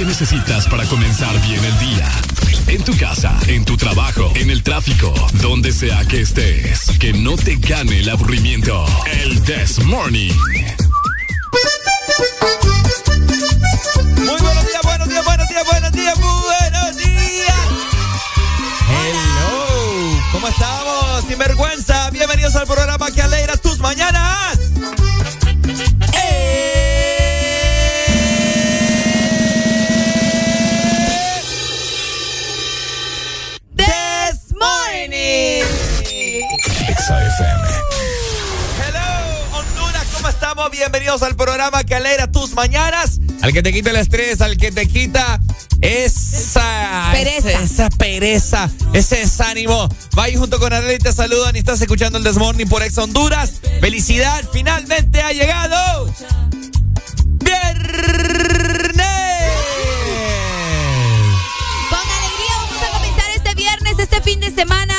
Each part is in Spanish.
Que necesitas para comenzar bien el día. En tu casa, en tu trabajo, en el tráfico, donde sea que estés. Que no te gane el aburrimiento. El This Morning. Programa que alegra tus mañanas, al que te quita el estrés, al que te quita esa pereza, esa, pereza, ese desánimo. Vaya junto con Arely te saludan y estás escuchando el Desmorning por Ex Honduras. Felicidad, finalmente ha llegado. Viernes. Con alegría vamos a comenzar este viernes, este fin de semana,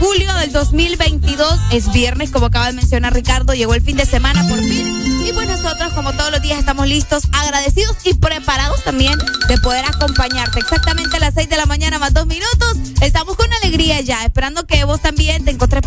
julio del 2022. Es viernes, como acaba de mencionar Ricardo. Llegó el fin de semana por fin. Y pues nosotros, como todos los días, estamos listos, agradecidos y preparados también de poder acompañarte. Exactamente a las 6 de la mañana, más dos minutos. Estamos con alegría ya, esperando que vos también te encontres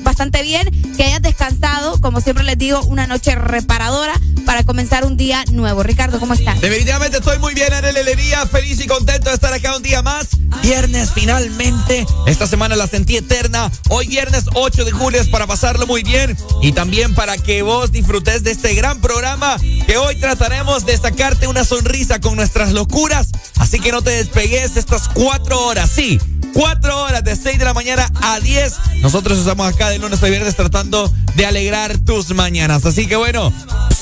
bastante bien, que hayas descansado, como siempre les digo, una noche reparadora para comenzar un día nuevo. Ricardo, ¿cómo estás? Definitivamente estoy muy bien, Alegría, feliz y contento de estar acá un día más. Viernes, finalmente. Esta semana la sentí eterna. Hoy viernes 8 de julio es para pasarlo muy bien y también para que vos disfrutes de este gran programa que hoy trataremos de sacarte una sonrisa con nuestras locuras. Así que no te despegues estas cuatro horas, sí, cuatro horas de 6 de la mañana a 10. Nosotros estamos acá de lunes a viernes tratando de alegrar tus mañanas. Así que bueno,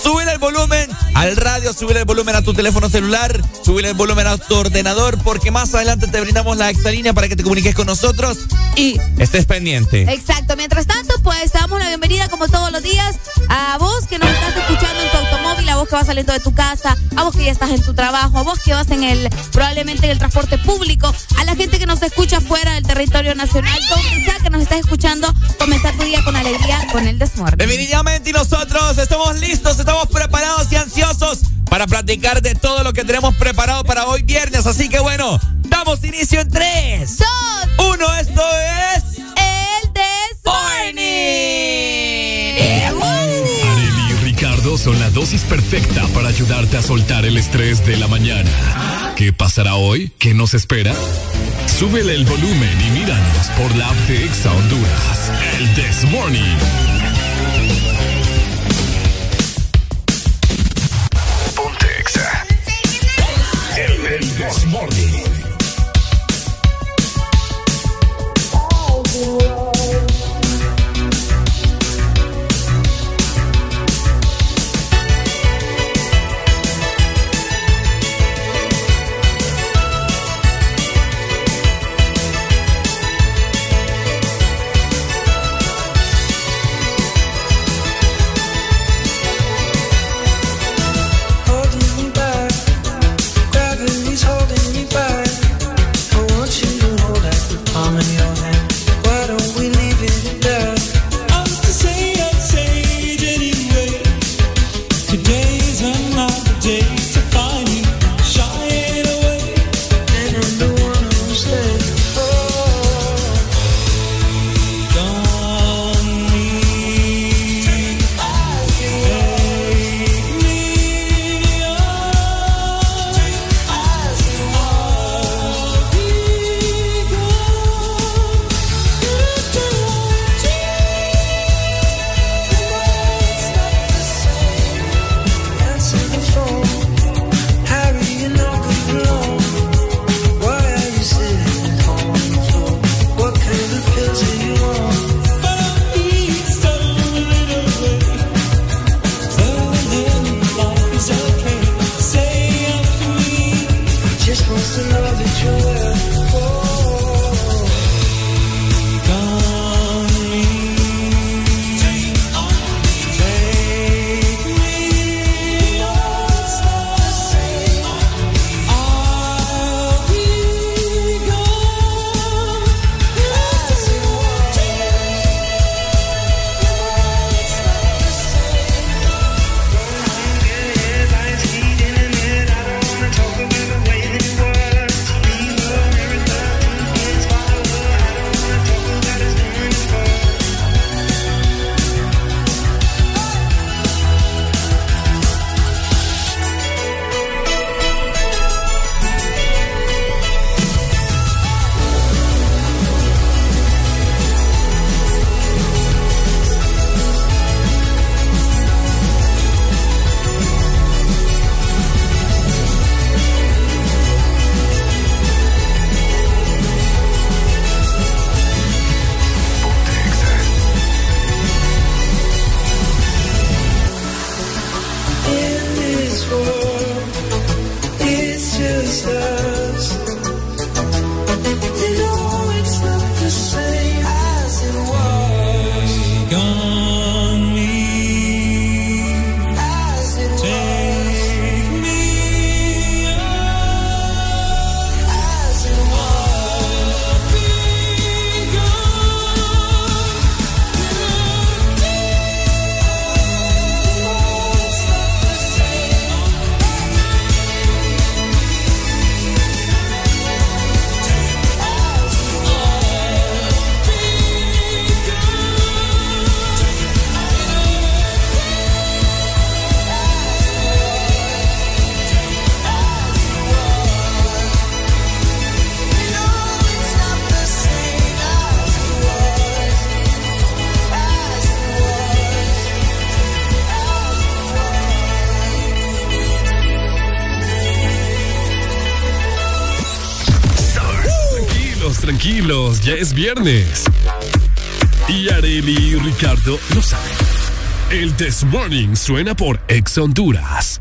sube el volumen al radio, sube el volumen a tu teléfono celular, sube el volumen a tu ordenador, porque más adelante te brindamos la extra para que te comuniques con nosotros y estés pendiente. Exacto. Mientras tanto, pues damos la bienvenida como todos los días a vos que nos estás escuchando en tu automóvil, a vos que vas saliendo de tu casa, a vos que ya estás en tu trabajo, a vos que vas en el, probablemente en el transporte público, a la gente que nos escucha fuera del territorio nacional, donde sea que nos estés escuchando, comenzar tu día con alegría con el desmorte. Definitivamente y nosotros estamos listos, estamos preparados y ansiosos para platicar de todo lo que tenemos preparado para hoy viernes. Así que bueno, damos inicio en 3, 2, 1. Esto es. El Desmorning. Arely y Ricardo son la dosis perfecta para ayudarte a soltar el estrés de la mañana. ¿Qué pasará hoy? ¿Qué nos espera? Súbele el volumen y míranos por la app de Exa Honduras. El Desmorning. Es viernes. Y Areli y Ricardo lo saben. El This Morning suena por Ex Honduras.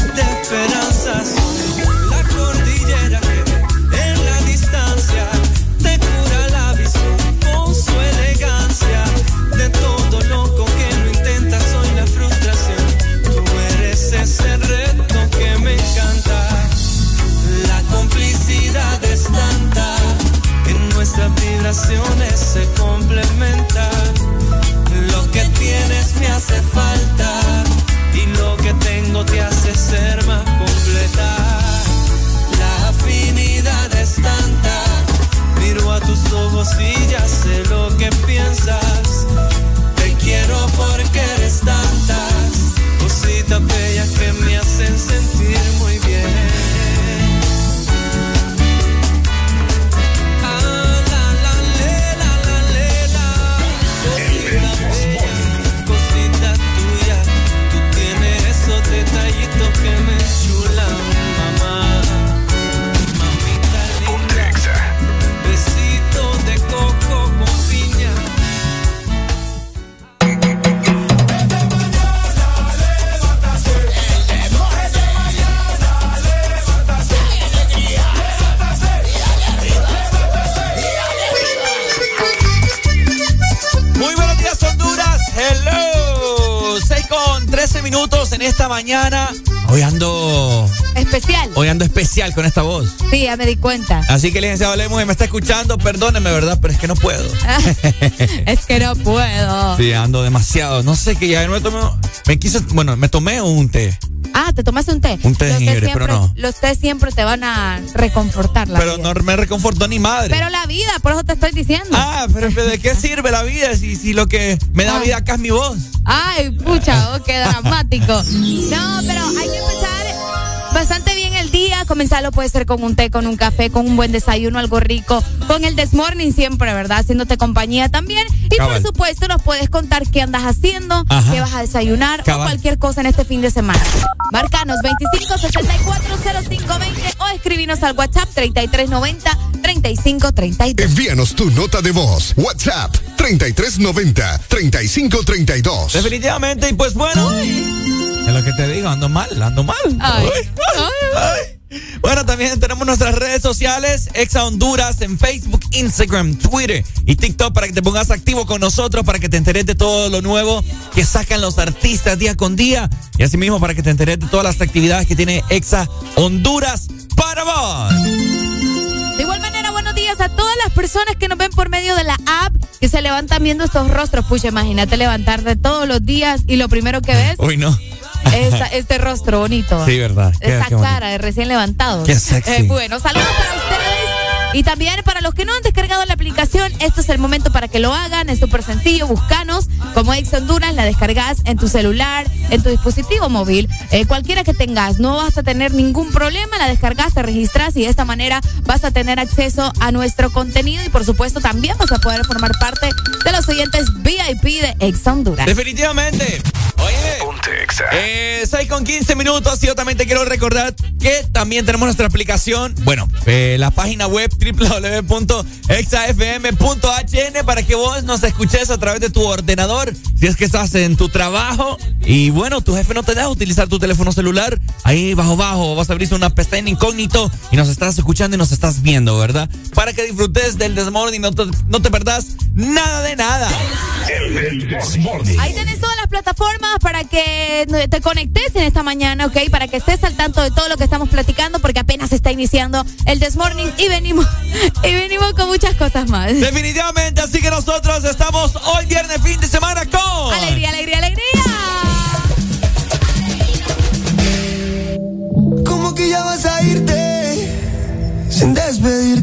Así que, licenciado Lemos, me está escuchando, perdóneme, ¿verdad? Pero es que no puedo. es que no puedo. Sí, ando demasiado. No sé qué ya no me tomé. Me quise. Bueno, me tomé un té. Ah, ¿te tomaste un té? Un té de jengibre, pero no. Los té siempre te van a reconfortar la Pero no me reconfortó ni madre. Pero la vida, por eso te estoy diciendo. Ah, pero ¿de qué sirve la vida si, si lo que me da ah. vida acá es mi voz? Ay, pucha, oh, qué dramático. No, pero hay que bastante bien el día. Comenzarlo puede ser con un té, con un café, con un buen desayuno, algo rico. Con el desmorning siempre, ¿verdad? Haciéndote compañía también. Y por supuesto nos puedes contar qué andas haciendo, qué vas a desayunar o cualquier cosa en este fin de semana. Marcanos 25 64 0520 o escribinos al WhatsApp 3390 3532. Envíanos tu nota de voz. WhatsApp 3390 3532. Definitivamente, y pues bueno. Es lo que te digo, ando mal, ando mal. Bueno, también tenemos nuestras redes sociales, Exa Honduras en Facebook, Instagram, Twitter y TikTok para que te pongas activo con nosotros, para que te enteres de todo lo nuevo que sacan los artistas día con día y asimismo para que te enteres de todas las actividades que tiene Exa Honduras para vos. De igual manera, buenos días a todas las personas que nos ven por medio de la app, que se levantan viendo estos rostros. Pucha, imagínate levantarte todos los días y lo primero que ves. Uy, no este rostro bonito. Sí, verdad. Esta cara de recién levantado. Qué sexy. Eh, bueno, saludos para ustedes. Y también para los que no han descargado la aplicación, esto es el momento para que lo hagan. Es súper sencillo. Buscanos como Ex Honduras, la descargas en tu celular, en tu dispositivo móvil, eh, cualquiera que tengas. No vas a tener ningún problema. La descargas, te registras y de esta manera vas a tener acceso a nuestro contenido y por supuesto también vas a poder formar parte de los oyentes VIP de Ex Honduras. Definitivamente. Oye, eh, 6 con 15 minutos y yo también te quiero recordar que también tenemos nuestra aplicación, bueno, eh, la página web www.exafm.hn para que vos nos escuches a través de tu ordenador, si es que estás en tu trabajo y bueno, tu jefe no te deja utilizar tu teléfono celular, ahí bajo bajo vas a abrir una pestaña incógnito y nos estás escuchando y nos estás viendo, ¿verdad? Para que disfrutes del Desmorning, no te, no te perdás nada de nada. Ahí tenés las plataformas para que te conectes en esta mañana, ¿ok? Para que estés al tanto de todo lo que estamos platicando, porque apenas está iniciando el Desmorning y venimos, y venimos con muchas cosas más. Definitivamente, así que nosotros estamos hoy viernes, fin de semana con... Alegría, alegría, alegría. ¿Cómo que ya vas a irte sin despedirte?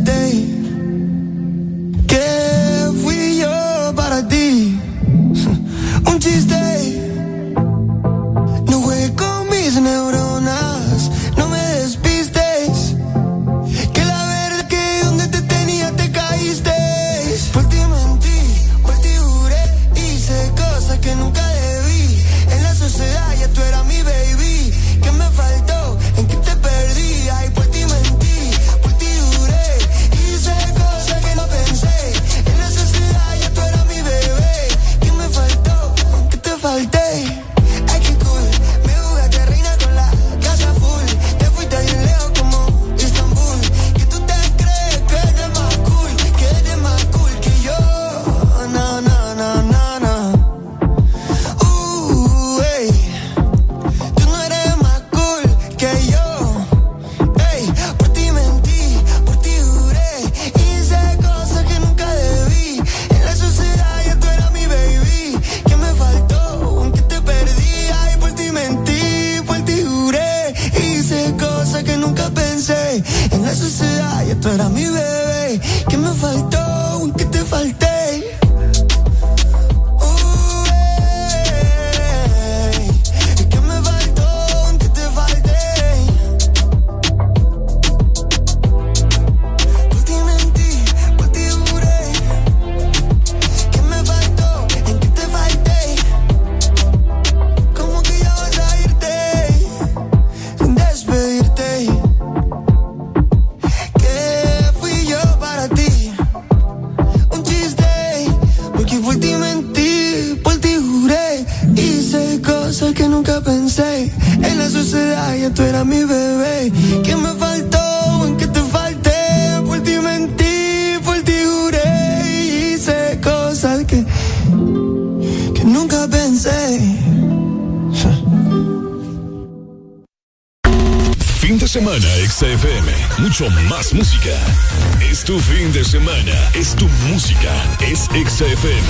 Tu fin de semana. Es tu música. Es XFM.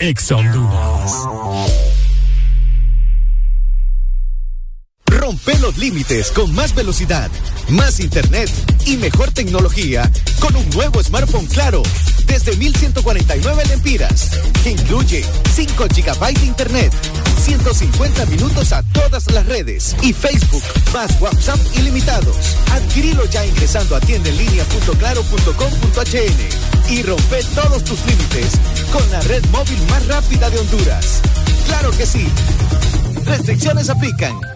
Ex Rompe los límites con más velocidad, más internet y mejor tecnología con un nuevo smartphone claro desde 1149 lempiras, que incluye 5 GB de internet, 150 minutos a todas las redes y Facebook más WhatsApp ilimitados. Adquirilo ya ingresando a tiendaenlinea.claro.com.hn y rompe todos tus límites con la red móvil más rápida de Honduras. Claro que sí. Restricciones aplican.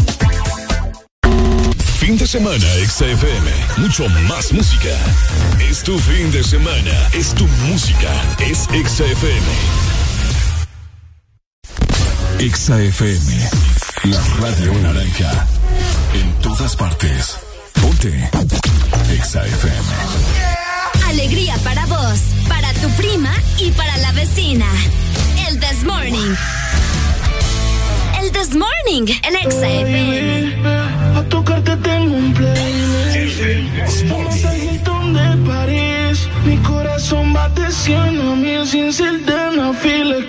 Fin de semana, XFM. Mucho más música. Es tu fin de semana. Es tu música. Es XFM. XFM. La radio naranja. En todas partes. Ponte. XFM. Alegría para vos, para tu prima y para la vecina. El This Morning. El This Morning. El XFM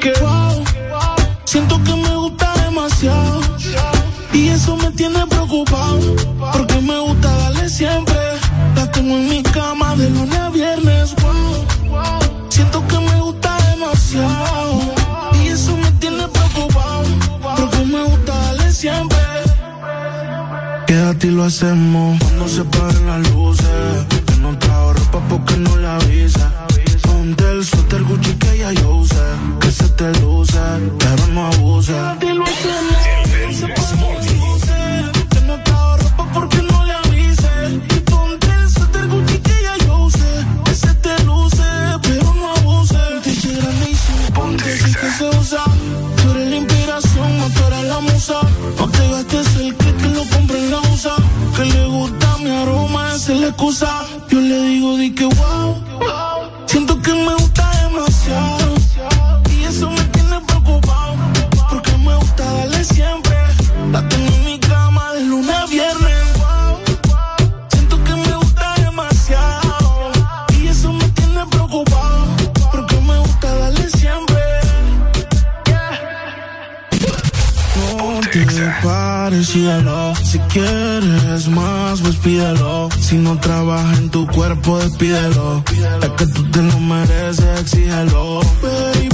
que wow, siento que me gusta demasiado. Y eso me tiene preocupado. Porque me gusta darle siempre. La tengo en mi cama de lunes a viernes. Wow, siento que me gusta demasiado. Y eso me tiene preocupado. Porque me gusta darle siempre. Quédate y lo hacemos cuando se paren las luces. Que no trajo ropa porque no la avisa. Ponte el suéter Gucci que ya yo usé. Que se te luce, pero no abuse. Quédate y lo hacemos. Que no trajo ropa porque no le avise. Y ponte el suéter Gucci que ya yo usé. Que se te luce, pero no abuse. Te grandísimo. Ponte que se usa. Tú eres la inspiración, no tú eres la musa. No te gastes el que le gusta mi aroma, esa es la excusa. Yo le digo, di que wow. Siento que me gusta demasiado. Si quieres más, pues pídelo. Si no trabaja en tu cuerpo, despídelo. Es que tú te lo mereces, exígelo. Baby,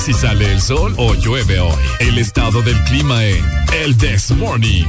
si sale el sol o llueve hoy. El estado del clima en El This Morning.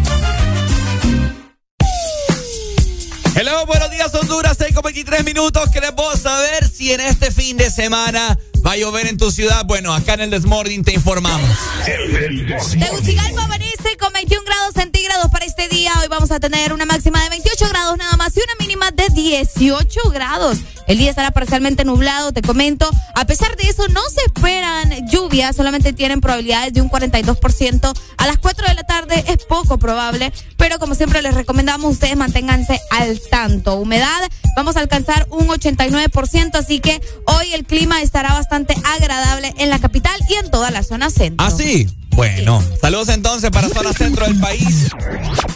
Hello, buenos días Honduras, 6 con 23 minutos. Queremos saber si en este fin de semana va a llover en tu ciudad. Bueno, acá en el Desmording te informamos. Tegucigalpa amanece con 21 grados centígrados para este día. Hoy vamos a tener una máxima de 28 grados nada más y una mínima de 18 grados. El día estará parcialmente nublado, te comento. A pesar de eso, no se esperan lluvias, solamente tienen probabilidades de un 42%. A las 4 de la tarde es poco probable, pero como siempre les recomendamos, ustedes manténganse al tanto. Humedad, vamos a alcanzar un 89%, así que hoy el clima estará bastante agradable en la capital y en toda la zona centro. ¿Ah, sí? Bueno, saludos entonces para zona centro del país.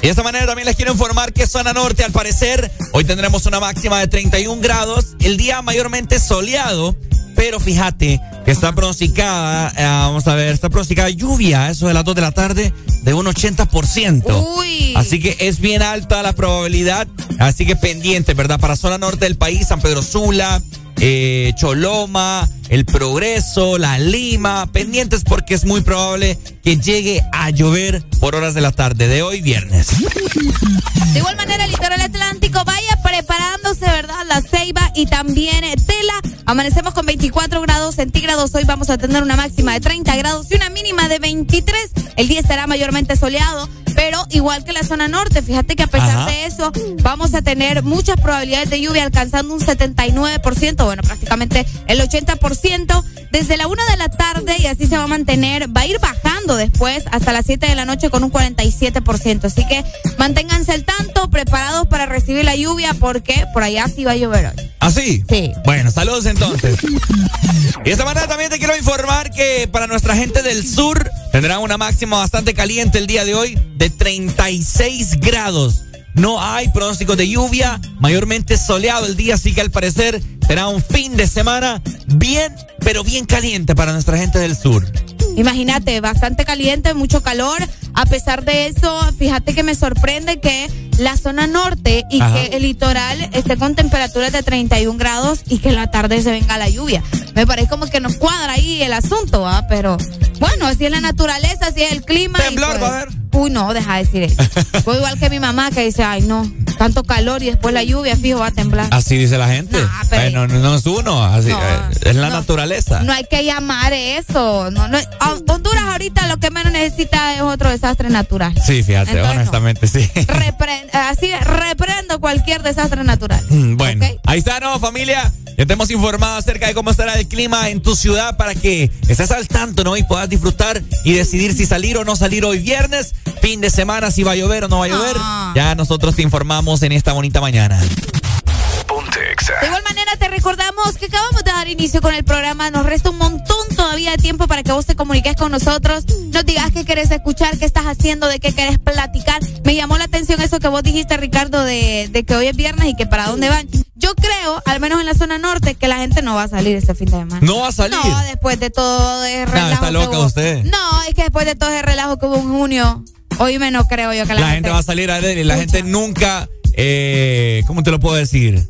Y de esta manera también les quiero informar que zona norte, al parecer, hoy tendremos una máxima de 31 grados, el día mayormente soleado, pero fíjate que está pronosticada, eh, vamos a ver, está pronosticada lluvia, eso de las 2 de la tarde, de un 80%. Uy. Así que es bien alta la probabilidad, así que pendiente, ¿verdad? Para zona norte del país, San Pedro Sula, eh, Choloma, El Progreso, La Lima, pendientes porque es muy probable que llegue a llover por horas de la tarde de hoy viernes. De igual manera, el litoral atlántico vaya preparándose, ¿verdad? La ceiba y también tela. Amanecemos con 24 grados centígrados. Hoy vamos a tener una máxima de 30 grados y una mínima de 23. El día estará mayormente soleado, pero igual que la zona norte. Fíjate que a pesar Ajá. de eso, vamos a tener muchas probabilidades de lluvia, alcanzando un 79%, bueno, prácticamente el 80%. Desde la una de la tarde y así se va a mantener. Va a ir bajando después hasta las 7 de la noche con un 47%. Así que manténganse al tanto, preparados para recibir la lluvia, porque por allá sí va a llover hoy. ¿Así? Sí. Bueno, saludos entonces. Y esta manera también te quiero informar que para nuestra gente del sur tendrán una máxima bastante caliente el día de hoy de 36 grados. No hay pronóstico de lluvia, mayormente soleado el día, así que al parecer será un fin de semana bien, pero bien caliente para nuestra gente del sur. Imagínate, bastante caliente, mucho calor. A pesar de eso, fíjate que me sorprende que la zona norte y Ajá. que el litoral esté con temperaturas de 31 grados y que en la tarde se venga la lluvia. Me parece como que nos cuadra ahí el asunto, ¿va? Pero bueno, así es la naturaleza, así es el clima. Temblor, pues- va a haber. Uy, no, deja de decir eso. Fue igual que mi mamá que dice, ay, no, tanto calor y después la lluvia, fijo, va a temblar. Así dice la gente. Nah, pero- Bueno, no, no es uno, así, No, eh, es la no. naturaleza. No hay que llamar eso. Honduras ahorita lo que menos necesita es otro desastre natural. Sí, fíjate, Entonces, honestamente, sí. Repren- así reprendo cualquier desastre natural. Mm, Bueno, ahí está, ¿no, familia? Ya te hemos informado acerca de cómo estará el clima en tu ciudad para que estés al tanto, ¿no? Y puedas disfrutar y decidir si salir o no salir hoy viernes, fin de semana, si va a llover o no va a llover. Ah. Ya nosotros te informamos en esta bonita mañana. De igual manera te recordamos que acabamos de dar inicio con el programa. Nos resta un montón todavía de tiempo para que vos te comuniques con nosotros. Nos digas qué querés escuchar, qué estás haciendo, de qué querés platicar. Me llamó la atención eso que vos dijiste, Ricardo, de, de que hoy es viernes y que para dónde van. Yo creo, al menos en la zona norte, que la gente no va a salir este fin de semana. ¿No va a salir? No, después de todo el relajo. está que loca hubo. usted. No, es que después de todo ese relajo que hubo en junio, hoy me no creo yo que la, La gente va a salir a y la gente nunca, eh, ¿cómo te lo puedo decir?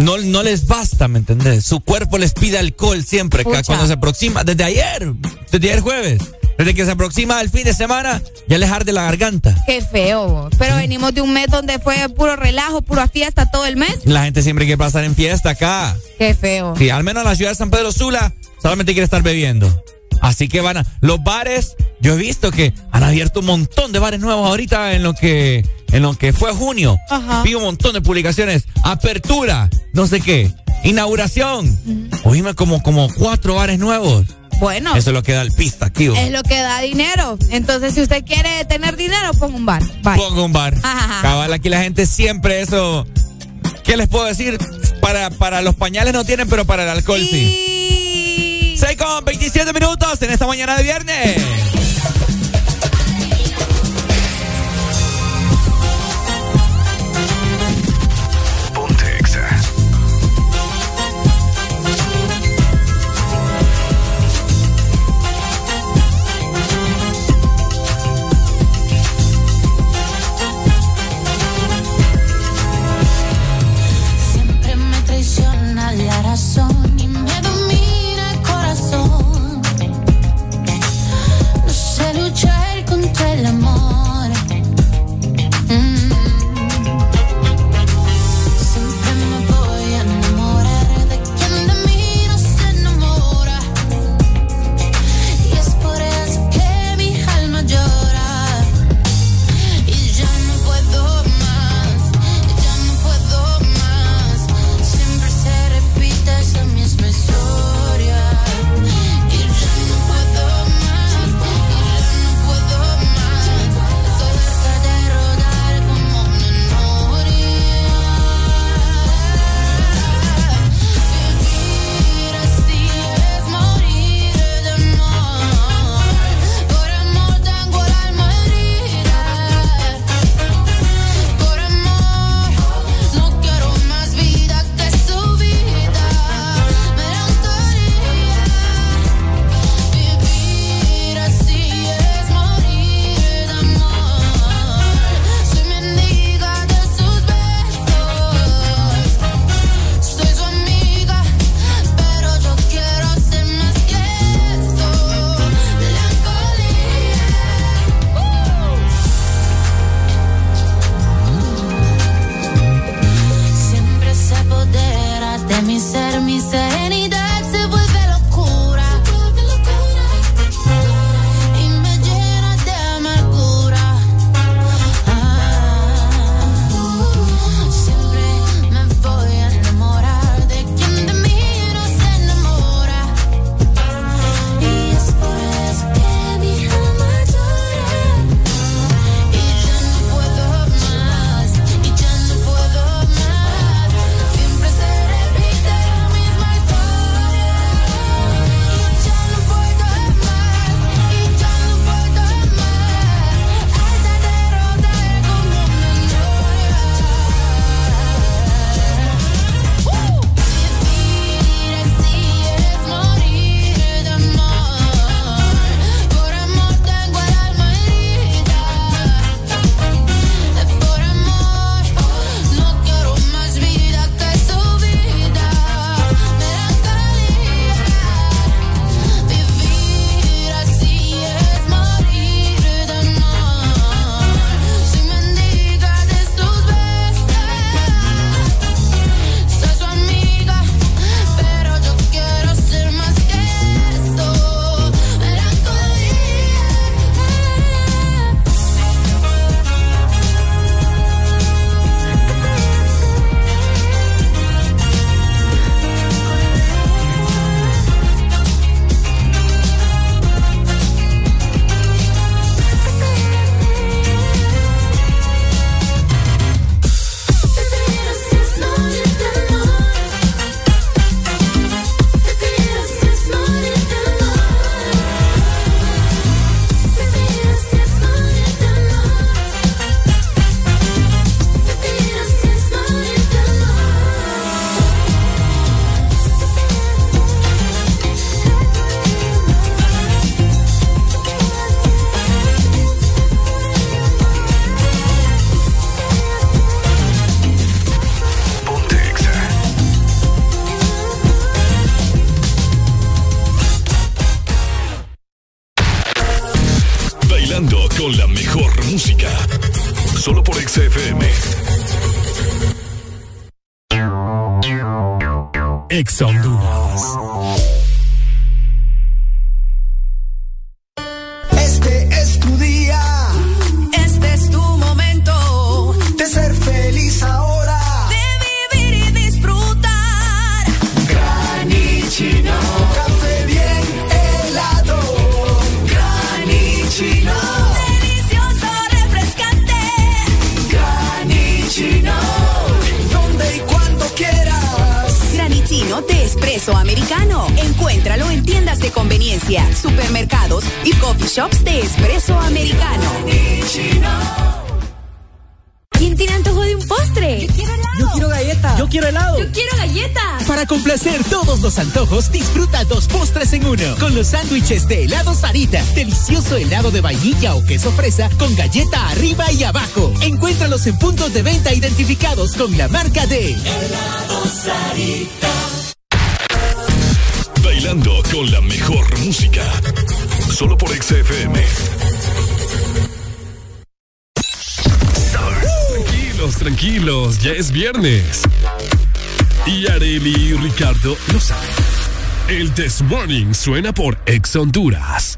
No, no les basta, ¿me entendés? Su cuerpo les pide alcohol siempre, Pucha. cuando se aproxima, desde ayer, desde ayer jueves, desde que se aproxima el fin de semana, ya les arde la garganta. Qué feo, vos. pero venimos de un mes donde fue puro relajo, pura fiesta todo el mes. La gente siempre quiere pasar en fiesta acá. Qué feo. Sí, al menos en la ciudad de San Pedro Sula solamente quiere estar bebiendo. Así que van a. Los bares, yo he visto que han abierto un montón de bares nuevos ahorita en lo que. En lo que fue junio. Ajá. Vi un montón de publicaciones. Apertura, no sé qué. Inauguración. Oíme como, como cuatro bares nuevos. Bueno, Eso es lo que da el pista vos. es lo que da dinero. Entonces, si usted quiere tener dinero, ponga un bar. Bye. Pongo un bar. Ajá. Cabal, aquí la gente siempre eso. ¿Qué les puedo decir? Para, para los pañales no tienen, pero para el alcohol sí. 6 con 27 minutos en esta mañana de viernes. Helado de vainilla o queso fresa con galleta arriba y abajo. Encuéntralos en puntos de venta identificados con la marca de Helado Sarita. Bailando con la mejor música. Solo por XFM. Tranquilos, tranquilos, ya es viernes. Y Areli y Ricardo lo saben. El This Morning suena por Ex Honduras.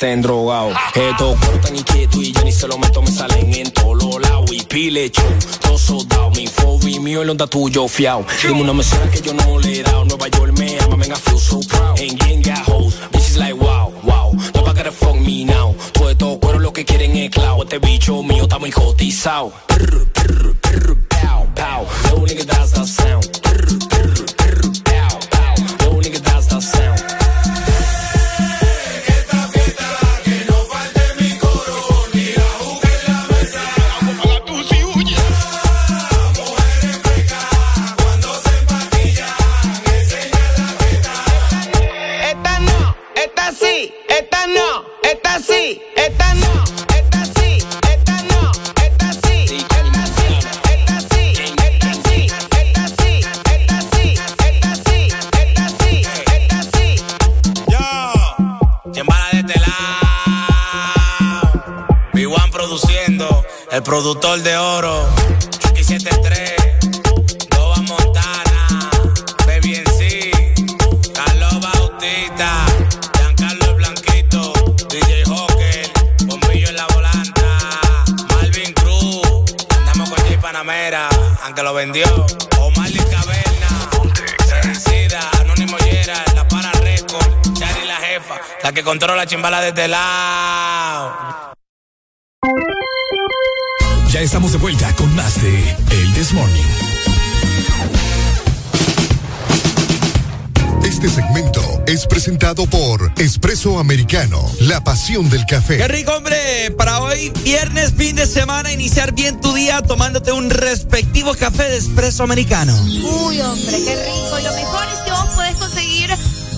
Falta te drogado. Estos cortan inquieto y yo ni se lo meto, me salen en todos lados. Y pile show, todo soldado. Mi fobi mío, el onda tuyo fiao. Dime una mesera que yo no le he dado. Nueva York me ama, venga, feel so proud. En got hoes, bitches like wow, wow. No pa' que fuck me now. Todo estos cueros lo que quieren es clavo. Este bicho mío está muy cotizado. Productor de oro, Chucky 73, Doba Montana, Baby en sí, Carlos Bautista, Giancarlo Blanquito, DJ Hawker, Bombillo en la volanta, Malvin Cruz, andamos con J Panamera, aunque lo vendió, Omar Caverna, Serencida, Anónimo Yera, La Para Record, Chari la jefa, la que controla la chimbala de este lado. Ya estamos de vuelta con más de El This Morning. Este segmento es presentado por Espresso Americano, la pasión del café. Qué rico, hombre. Para hoy, viernes, fin de semana, iniciar bien tu día tomándote un respectivo café de espresso americano. Uy, hombre, qué rico. Y lo mejor es que vos podés conseguir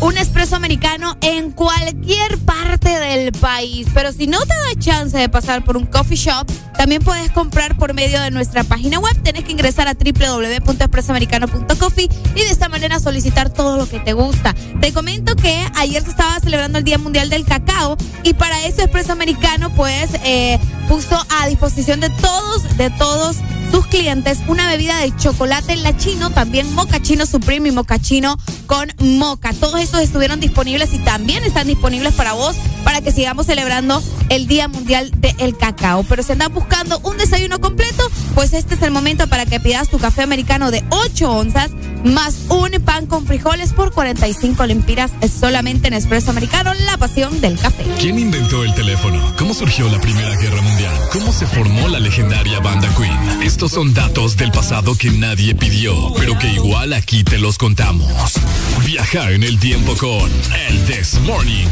un espresso americano en cualquier parte del país. Pero si no te da chance de pasar por un coffee shop, también puedes comprar por medio de nuestra página web. Tienes que ingresar a www.expresoamericano.coffee y de esta manera solicitar todo lo que te gusta. Te comento que ayer se estaba celebrando el Día Mundial del Cacao y para eso Expreso Americano pues eh, puso a disposición de todos, de todos sus clientes una bebida de chocolate chino, también mocachino supreme y mocachino con moca. Todos estos estuvieron disponibles y también están disponibles para vos para que sigamos celebrando el Día Mundial del Cacao. Pero si andas buscando un desayuno completo, pues este es el momento para que pidas tu café americano de 8 onzas más un pan con frijoles por 45 lempiras solamente en Espresso Americano, la pasión del café. ¿Quién inventó el teléfono? ¿Cómo surgió la Primera Guerra Mundial? ¿Cómo se formó la legendaria banda Queen? Estos son datos del pasado que nadie pidió, pero que igual aquí te los contamos. Viaja en el tiempo con el This Morning.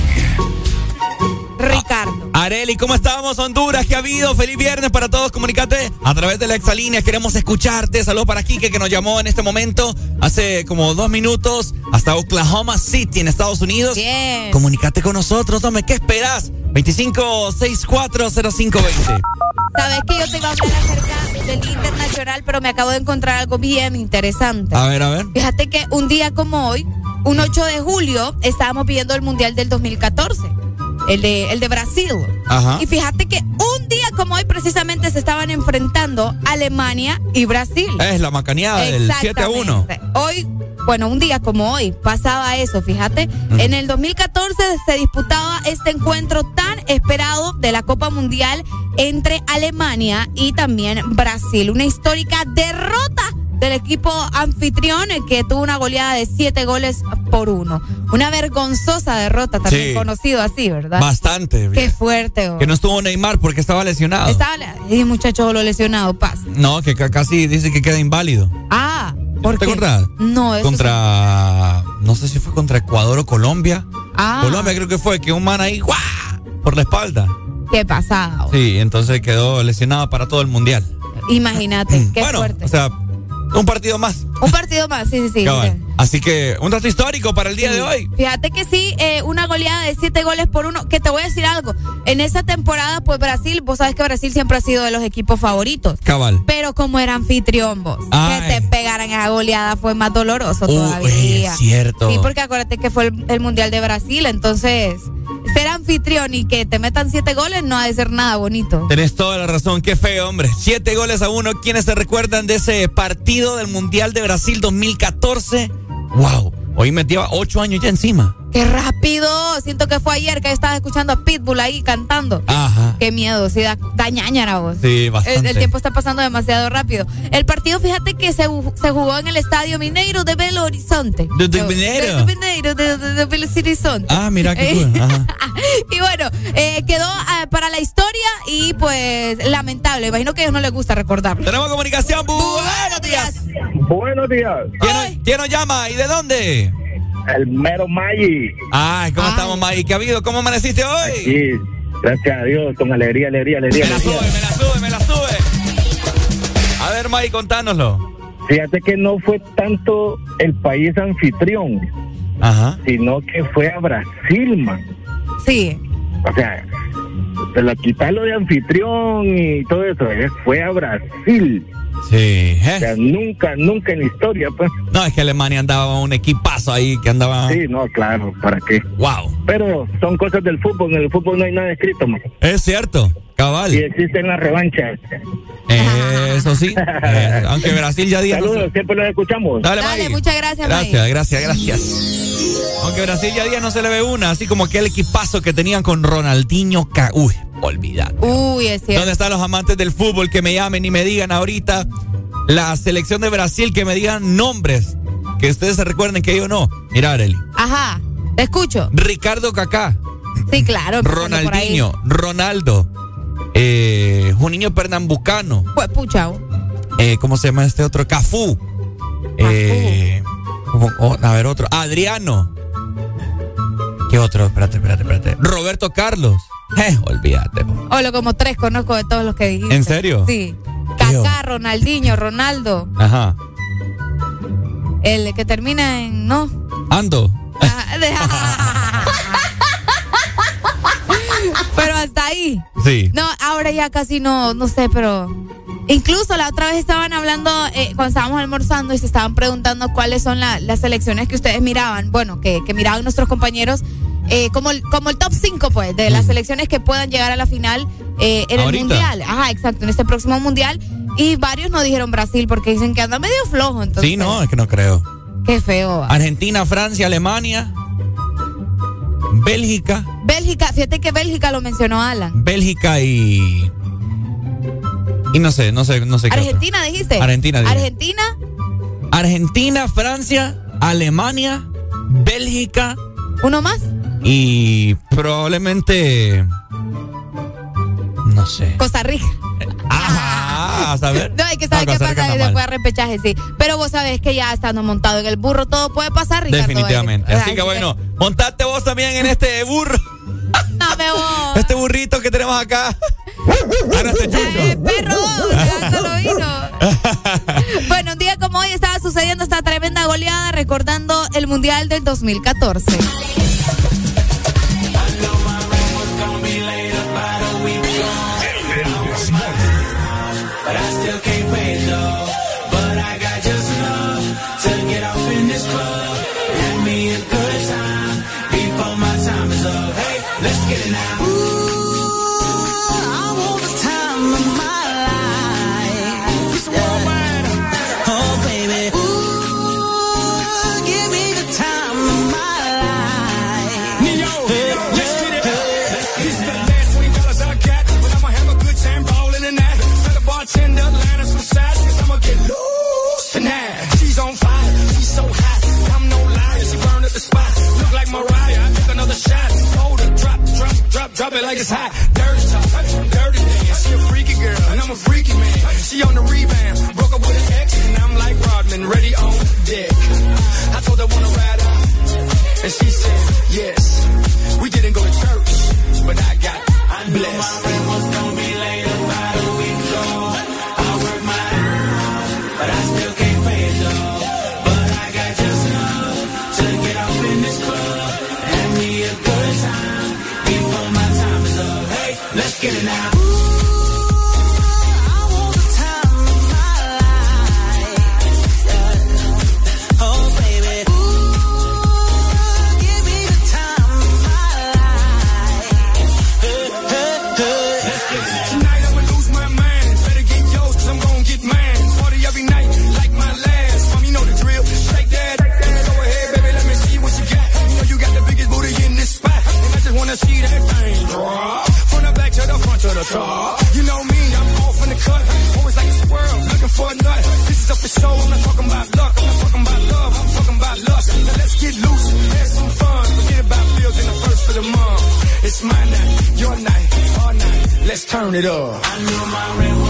Ricardo. Areli, ¿cómo estamos, Honduras? ¿Qué ha habido? Feliz viernes para todos. Comunicate a través de la exalínea. Queremos escucharte. Saludos para Kike, que nos llamó en este momento hace como dos minutos hasta Oklahoma City, en Estados Unidos. Bien. Comunicate con nosotros, hombre. ¿Qué esperas? 25640520. Sabes que yo te iba a hablar acerca del Día Internacional, pero me acabo de encontrar algo bien interesante. A ver, a ver. Fíjate que un día como hoy, un 8 de julio, estábamos viendo el Mundial del 2014. El de, el de Brasil. Ajá. Y fíjate que un día como hoy precisamente se estaban enfrentando Alemania y Brasil. Es la macaneada del 7 a 1. Exactamente. Hoy, bueno, un día como hoy pasaba eso, fíjate. En el 2014 se disputaba este encuentro tan esperado de la Copa Mundial entre Alemania y también Brasil. Una histórica derrota del equipo anfitrión eh, que tuvo una goleada de siete goles por uno. Una vergonzosa derrota, también Sí. conocido así, ¿verdad? Bastante. Qué fuerte. oh. Que no estuvo Neymar porque estaba lesionado. Estaba, y muchacho lo lesionado, paz. No, que ca- casi dice que queda inválido. Ah, ¿por ¿Te acuerdas? No, eso Contra. No sé si fue contra Ecuador o Colombia. Ah. Colombia creo que fue, que un man ahí, ¡guau! Por la espalda. qué pasada. Sí, entonces quedó lesionado para todo el mundial. Imagínate, qué bueno, fuerte. o sea, un partido más. Un partido más, sí, sí, sí. Así que, un dato histórico para el día de hoy. Fíjate que sí, eh, una goleada de siete goles por uno. Que te voy a decir algo. En esa temporada, pues Brasil, vos sabes que Brasil siempre ha sido de los equipos favoritos. Cabal. Pero como era anfitrión vos, Ay. que te pegaran esa goleada fue más doloroso Uh, todavía. es cierto. Sí, porque acuérdate que fue el, el Mundial de Brasil, entonces ser anfitrión y que te metan siete goles no ha de ser nada bonito. Tenés toda la razón, qué feo, hombre. Siete goles a uno. ¿Quiénes se recuerdan de ese partido del Mundial de Brasil 2014? ¡Wow! Hoy me lleva ocho años ya encima. ¡Qué rápido! Siento que fue ayer que estaba escuchando a Pitbull ahí cantando. Ajá. Qué miedo, sí, da, da ñañara vos. Sí, El, bastante. el tiempo está pasando demasiado rápido. El partido, fíjate que se, se jugó en el estadio Mineiro de Belo Horizonte. ¿De- de Mineiro? De, de Mineiro, de, de- de Belo Horizonte. Ah, mira qué cool. Ajá. y bueno, eh, quedó ah, para la historia y pues lamentable. Imagino que a ellos no les gusta recordarlo. Tenemos comunicación. Buenos días. Buenos días. ¿Quién, nos- quién nos llama y de dónde? El mero Maggi. Ay, ¿cómo estamos, May? ¿Qué ha habido? ¿Cómo amaneciste hoy? Sí, gracias a Dios, con alegría, alegría, alegría. Me la alegría. sube, me la sube, me la sube. A ver, May, contánoslo. Fíjate que no fue tanto el país anfitrión, Ajá. sino que fue a Brasil, man. Sí. O sea, se lo quitarlo de anfitrión y todo eso, eh, fue a Brasil. Sí. ¿eh? O sea, nunca, nunca en la historia, pues. No, es que Alemania andaba un equipazo ahí que andaba. Sí, no, claro, ¿para qué? Wow. Pero son cosas del fútbol, en el fútbol no hay nada escrito, man. Es cierto, cabal. Y existen las revanchas. Eso sí. Eh, aunque Brasil ya dijo. Saludos, siempre los escuchamos. Dale, Dale, muchas gracias, May. Gracias, gracias, gracias. Aunque Brasil ya día no se le ve una, así como aquel equipazo que tenían con Ronaldinho. Ca Uy, olvidad. Uy, es cierto. ¿Dónde están los amantes del fútbol que me llamen y me digan ahorita la selección de Brasil que me digan nombres? Que ustedes se recuerden que yo no. Mira, Arely. Ajá, te escucho. Ricardo Kaká, Sí, claro. Ronaldinho, Ronaldo, eh, Juninho Pernambucano, Pues pucha. eh, ¿cómo se llama este otro? Cafú. Eh, oh, a ver, otro. Adriano. ¿Qué otro? Espérate, espérate, espérate. Roberto Carlos. Eh, olvídate. Hola, como tres conozco de todos los que dijiste. ¿En serio? Sí. Kaká, Ronaldinho, Ronaldo. Ajá. El que termina en no. Ando. pero hasta ahí. Sí. No, ahora ya casi no, no sé, pero incluso la otra vez estaban hablando eh, cuando estábamos almorzando y se estaban preguntando cuáles son las selecciones que ustedes miraban, bueno, que, que miraban nuestros compañeros. Eh, como, el, como el top 5, pues, de las selecciones que puedan llegar a la final eh, en el Mundial. Ajá, exacto, en este próximo Mundial. Y varios no dijeron Brasil porque dicen que anda medio flojo. Entonces, sí, no, es que no creo. Qué feo. Argentina, Francia, Alemania. Bélgica. Bélgica, fíjate que Bélgica lo mencionó Alan. Bélgica y. Y no sé, no sé, no sé Argentina dijiste. Argentina. Argentina. Argentina, Francia, Alemania, Bélgica. ¿Uno más? Y probablemente. No sé. Costa Rica. Ajá, a saber. No, hay que saber qué pasa después de repechaje, sí. Pero vos sabés que ya estando montado en el burro todo puede pasar, Ricardo. Definitivamente. Así, que bueno, montate vos también en este burro. No me vos. Este burrito que tenemos acá. Ahora. Eh, perro, bueno, un día como hoy estaba sucediendo esta tremenda goleada recordando el Mundial del 2014. Drop it like it's hot. Dirty talk, dirty dance. She a freaky girl, and I'm a freaky man. She on the rebound, broke up with an ex, and I'm like Rodman, ready on deck. I told her wanna ride out, and she said yes. We didn't go to church, but I got I'm blessed. Let's turn it up.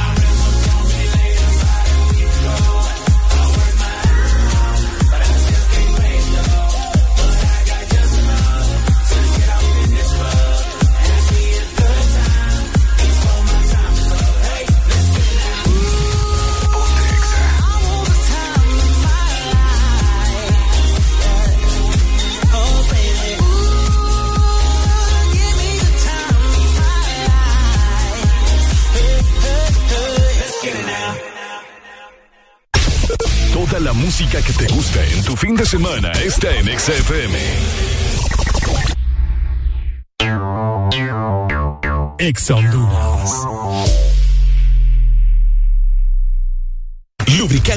semana está en XFM. Ex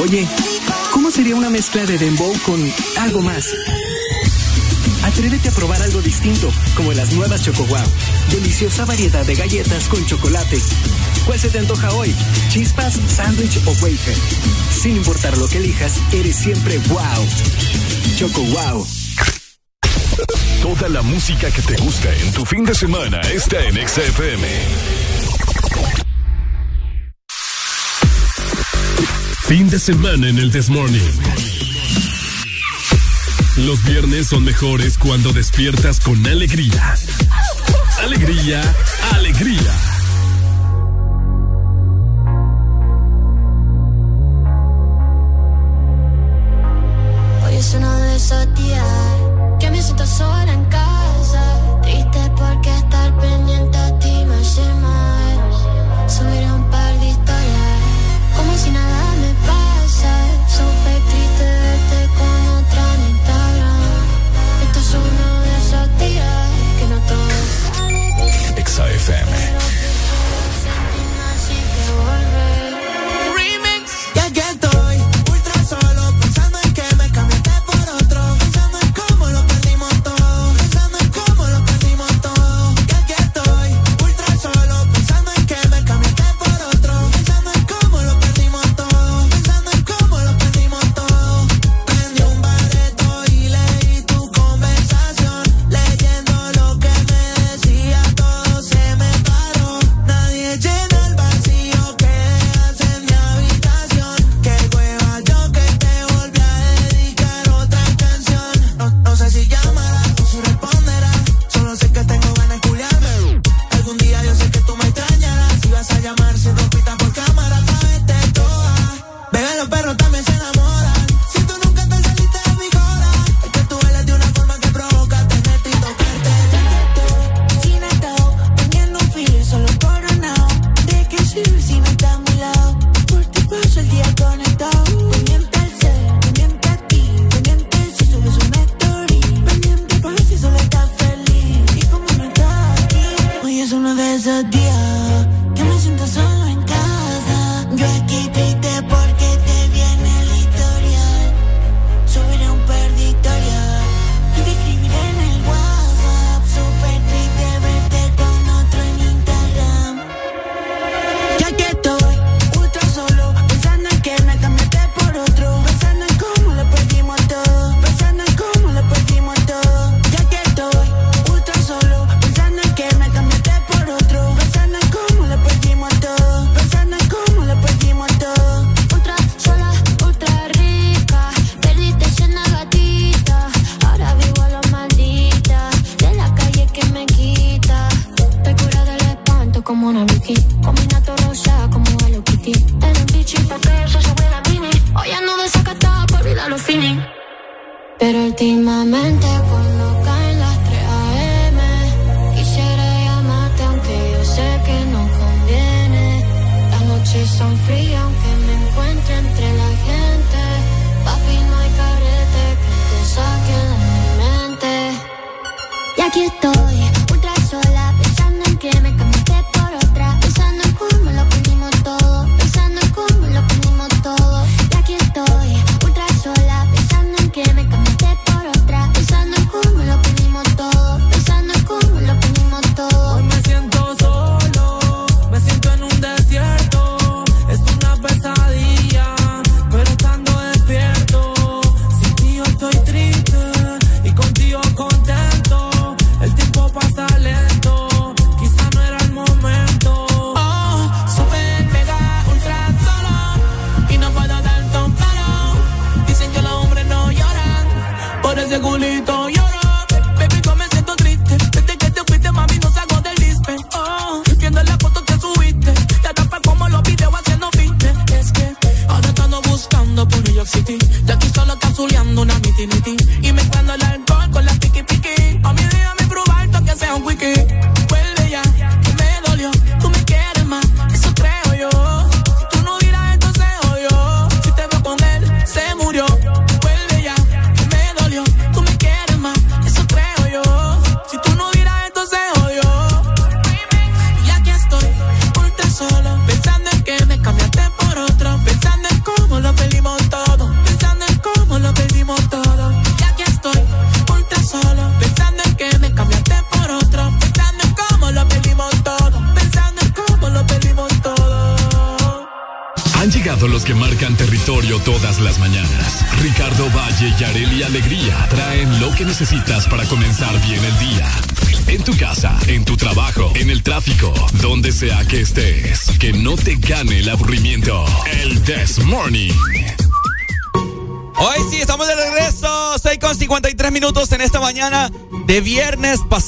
Oye, ¿cómo sería una mezcla de dembow con algo más? Atrévete a probar algo distinto, como las nuevas Choco Wow. Deliciosa variedad de galletas con chocolate. ¿Cuál se te antoja hoy? ¿Chispas, sándwich o wafer? Sin importar lo que elijas, eres siempre wow. Choco Wow. Toda la música que te gusta en tu fin de semana está en XFM. Fin de semana en el This Morning. Los viernes son mejores cuando despiertas con alegría. Alegría, alegría. Hoy es uno de esos días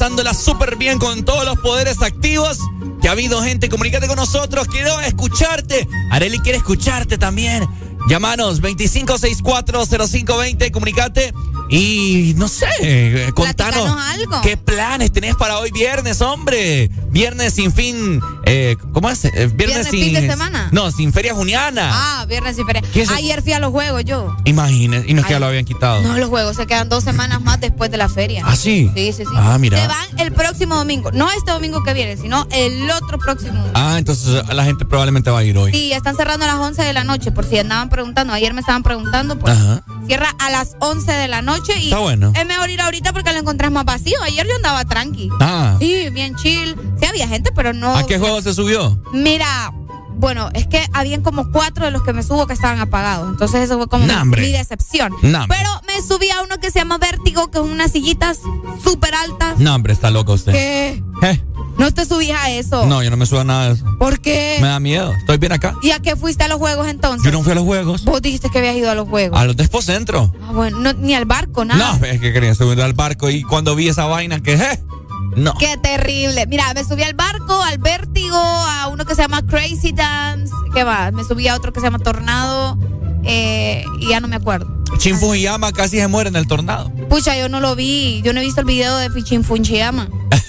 pasándola súper bien con todos los poderes activos. Que ha habido gente, comunícate con nosotros. Quiero escucharte. Areli quiere escucharte también. Llámanos 25640520, comunícate y no sé, eh, contanos algo. qué planes tenés para hoy viernes, hombre. Viernes sin fin, eh, ¿cómo es? Eh, viernes, Viernes, sin fin de semana. No, sin feria juniana. Ah, viernes y feria. Ayer fui a los juegos yo. Imagínese, y no es que ya lo habían quitado. No, los juegos se quedan dos semanas más después de la feria. ¿Ah, sí? Sí, sí, sí. Ah, mira. Se van el próximo domingo. No este domingo que viene, sino el otro próximo. Ah, entonces la gente probablemente va a ir hoy. Sí, están cerrando a las 11 de la noche, por si andaban preguntando. Ayer me estaban preguntando, pues Ajá. Cierra a las 11 de la noche y Está bueno. es mejor ir ahorita porque lo encontrás más vacío. Ayer yo andaba tranqui. Ah. Sí, bien chill. Sí, había gente, pero no. ¿A qué juego se subió? Mira, bueno, es que habían como cuatro de los que me subo que estaban apagados. Entonces eso fue como mi- decepción. Pero me subí a uno que se llama Vértigo, que es unas sillitas súper altas. No, hombre, está loco usted. ¿Qué? ¿Eh? No te subís a eso. No, yo no me subo a nada de eso. ¿Por qué? Me da miedo. Estoy bien acá. ¿Y a qué fuiste a los juegos entonces? Yo no fui a los juegos. Vos dijiste que habías ido a los juegos. A los de Centro. Ah, bueno, no- ni al barco, nada. No, es que quería subir al barco y cuando vi esa vaina que, ¿eh? No. Qué terrible. Mira, me subí al barco, al vértigo, a uno que se llama Crazy Dance. ¿Qué más? Me subí a otro que se llama Tornado. eh, y ya no me acuerdo. Shin Fujiyama casi se muere en el tornado. Pucha, yo no lo vi. Yo no he visto el video de Fichin Funchiyama.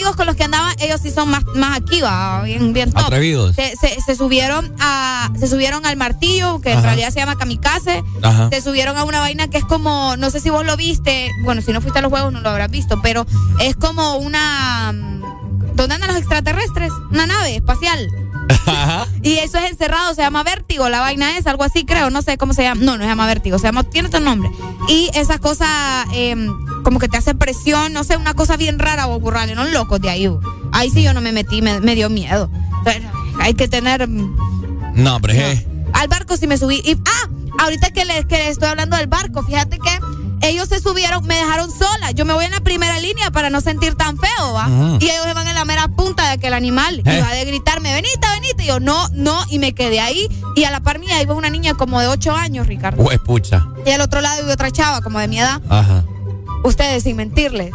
amigos con los que andaba, ellos sí son más, más aquí, va, bien, bien top. Atrevidos. Se, se- se subieron a, se subieron al martillo, que en realidad se llama kamikaze. Ajá. Se subieron a una vaina que es como, no sé si vos lo viste, bueno, si no fuiste a los juegos no lo habrás visto, pero es como una, mm, ¿dónde andan los extraterrestres? Una nave espacial. Ajá. Y eso es encerrado, se llama vértigo, la vaina es algo así, creo, no sé cómo se llama. No, no se llama vértigo, se llama, tiene otro nombre. Y esa cosa, eh, como que te hace presión, no sé, una cosa bien rara o burrales, no locos de ahí. Ahí sí yo no me metí, me, me dio miedo. Pero hay que tener. mm, No, hombre, eh. Al barco sí me subí. Y, ah, ahorita que les, que les estoy hablando del barco, fíjate que ellos se subieron, me dejaron sola. Yo me voy en la primera línea para no sentir tan feo, ¿va? Y ellos se van en la mera punta de aquel animal. Eh. Y va de gritarme, venite, venite. Y yo, no, no. Y me quedé ahí. Y a la par mía iba una niña como de 8 años, Ricardo. Pues pucha. Y al otro lado iba otra chava, como de mi edad. Ajá. Ustedes, sin mentirles.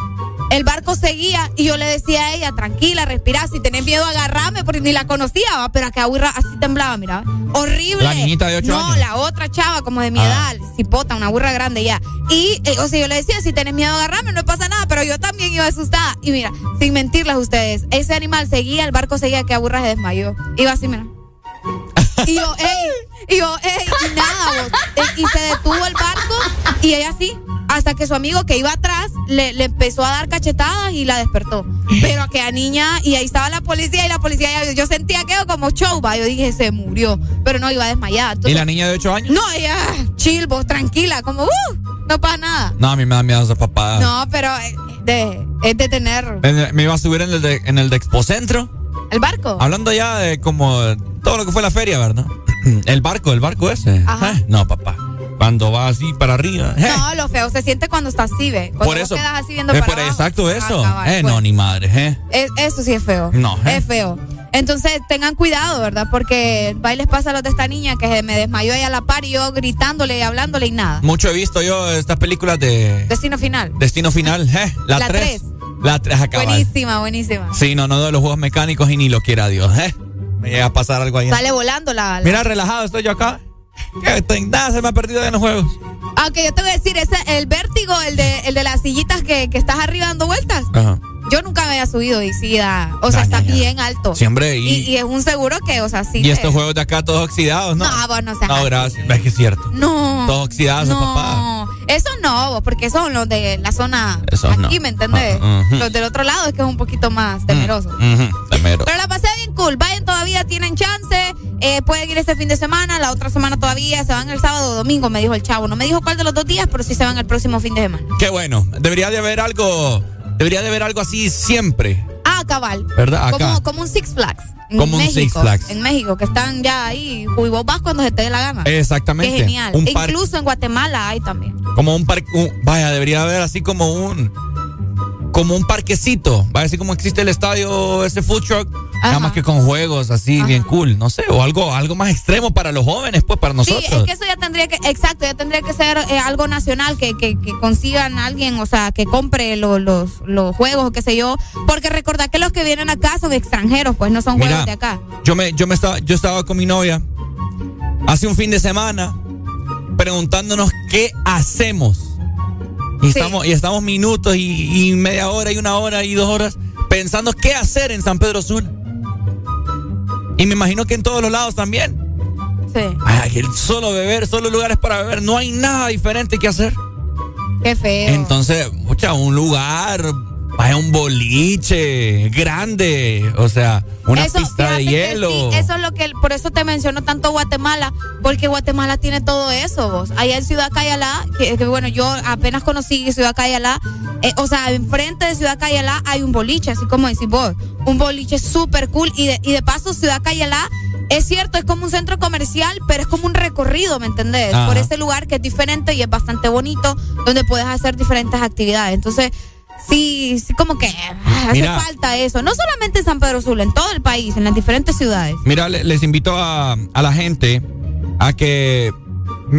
El barco seguía y yo le decía a ella, tranquila, respira, si tenés miedo agarrame, porque ni la conocía, ¿va? pero acá así temblaba, mira. Horrible. La niñita de ocho no, años. la otra chava, como de mi Ah. edad, cipota, una burra grande ya. Y, eh, o sea, yo le decía, si tenés miedo agarrame, no pasa nada, pero yo también iba asustada. Y mira, sin mentirles ustedes, ese animal seguía, el barco seguía, que Aburra se desmayó. Iba así, mira. Y yo, ey, y yo, ey, y nada, vos. Eh, Y se detuvo el barco y ella sí, hasta que su amigo que iba atrás le, le empezó a dar cachetadas y la despertó. Pero aquella niña, y ahí estaba la policía y la policía, ya- yo sentía que como show, va. Yo dije, se murió, pero no iba desmayada. ¿Y Entonces, la niña de 8 años? No, ella, chill, vos, tranquila, como, uh, no pasa nada. No, a mí me da miedo esa papada. No, pero eh, de, es de tener Me iba a subir en el de, en el de Expocentro. el barco. Hablando ya de como todo lo que fue la feria, ¿verdad? El barco, el barco ese. Ajá. Eh, No, papá. Cuando va así para arriba. No, lo feo se siente cuando estás así, ve. Cuando por vos eso. quedas así viendo Eh, para pero abajo. exacto eso. Ah, cabal, eh, pues. no, ni madre, ¿eh? Es- eso sí es feo. No, ¿eh? Es feo. Entonces tengan cuidado, ¿verdad? Porque va y les pasa a los de esta niña que se me desmayó ahí a la par y yo gritándole y hablándole y nada. Mucho he visto yo estas películas de Destino final. Destino Final, ¿eh? La La 3. tres. La 3 acaba. Buenísima, buenísima. Sí, no, no de los juegos mecánicos y ni lo quiera Dios, ¿eh? Me llega a pasar algo ahí. Sale volando la. la- Mira, relajado estoy yo acá. Nada se me ha perdido en los juegos. Aunque yo te voy a decir, ese, el vértigo, el de, el de las sillitas que, que estás arriba dando vueltas. Ajá. Yo nunca me había subido y sí da, o sea, está bien alto. Siempre, y- y, y es un seguro que, o sea, sí. Y estos juegos de acá todos oxidados, ¿no? No, vos no seas No, así. gracias. Es que es cierto. No. Todos oxidados, no, papá. eso no, vos, porque son los de la zona Esos aquí, no. ¿me entendés? Ah, ujú. Los del otro lado es que es un poquito más temeroso. Ujú, temero. Pero la pasé bien cool. Vayan todavía, tienen chance. Eh, pueden ir este fin de semana, la otra semana todavía. Se van el sábado o domingo, me dijo el chavo. No me dijo cuál de los dos días, pero sí se van el próximo fin de semana. Qué bueno. Debería de haber algo. Debería de haber algo así siempre. Ah, cabal. ¿Verdad? Acá. Como, como un Six Flags. En Como un Six Flags. En México, que están ya ahí. Y vos vas cuando se te dé la gana. Exactamente. Qué genial. Un E. Incluso en Guatemala hay también. Como un parque. Vaya, debería haber así como un. Como un parquecito. Vaya, así como existe el estadio, ese food truck. Nada más que con juegos así, bien cool. No sé. O algo, algo más extremo para los jóvenes, pues, para nosotros. Sí, es que eso ya tendría que, exacto, ya tendría que ser eh, algo nacional, que, que, que consigan a alguien, o sea, que compre lo- los, los juegos o qué sé yo. Porque recordad que los que vienen acá son extranjeros, pues no son Mira, juegos de acá. Yo me, yo me estaba, yo estaba con mi novia hace un fin de semana preguntándonos qué hacemos. Y estamos, y estamos minutos y, y media hora y una hora y dos horas pensando qué hacer en San Pedro Sur. Y me imagino que en todos los lados también. Sí. Ay, el solo beber, solo lugares para beber, no hay nada diferente que hacer. Qué feo. Entonces, mucha, un lugar, vaya un boliche grande, o sea, una Eso, pista de hielo. sí, eso es lo que, por eso te menciono tanto Guatemala, porque Guatemala tiene todo eso, vos. Allá en Ciudad Cayalá, que, que bueno, yo apenas conocí Ciudad Cayalá, eh, o sea, enfrente de Ciudad Cayalá hay un boliche, así como decís vos, un boliche súper cool, y de, y de paso Ciudad Cayalá, es cierto, es como un centro comercial, pero es como un recorrido, ¿me entendés? Ajá. Por ese lugar que es diferente y es bastante bonito, donde puedes hacer diferentes actividades. Entonces, sí, sí como que ah, hace Mira. falta eso. No solamente en San Pedro Sula, en todo el país, en las diferentes ciudades. Mira, le- les invito a, a la gente a que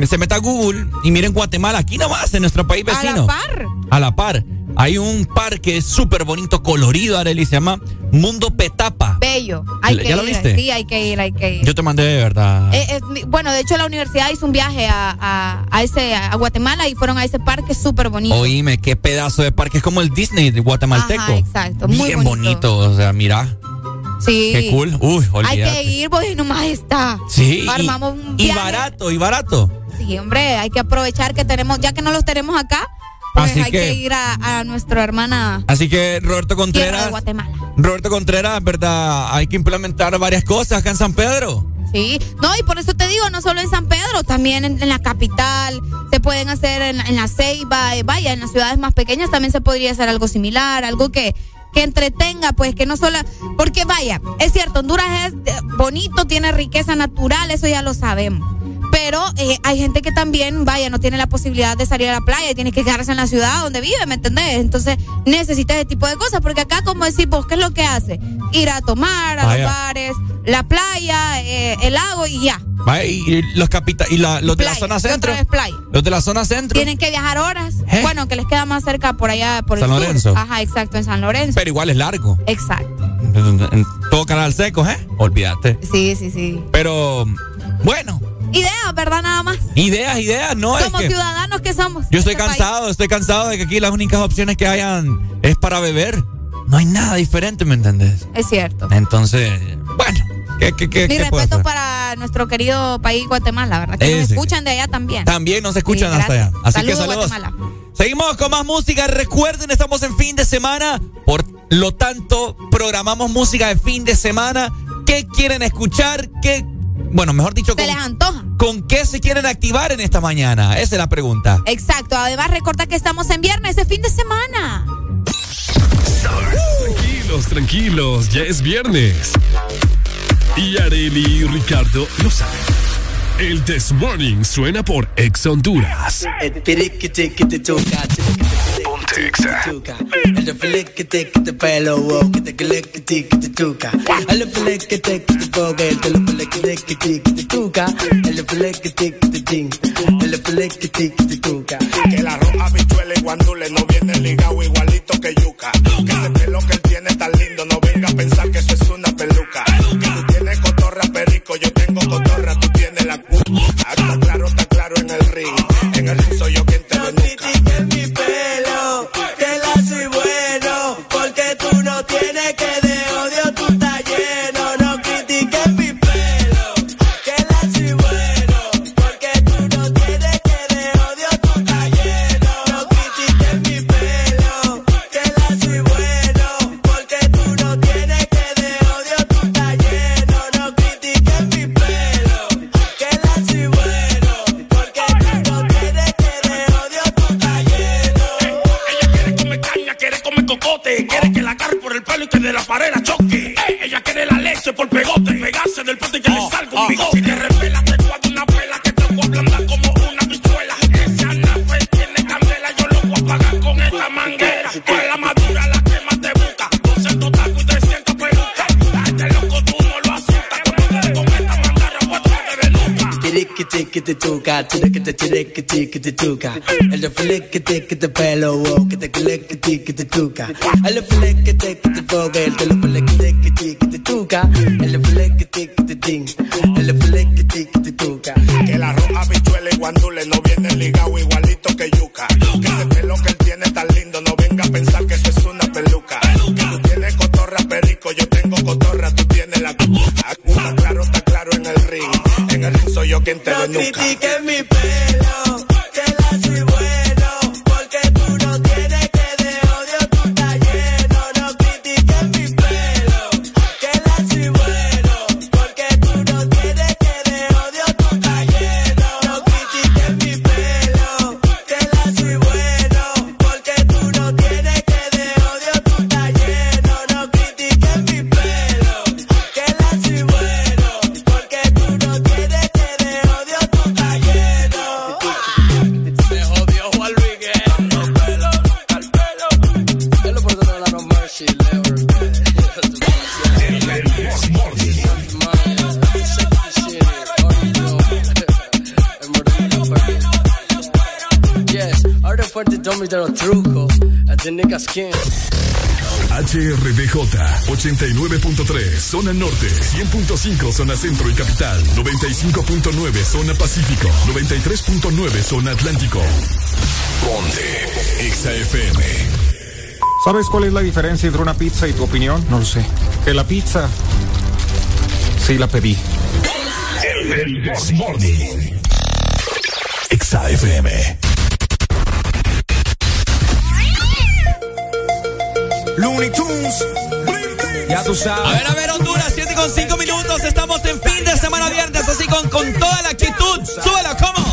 se meta a Google y miren Guatemala, aquí nomás, en nuestro país A vecino. la par. A la par. Hay un parque súper bonito, colorido, Arely, se llama Mundo Petapa. Bello. Hay ¿Ya que lo ir. viste? Sí, hay que ir, hay que ir. Yo te mandé de verdad. Eh, eh, bueno, de hecho la universidad hizo un viaje a, a, a ese a Guatemala y fueron a ese parque súper bonito. Oíme, qué pedazo de parque. Es como el Disney de guatemalteco. Ajá, exacto, muy Bien bonito. bonito. O sea, mira. Sí. Qué cool. Uy, Hay que olvídate. ir, pues nomás está. Sí. y- Armamos un y, viaje. barato, y barato. Sí, hombre, hay que aprovechar que tenemos, ya que no los tenemos acá, pues Así hay que, que- ir a, a nuestra hermana Así que Roberto de Contreras. Guatemala. Roberto Contreras, ¿verdad? Hay que implementar varias cosas acá en San Pedro. Sí, no, y por eso te digo, no solo en San Pedro, también en, en la capital, se pueden hacer en, en la Ceiba, eh, vaya, en las ciudades más pequeñas también se podría hacer algo similar, algo que, que entretenga, pues que no solo, porque vaya, es cierto, Honduras es eh, bonito, tiene riqueza natural, eso ya lo sabemos. Pero eh, hay gente que también, vaya, no tiene la posibilidad de salir a la playa y tiene que quedarse en la ciudad donde vive, ¿me entendés? Entonces necesita ese tipo de cosas, porque acá, como decís vos, ¿qué es lo que hace? Ir a tomar, a Vaya. los bares, la playa, eh, el lago y ya. Va, Y, los capita y la- los de la zona centro. playa. Los de la zona centro. Tienen que viajar horas. Bueno, que les queda más cerca por allá, por San el sur. Lorenzo. Ajá, exacto, en San Lorenzo. Pero igual es largo. Exacto. En, en todo canal seco, ¿eh? Olvídate. Sí, sí, sí. Pero, bueno, Ideas, ¿verdad? Nada más. ideas, ideas, no es Como que ciudadanos que somos. Yo estoy este cansado, estoy cansado de que aquí las únicas opciones que hayan es para beber. No hay nada diferente, ¿me entendés? Es cierto. Entonces, bueno, ¿qué, qué, qué, Mi respeto para nuestro querido país Guatemala, ¿verdad? Que nos Ese. escuchan de allá también. También nos escuchan Sí, hasta allá. Así que Saludos, saludos. Guatemala. Seguimos con más música. Recuerden, estamos en fin de semana. Por lo tanto, programamos música de fin de semana. ¿Qué quieren escuchar? ¿Qué, bueno, mejor dicho, Se con, les antoja. ¿con qué se quieren activar en esta mañana? Esa es la pregunta. Exacto. Además, recuerda que estamos en viernes, es fin de semana. Tranquilos, tranquilos, ya es viernes. Y Areli y Ricardo lo saben. El This Morning suena por Ex Honduras. Ponte Exa. El te que te pelo, wow, que te click que te que te tuca. El flick que te que te pogue, el flick que te que te que te tuca. El flick que te que te ting. El flick que te que te. Que la roja bichuela y guandule no viene ligado igualito que yuca. Que ese pelo que él tiene tan lindo, no venga a pensar que eso es una peluca. Que tú tienes cotorra perico, yo tengo cotorra, tú tienes la por pegote, pegarse del puente que le ah, salgo. Si ah. te Tiriquiti-tuca, tiriquiti-tiriquiti-tuca. El de fliquiti-quiti pelo, wow, que te tuca. El de fliquiti-quiti fogue, el de fliquiti-quiti-tuca. El de fliquiti-quiti-ting, el de fliquiti-quiti-tuca. Que la roja bichuela y guandule no viene ligado igualito yo quien te No denuca. critiques mi pelo, de los trucos. At the nigga skin. HRDJ 89.3 zona norte, 100.5 zona centro y capital, 95.9 zona pacífico, 93.9 zona atlántico. Ponte XAFM. ¿Sabes cuál es la diferencia entre una pizza y tu opinión? No lo sé. Que la pizza sí la pedí. El Morning. XAFM. Looney Tunes. Ya tú sabes. A ver, a ver, Honduras, 7 con 5 minutos. Estamos en fin de semana viernes, así con, con toda la actitud. Súbela, ¿cómo?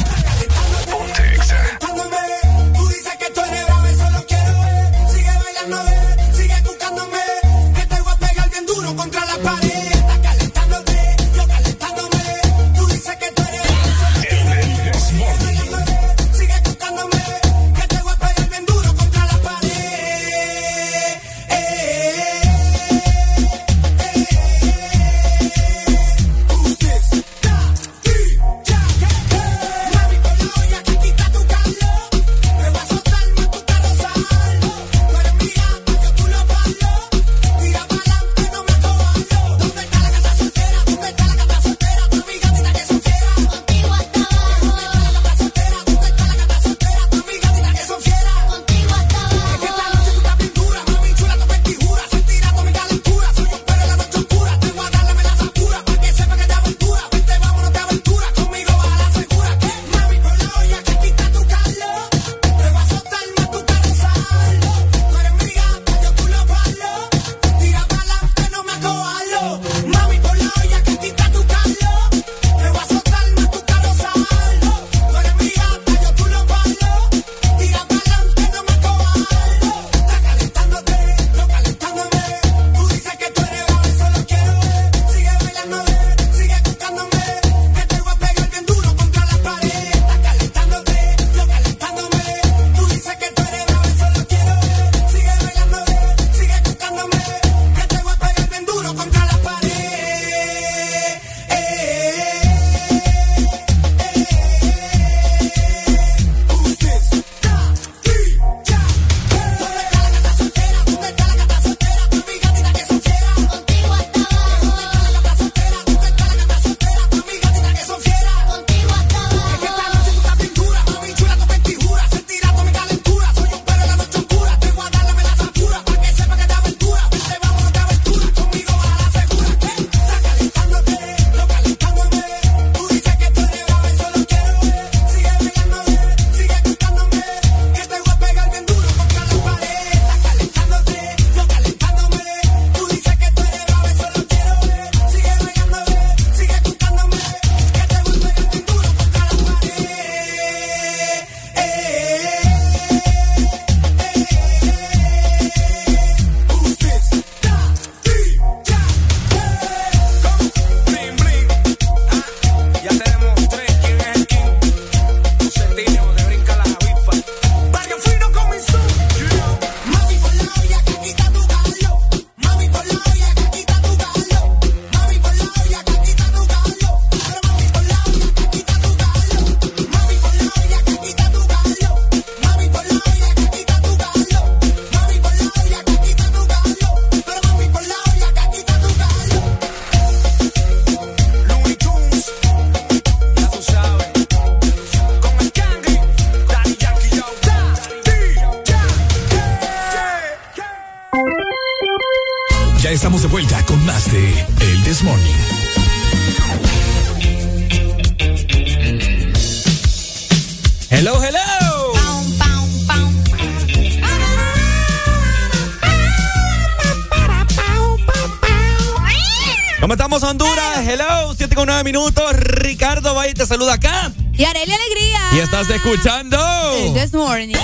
Escuchando. El This Morning.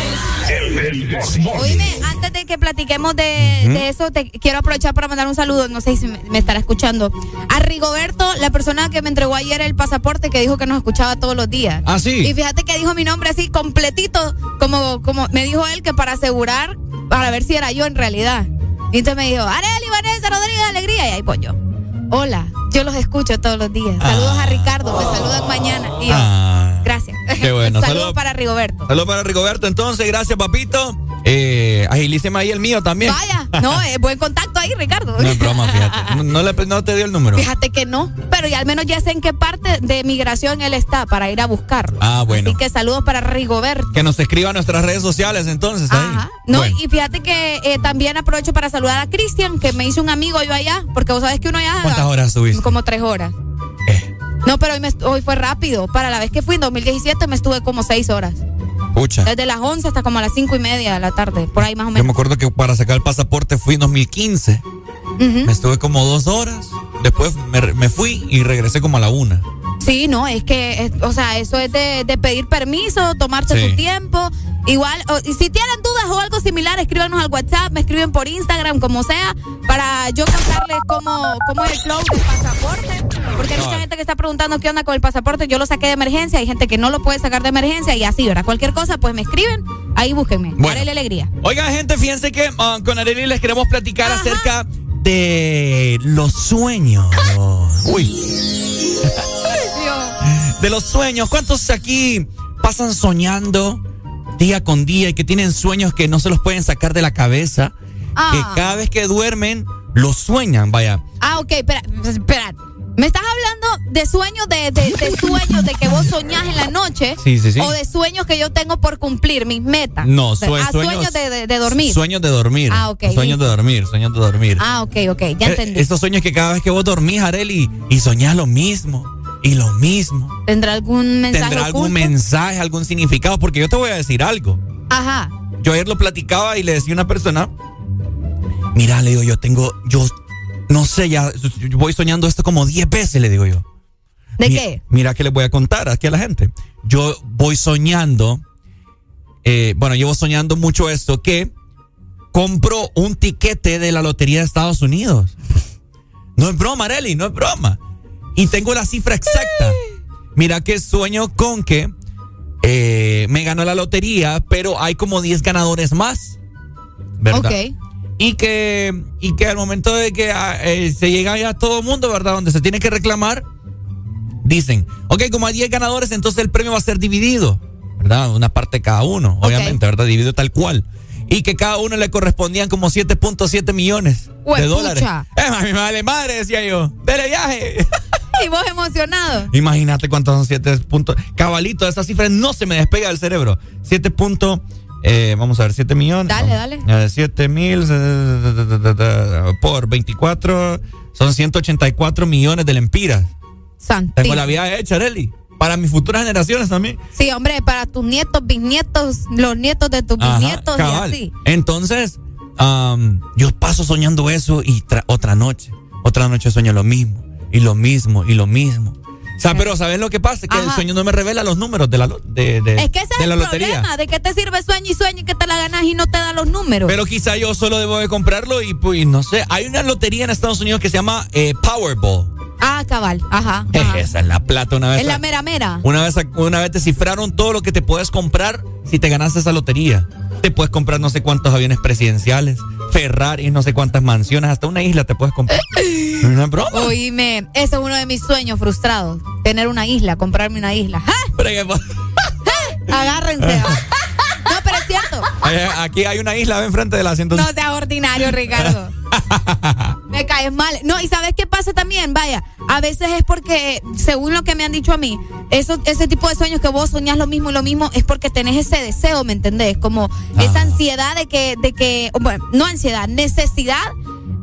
Oíme, antes de que platiquemos de, eso, te quiero aprovechar para mandar un saludo, no sé si me, me estará escuchando, a Rigoberto, la persona que me entregó ayer el pasaporte que dijo que nos escuchaba todos los días. Ah, sí. Y fíjate que dijo mi nombre así completito, como, como me dijo él que para asegurar, para ver si era yo en realidad. Y entonces me dijo, Arely, Vanessa, Rodríguez, Alegría, y ahí pues yo. Hola, yo los escucho todos los días. Saludos a Ricardo, me saludan mañana. Y yo, Ah. Qué bueno. Saludos Saludos para Rigoberto. Saludos para Rigoberto. Entonces, gracias, papito. Eh, agilíceme ahí el mío también. Vaya, no, es buen contacto ahí, Ricardo. No es broma, fíjate. No, no le, no te dio el número. Fíjate que no, pero ya al menos ya sé en qué parte de migración él está para ir a buscarlo. Ah, bueno. Así que saludos para Rigoberto. Que nos escriba a nuestras redes sociales entonces. Ahí. Ajá. No, Bueno. y fíjate que eh, también aprovecho para saludar a Cristian, que me hizo un amigo yo allá, porque vos sabes que uno ya... ¿Cuántas horas estuviste? Como tres horas. No, pero hoy, me hoy fue rápido. Para la vez que fui en 2017 me estuve como seis horas. Pucha. Desde las 11 hasta como a las cinco y media de la tarde, por ahí más o Yo menos. me acuerdo que para sacar el pasaporte fui en 2015. Ujú. Me estuve como dos horas. Después me, me fui y regresé como a la una. Sí, no, es que, es- o sea, eso es de, de pedir permiso, tomarte Sí. tu tiempo. Igual, o- y si tienen dudas o algo similar, escríbanos al WhatsApp, me escriben por Instagram, como sea, para yo contarles cómo, cómo es el flow del pasaporte. Porque hay mucha gente que está preguntando qué onda con el pasaporte. Yo lo saqué de emergencia, hay gente que no lo puede sacar de emergencia y así, ¿verdad? Cualquier cosa, pues me escriben, ahí búsquenme. Bueno. Haré la alegría. Oigan, gente, fíjense que ah, con Arely les queremos platicar acerca de los sueños. Uy. De los sueños. ¿Cuántos aquí pasan soñando día con día y que tienen sueños que no se los pueden sacar de la cabeza? Ah. Que cada vez que duermen, los sueñan, vaya. Ah, ok, espera, espera. ¿Me estás de sueños de, de, de sueños de que vos soñás en la noche? Sí, sí, sí. ¿O de sueños que yo tengo por cumplir, mis metas? No, sue- ah, sueños de, de- de dormir. Sueños de dormir. Ah, ok, Sueños de dormir, sueños de dormir. Ah, ok, ok, ya Eh, entendí. Esos sueños que cada vez que vos dormís, Areli, y soñás lo mismo, y lo mismo. ¿Tendrá algún mensaje ¿Tendrá algún mensaje, algún significado? Porque yo te voy a decir algo. Ajá. Yo ayer lo platicaba y le decía a una persona, mira, le digo, yo tengo, yo no sé, ya voy soñando esto como 10 veces, le digo yo. ¿De Mi- qué? Mira que les voy a contar aquí a la gente. Yo voy soñando, eh, bueno, llevo soñando mucho esto, que compro un tiquete de la Lotería de Estados Unidos. No es broma, Arely, no es broma. Y tengo la cifra exacta. Mira que sueño con que eh, me ganó la lotería, pero hay como 10 ganadores más. ¿Verdad? Y que, y que al momento de que ah, eh, se llega ya todo el mundo, ¿verdad? Donde se tiene que reclamar, dicen, ok, como hay 10 ganadores, entonces el premio va a ser dividido, ¿verdad? Una parte cada uno, obviamente, ¿verdad? Dividido tal cual. Y que cada uno le correspondían como 7.7 millones de dólares. Eh, a mi madre, madre, decía yo, dele viaje. Y vos emocionado. Imagínate cuántos son 7 puntos. Cabalito, esa cifra no se me despega del cerebro. 7 puntos. eh, vamos a ver, 7 millones. Dale, no. dale. Eh, 7 mil eh, por 24 son 184 millones de lempiras. Tengo la vida hecha, Arely. Para mis futuras generaciones también. Sí, hombre, para tus nietos, bisnietos, los nietos de tus Ajá, bisnietos cabal. y así. Entonces, yo paso soñando eso y tra- otra noche. Otra noche sueño lo mismo, y lo mismo, y lo mismo. O sea, pero ¿sabes lo que pasa? Que el sueño no me revela los números de la, de, de- Es que ese de es la el lotería. problema. ¿De qué te sirve sueño y sueño y que te la ganas y no te da los números? Pero quizá yo solo debo de comprarlo y pues no sé. Hay una lotería en Estados Unidos que se llama eh, Powerball. ah, cabal. Ajá. ajá. Esa es la plata una vez. Es la mera mera. Una vez, una vez te cifraron todo lo que te puedes comprar si te ganaste esa lotería. Te puedes comprar no sé cuántos aviones presidenciales, Ferrari, no sé cuántas mansiones, hasta una isla te puedes comprar. ¿No es broma? Oíme, ese es uno de mis sueños frustrados. Tener una isla, comprarme una isla. ¡Ja! Pero que- Agárrense. cierto. Eh, Aquí hay una isla enfrente de la 100. No seas ordinario, Ricardo. Me caes mal. No, y ¿sabes qué pasa también? Vaya, a veces es porque, según lo que me han dicho a mí, eso, ese tipo de sueños que vos soñás lo mismo y lo mismo es porque tenés ese deseo, ¿me entendés? Como esa ansiedad de que, de que, bueno, no ansiedad, necesidad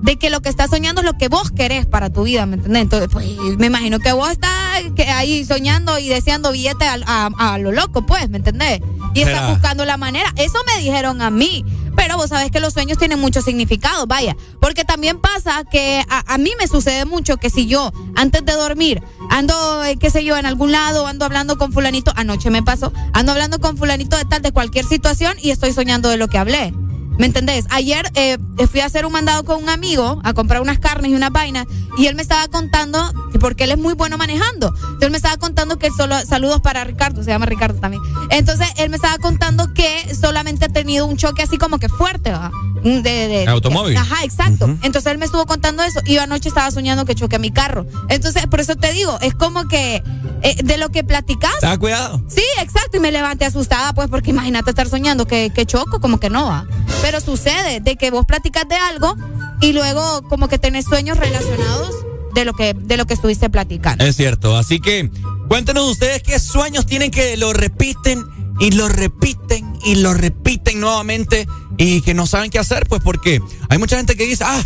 de que lo que estás soñando es lo que vos querés para tu vida, ¿me entendés? Entonces, pues, me imagino que vos estás que ahí soñando y deseando billetes a, a- a lo loco, pues, ¿me entendés? Y estás buscando la manera. Eso me dijeron a mí. Pero vos sabés que los sueños tienen mucho significado, vaya. Porque también pasa que a, a mí me sucede mucho que si yo, antes de dormir, ando, eh, qué sé yo, en algún lado, ando hablando con fulanito, anoche me pasó, ando hablando con fulanito de tal, de cualquier situación y estoy soñando de lo que hablé. ¿Me entendés? Ayer eh, fui a hacer un mandado con un amigo a comprar unas carnes y unas vainas y él me estaba contando, porque él es muy bueno manejando, entonces él me estaba contando que solo, saludos para Ricardo, se llama Ricardo también. Entonces él me estaba contando que solamente ha tenido un choque así como que fuerte, ¿verdad? De, de- Automóvil. Ajá, exacto. Entonces él me estuvo contando eso y yo anoche estaba soñando que choqué mi carro. Entonces, por eso te digo, es como que eh, de lo que platicás. Ten cuidado. Sí, exacto, y me levanté asustada, pues, porque imagínate estar soñando que, que choco, como que no va. Pero sucede de que vos platicas de algo y luego como que tenés sueños relacionados de lo que, de lo que estuviste platicando. Es cierto, así que cuéntenos ustedes qué sueños tienen que lo repiten y lo repiten y lo repiten nuevamente y que no saben qué hacer, pues porque hay mucha gente que dice, ah,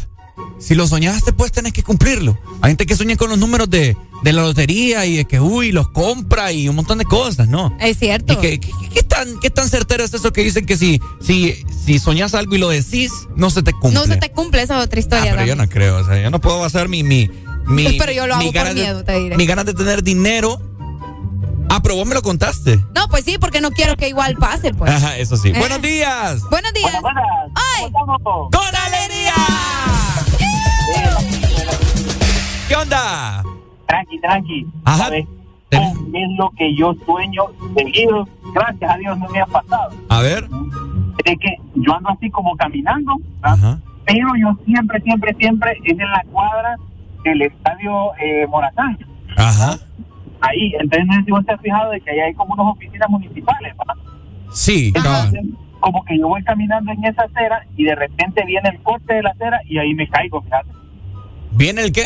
si lo soñaste, pues tenés que cumplirlo. Hay gente que sueña con los números de, de la lotería y de que, uy, los compra y un montón de cosas, ¿no? Es cierto. ¿Y qué, qué- qué tan, qué tan certero es eso que dicen que si, si, si soñas algo y lo decís, no se te cumple? No se te cumple, esa es otra historia. Ah, pero yo no creo, o sea, yo no puedo basar mi, mi, mi, Pero yo lo mi hago por ganas de- miedo, te diré. Mi ganas de tener dinero. Ah, pero vos me lo contaste. No, pues sí, porque no quiero que igual pase, pues. Ajá, eso sí. Eh. Buenos días. Buenos días. ¡Ay! ¡Con alegría! ¿Qué onda? Tranqui, tranqui. Ajá. ¿Sabes? Es lo que yo sueño seguido. Gracias a Dios no me ha pasado. A ver. Es que yo ando así como caminando, ¿verdad? pero yo siempre, siempre, siempre es en la cuadra del estadio eh, Morazán. Ajá. Ahí, entonces no sé si vos te has fijado de que ahí hay como unas oficinas municipales, ¿verdad? Sí, Entonces, como que yo voy caminando en esa acera y de repente viene el corte de la acera y ahí me caigo, fíjate. ¿Viene el qué?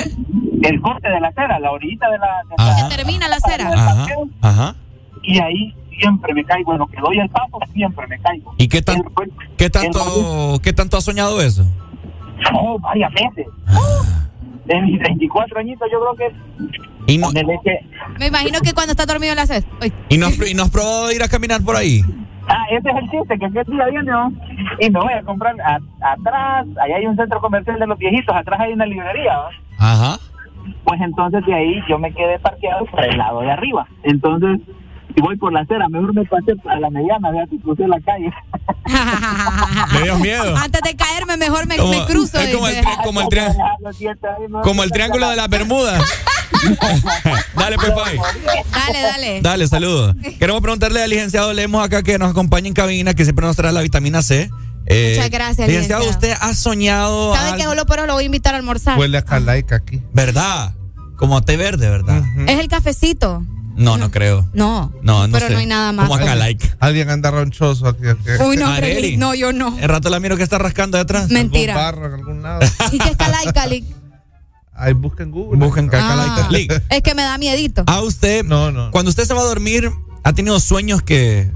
El corte de la acera, la orillita de la... de Ajá. Que termina la acera. Ajá. Ajá. y ahí siempre me caigo. En lo que doy el paso, siempre me caigo. ¿Y qué, tan, qué, tanto, qué tanto has soñado eso? Oh, varias veces. De mis 34 añitos, yo creo que. Y no, Me imagino que cuando está dormido la haces. Y no, has, y no has probado ir a caminar por ahí. Ah, ese es el chiste, que aquel día viene, ¿no? Y me voy a comprar a- atrás. Allá hay un centro comercial de los viejitos, atrás hay una librería, ¿no? Ajá. Pues entonces de ahí yo me quedé parqueado por el lado de arriba. Entonces, si voy por la acera, mejor me pasé a la mediana, vea, si crucé la calle. Me dio miedo. Antes de caerme, mejor me, Como- me cruzo. es como el dice. tri- como el triángulo. Como el triángulo de las Bermudas. Dale, pues, Pai. Dale, dale. Dale, saludos. Queremos preguntarle al licenciado Lemos acá que nos acompaña en cabina, que siempre nos trae la vitamina C. Eh, Muchas gracias, licenciado. licenciado. ¿Usted ha soñado ¿Sabe que solo por eso lo voy a invitar a almorzar? a calaica aquí. ¿Verdad? Como té verde, ¿verdad? Es el cafecito. No, no creo. No. No, no Pero sé. no hay nada más. Como acalaica. Alguien anda ronchoso aquí. aquí. Uy, no, Areli. No, yo no. El rato la miro que está rascando detrás. Mentira. Algún barro en algún lado. ¿Y qué es Calai, Cali? Ahí busquen Google. Busquen Ah. Cacalaica. Es que me da miedito. A usted, cuando usted se va a dormir, ha tenido sueños que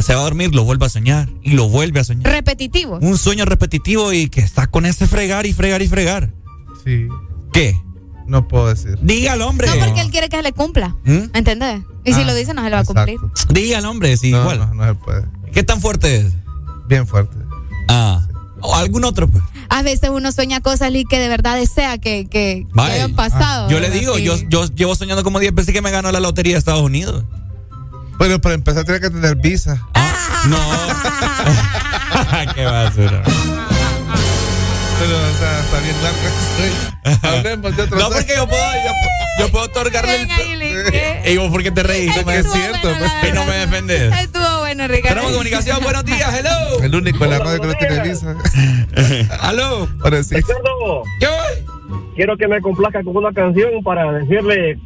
se va a dormir, lo vuelve a soñar y lo vuelve a soñar. Repetitivo. Un sueño repetitivo y que está con ese fregar y fregar y fregar. Sí. ¿Qué? No puedo decir. Dígalo, hombre. No, porque él quiere que se le cumpla. ¿Mm? ¿Entendés? Y si Ah, lo dice, no se le va a cumplir. Dígalo, hombre, sí, No, igual. no, no se puede. ¿Qué tan fuerte es? Bien fuerte. Ah. O algún otro, pues. A veces uno sueña cosas Lee, que de verdad desea que, que, hayan pasado. Yo le digo, Sí. yo, yo llevo soñando como 10 veces que me ganó la lotería de Estados Unidos. Pero para empezar tiene que tener visa. No. Qué basura. Pero, o sea, está bien largo ese sueño. Hablemos de otro No, porque yo puedo, yo, yo puedo otorgarle el. ¿Y vos por qué te reís? Es que es cierto. pues. Y no me defendes. Estuvo bueno, Ricardo. Tenemos comunicación, buenos días, hello. El único en la radio que no tiene visa. Aló. Ahora sí. Ricardo, ¿Qué quiero que me complazca con una canción para decirle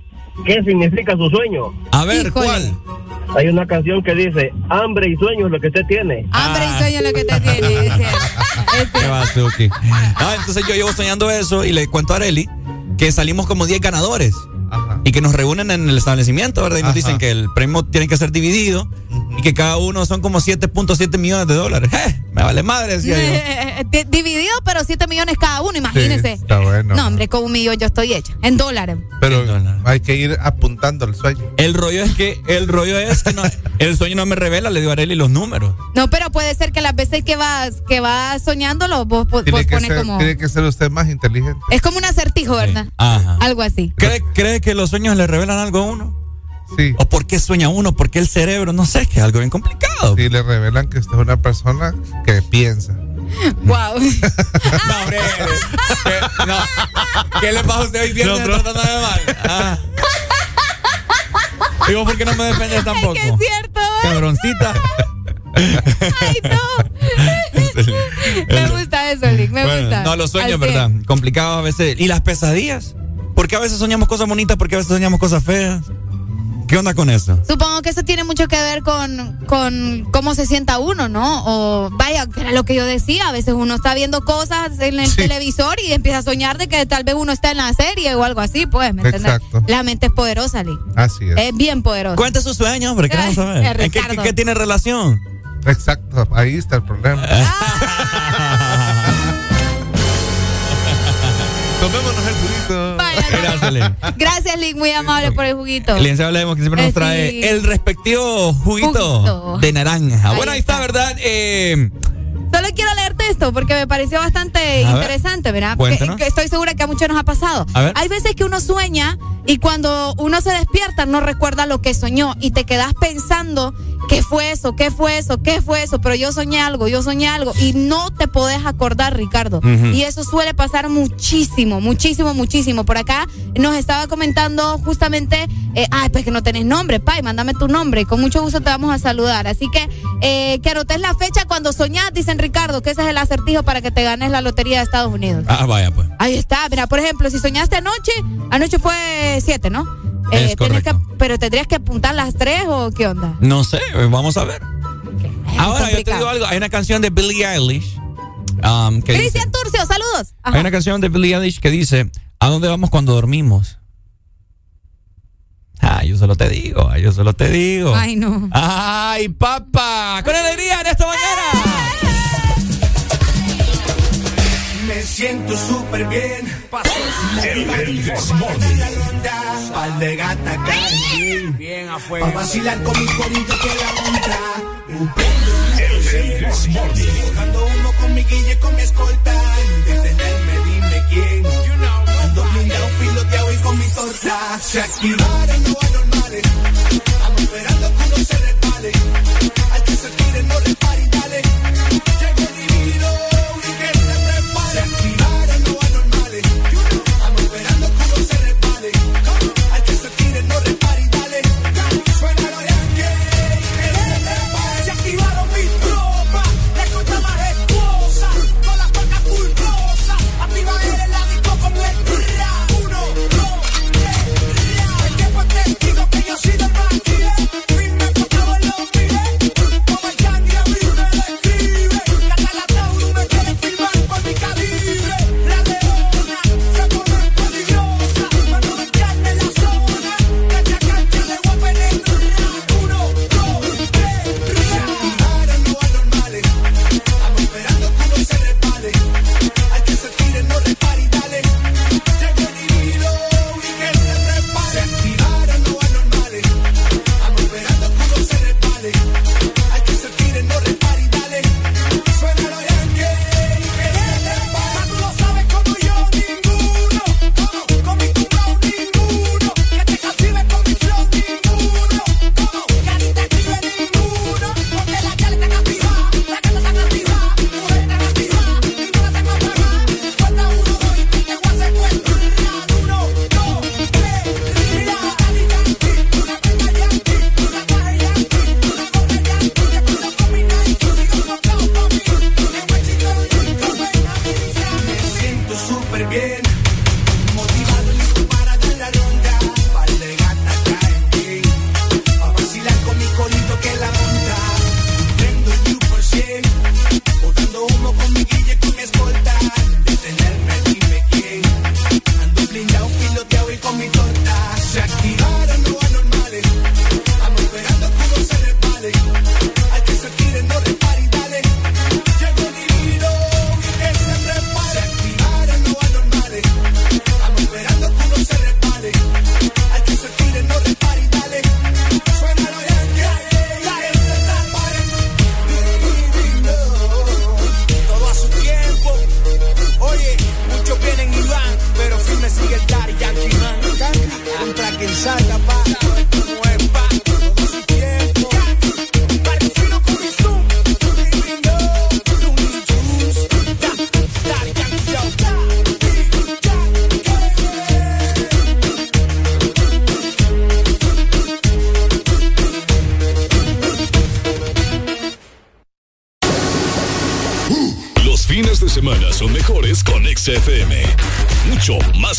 qué significa su sueño. A ver, ¿cuál? Hay una canción que dice, hambre y sueño es lo que usted tiene. Hambre y sueño es lo que te tiene. Qué bazuki. Ah, entonces yo llevo soñando eso y le cuento a Areli que salimos como 10 ganadores. Y que nos reúnen en el establecimiento, ¿verdad? Y nos Ajá. dicen que el premio tiene que ser dividido y que cada uno son como 7.7 millones de dólares. ¡Eh! Me vale madre, decía yo. Eh, di- Dividido, pero 7 millones cada uno, imagínese. está bueno. No, hombre, con un millón yo estoy hecha. En dólares. Pero hay que ir apuntando el sueño. El rollo es que, el rollo es que no- el sueño no me revela, le digo a Arely los números. No, pero puede ser que las veces que vas, que vas soñándolo, vos, vos pones ser, como. tiene que ser usted más inteligente. Es como un acertijo, ¿verdad? Ajá. Algo así. ¿Cree, cree que los sueños le revelan algo a uno? Sí. ¿O por qué sueña uno? ¿Por qué el cerebro? No sé, es que es algo bien complicado. Y le revelan que usted es una persona que piensa. Wow. No, hombre. ¿Qué, no. ¿Qué le pasa a usted hoy viernes No, tratando de mal? Ah. ¿Y vos por qué no me defendes tampoco? Es cierto. Cabroncita. Ay, no. me gusta eso, Lick, me Bueno, gusta. no, los sueños, ¿verdad? Complicados a veces. ¿Y las pesadillas? ¿Por qué a veces soñamos cosas bonitas? ¿Por qué a veces soñamos cosas feas? ¿Qué onda con eso? Supongo que eso tiene mucho que ver con, con cómo se sienta uno, ¿no? O vaya, que era lo que yo decía, a veces uno está viendo cosas en el televisor y empieza a soñar de que tal vez uno está en la serie o algo así, pues, ¿me entiendes? Exacto. La mente es poderosa, Lick. Así es. Es bien poderosa. Cuente sus sueños, hombre, queremos saber. ¿En qué, Ricardo. qué- qué tiene relación? Exacto, ahí está el problema. Tomémonos el juguito. Gracias, Lick, muy amable por el juguito. El licenciado Lemos que siempre Eh, nos trae sí. el respectivo juguito, de naranja. Bueno, ahí está, ¿verdad? Eh, Solo quiero leerte esto porque me pareció bastante A ver. interesante, ¿verdad? Que, que estoy segura que a muchos nos ha pasado. A ver. Hay veces que uno sueña y cuando uno se despierta no recuerda lo que soñó y te quedas pensando qué fue eso, qué fue eso, qué fue eso, pero yo soñé algo, yo soñé algo y no te podés acordar, Ricardo. Y eso suele pasar muchísimo, muchísimo, muchísimo. Por acá nos estaba comentando justamente, eh, ay, pues que no tenés nombre, Pai, mándame tu nombre con mucho gusto te vamos a saludar. Así que eh, que anotes la fecha cuando soñás, dicen Ricardo, que ese es el acertijo para que te ganes la lotería de Estados Unidos. ah, vaya, pues. Ahí está, mira, por ejemplo, si soñaste anoche, anoche fue 7, ¿no? Es tenés que, pero tendrías que apuntar las 3 o qué onda? No sé, eh, vamos a ver. Ahora, yo te digo algo. Hay una canción de Billie Eilish. um, que dice- Cristian Turcio, saludos. Ajá. hay una canción de Billie Eilish que dice: ¿A dónde vamos cuando dormimos? Ah, yo solo te digo, yo solo te digo. Ay, no. ¡Ay, papá! ¡Con alegría en esta mañana! Me siento súper bien. El Desmorning. Pal de gata caen bien afuera. Pa' vacilar con mi corito que la monta. El Desmorning. Buscando humo con mi guille, con mi escolta. Detenerme, dime quién. Ando blindado, piloteado y con mi torta. Se activaron los anormales. Estamos esperando que uno se resbale. Al que se tire, no le pare y dale.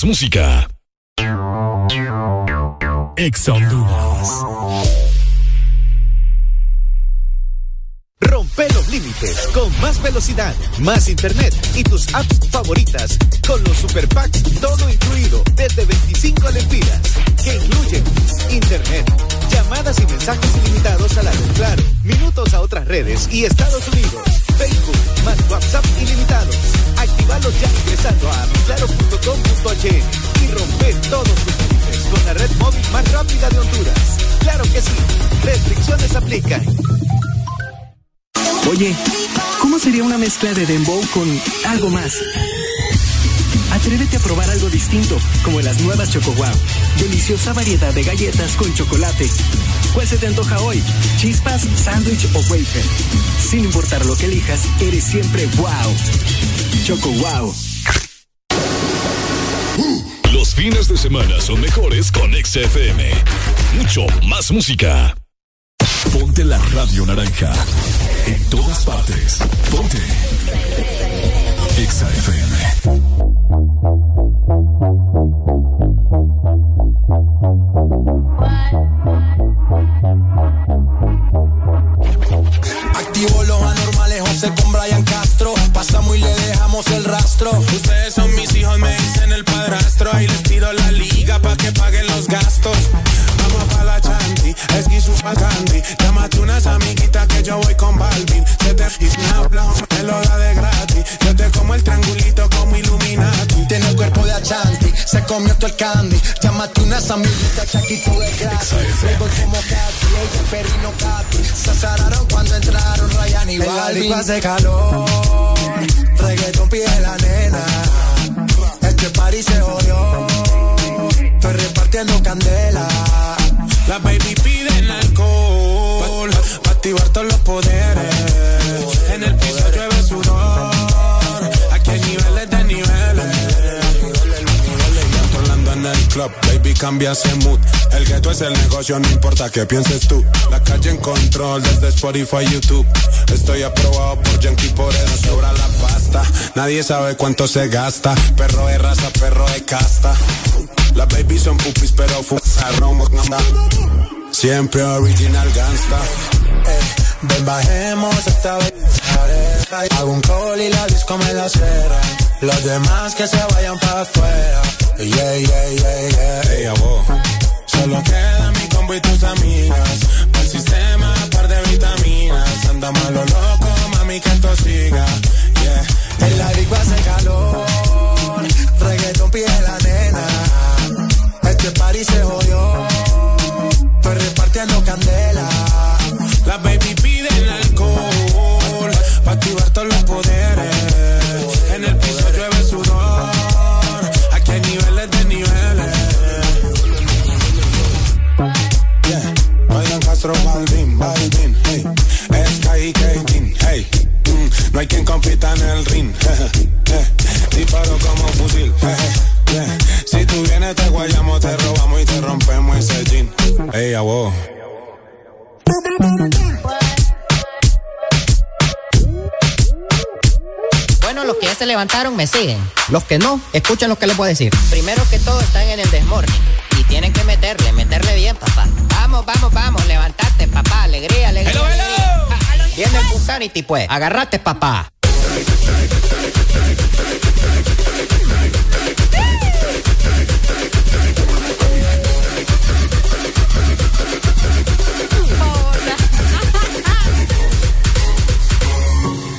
Música. Ex. Rompe los límites con más velocidad, más internet y tus apps favoritas con los super packs todo incluido desde 25 lempiras que incluyen internet, llamadas y mensajes ilimitados a la red Claro, minutos a otras redes y Estados Unidos, Oye, ¿cómo sería una mezcla de dembow con algo más? Atrévete a probar algo distinto, como las nuevas Choco Wow. Deliciosa variedad de galletas con chocolate. ¿Cuál se te antoja hoy? ¿Chispas, sándwich o wafer? Sin importar lo que elijas, eres siempre wow. Choco Wow. Los fines de semana son mejores con XFM. Mucho más música. Ponte la radio naranja. En todas partes. Ponte. XFM. El de se comió todo el candy. Llámate unas amiguitas todo es gratis. Playboy como Katy, ella el perrino Katy. Se azararon cuando entraron Ryan y la Balvin. disco hace calor, reggaeton pide la nena. Este party se jodió, estoy repartiendo candela. Las baby piden alcohol pa' activar todos los poderes. En el piso llueve club, baby cambia ese mood. El gueto es el negocio, no importa qué pienses tú. La calle en control desde Spotify, YouTube. Estoy aprobado por Yankee, por eso sobra la pasta. Nadie sabe cuánto se gasta. Perro de raza, perro de casta. Las baby son pupis, pero fumaron. Siempre original gangsta. Eh, ven, bajemos esta vez. Hago un call y la disco me la cera. Los demás que se vayan para afuera. Yeah, yeah, yeah, yeah. Solo queda mi combo y tus amigas. Para el sistema, par de vitaminas. Anda malo loco, mami, que esto siga. Yeah. En la disco hace calor. Reggaeton pide la nena. Este party se jodió. No hay quien compita en el ring. Disparo como fusil. Si tú vienes te guayamos, te robamos y te rompemos ese jean. Ey, vos. Bueno, los que ya se levantaron me siguen. Los que no, escuchen lo que les voy a decir. Primero que todo están en el desmorning. Y tienen que meterle, meterle bien, papá. Vamos, vamos, vamos, levantate, papá. Alegría, alegría. alegría. Viene el Punsanity, pues. Agarrate, papá.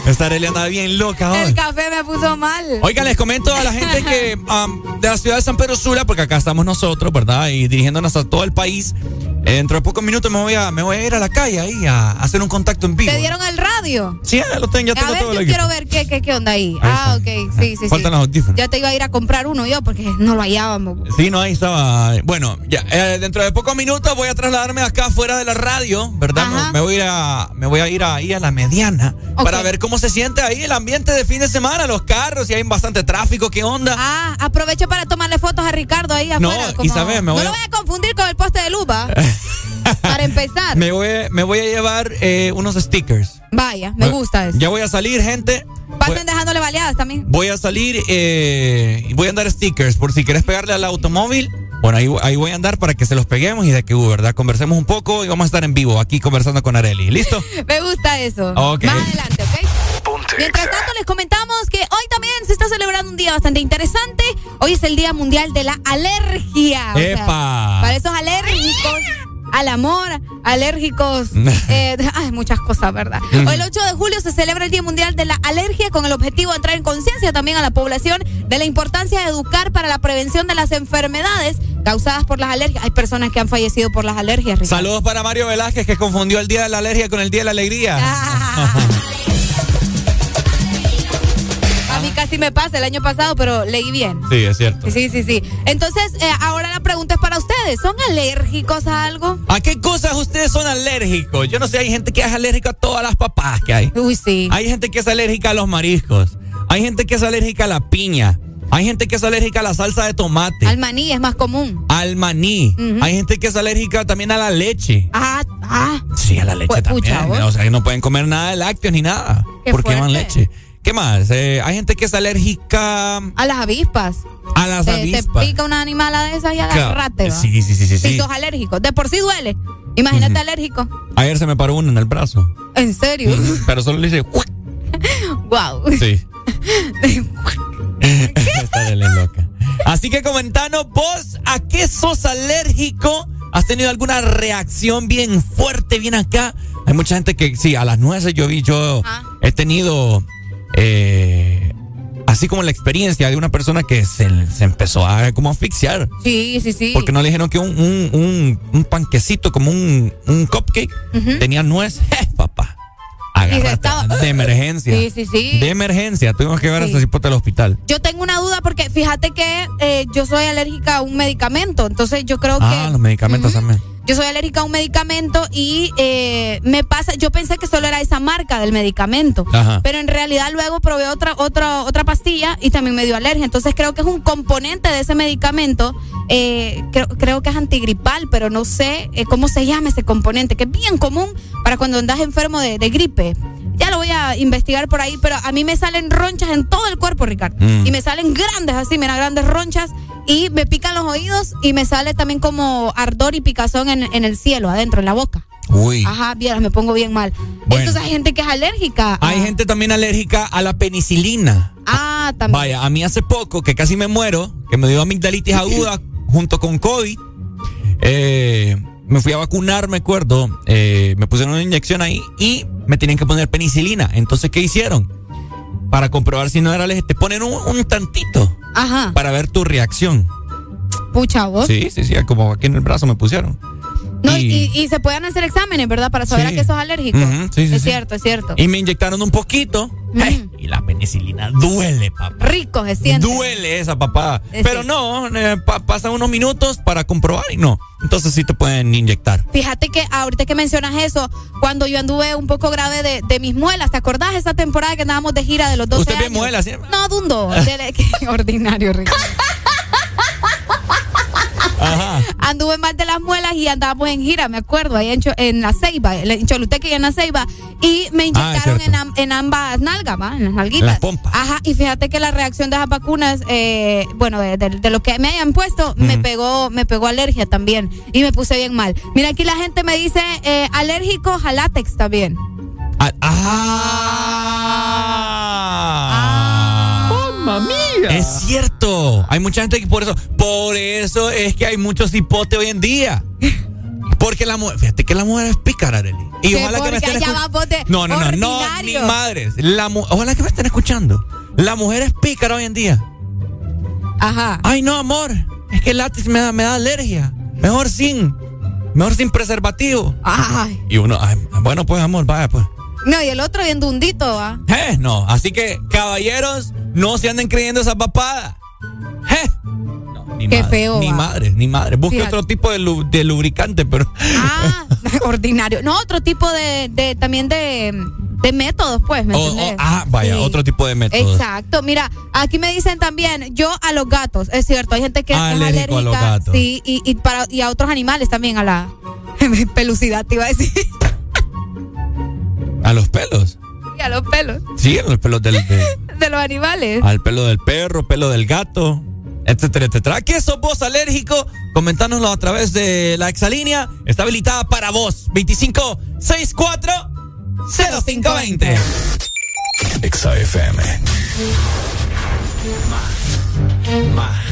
Esta Arely anda bien loca hoy. El café me puso mal. Oigan, les comento a la gente que um, de la ciudad de San Pedro Sula, porque acá estamos nosotros, ¿verdad? Y dirigiéndonos a todo el país. eh, Dentro de pocos minutos me voy a, me voy a ir a la calle ahí a hacer un contacto en vivo. ¿Te dieron el radio? Sí, ya lo tengo, ya tengo a ver, todo yo el quiero ver qué, qué, qué onda ahí. ah, ok, sí, sí, Faltan sí. los audífonos. Ya te iba a ir a comprar uno yo porque no lo hallábamos. Sí, no, ahí estaba. Bueno, ya, eh, dentro de pocos minutos voy a trasladarme acá fuera de la radio, ¿verdad? Me, me voy a, me voy a ir ahí a la mediana para ver cómo se siente ahí el ambiente de fin de semana, los carros, y hay bastante tráfico, ¿qué onda? Ah, aprovecho para tomarle fotos a Ricardo ahí No, afuera. Isabel, me voy no lo voy a confundir con el poste de luz, ¿va? para empezar. Me voy, me voy a llevar eh, unos stickers. Vaya, me gusta eso. Ya voy a salir, gente. Pasen dejándole baleadas también. Voy a salir eh, y voy a andar stickers por si quieres pegarle al automóvil. Bueno, ahí, ahí voy a andar para que se los peguemos y de que, uh, ¿verdad? Conversemos un poco y vamos a estar en vivo aquí conversando con Areli. ¿Listo? Me gusta eso. Ok. Más adelante. Mientras tanto, les comentamos que hoy también se está celebrando un día bastante interesante. Hoy es el Día Mundial de la Alergia. O sea, ¡Epa! para esos alérgicos al amor, alérgicos, eh, ay, muchas cosas, ¿verdad? Hoy el 8 de julio se celebra el Día Mundial de la Alergia con el objetivo de entrar en conciencia también a la población de la importancia de educar para la prevención de las enfermedades causadas por las alergias. Hay personas que han fallecido por las alergias, Ricardo. Saludos para Mario Velázquez que confundió el día de la alergia con el día de la alegría. A casi me pasa el año pasado, pero leí bien. Sí, es cierto. Sí, sí, sí. Entonces, eh, ahora la pregunta es para ustedes. ¿Son alérgicos a algo? ¿A qué cosas ustedes son alérgicos? Yo no sé, hay gente que es alérgica a todas las papas que hay. Uy, sí. Hay gente que es alérgica a los mariscos. Hay gente que es alérgica a la piña. Hay gente que es alérgica a la salsa de tomate. Al maní es más común. Al maní. Hay gente que es alérgica también a la leche. Ah, ah. Sí, a la leche Pues, también. pucha, o sea, que no pueden comer nada de lácteos ni nada. Qué porque fuerte. leche. ¿Qué más? Eh, hay gente que es alérgica A las avispas. a las Te, te avispas. pica una animala de esas y Claro. agarrate. va. Sí, sí, sí, sí. Si sí. sos alérgico. De por sí duele. Imagínate alérgico. Ayer se me paró uno en el brazo. ¿En serio? Pero solo le hice. wow. Sí. Esta de la es loca. Así que comentanos vos, ¿a qué sos alérgico? ¿Has tenido alguna reacción bien fuerte, bien acá? Hay mucha gente que, sí, a las nueces yo vi, yo he tenido, eh, así como la experiencia de una persona que se, se empezó a como asfixiar. Sí, sí, sí. Porque no le dijeron que un, un, un, un panquecito, como un, un cupcake, tenía nuez. ¡Eh, papá! Estaba- de emergencia. Sí, sí, sí. De emergencia. Tuvimos que llevar a Sí. ese cipote al hospital. Yo tengo una duda porque fíjate que eh, yo soy alérgica a un medicamento. Entonces yo creo Ah, que. los medicamentos también. Yo soy alérgica a un medicamento y eh, me pasa, yo pensé que solo era esa marca del medicamento, Ajá. pero en realidad luego probé otra otra otra pastilla y también me dio alergia. Entonces creo que es un componente de ese medicamento, eh, creo, creo que es antigripal, pero no sé eh, cómo se llama ese componente, que es bien común para cuando andas enfermo de, de gripe. Ya lo voy a investigar por ahí, pero a mí me salen ronchas en todo el cuerpo, Ricardo. Mm. Y me salen grandes así, mira, grandes ronchas. Y me pican los oídos y me sale también como ardor y picazón en, en el cielo, adentro, en la boca. Uy. Ajá, vieras, me pongo bien mal. Bueno. Entonces hay gente que es alérgica. Hay gente también alérgica a la penicilina. Ah, también. Vaya, a mí hace poco, que casi me muero, que me dio amigdalitis aguda junto con COVID, eh, me fui a vacunar, me acuerdo, eh, me pusieron una inyección ahí y me tenían que poner penicilina. Entonces, ¿qué hicieron? Para comprobar si no era alérgico, te ponen un, un tantito Ajá. para ver tu reacción. Pucha, vos. Sí, sí, sí, como aquí en el brazo me pusieron. No, y, Y- y se pueden hacer exámenes, ¿verdad? Para saber Sí. a qué sos alérgico. Sí, sí, es cierto, es cierto. Y me inyectaron un poquito. Ay, y la penicilina duele, papá. Rico se siente. Duele esa. Eh, Pero sí. no, eh, pa- pasan unos minutos para comprobar y no. Entonces sí te pueden inyectar. Fíjate que ahorita que mencionas eso, cuando yo anduve un poco grave de, de mis muelas, ¿te acordás esa temporada que andábamos de gira de los 12 Usted ve años? muelas, ¿sí? No, dundo. Qué ordinario, Rico. Ajá. Anduve mal de las muelas y andábamos en gira, me acuerdo, ahí en, Cho- en la Ceiba, en Choluteca y en la Ceiba. Y me inyectaron cierto. en, am- en ambas nalgas, ¿va? En las nalguitas. Las pompas. Ajá, y fíjate que la reacción de esas vacunas, eh, bueno, de, de- de lo que me hayan puesto, me pegó me pegó alergia también. Y me puse bien mal. Mira, aquí la gente me dice eh, alérgicos a látex también. Ah. ah. Es cierto. Hay mucha gente que por eso. Por eso es que hay muchos hipotes hoy en día. Porque la mujer. Fíjate que la mujer es pícara, Arely. Y ojalá que me estén No, no, no, no, ni madres. La mu- ojalá que me estén escuchando. La mujer es pícara hoy en día. Ajá. Ay, no, amor. Es que el látex me da, me da alergia. Mejor sin. Mejor sin preservativo. Ay. Y uno, ay, bueno, pues, amor, vaya, pues. No, y el otro bien dundito, ¿va? Eh, no. Así que, caballeros, no se anden creyendo esa papada. ¿Eh? No, ni Qué feo. Ni va. madre, ni madre. Busque otro tipo de, lubricante, pero. Ah, ordinario. No, otro tipo de, de también de, de métodos, pues, oh, oh, ah, vaya, otro tipo de métodos. Exacto. Mira, aquí me dicen también, yo a los gatos, es cierto, hay gente que es alérgica. A los gatos. Sí, y, y, para, y a otros animales también, a la pelucidad, te iba a decir. ¿A los pelos? Y a los pelos. Sí, a los pelos del, de, de los animales. Al pelo del perro, pelo del gato, etcétera, etcétera. ¿Qué sos vos alérgico? Comentánoslo a través de la exalínea. Está habilitada para vos. 2564 0520. Exa FM. Más. Más.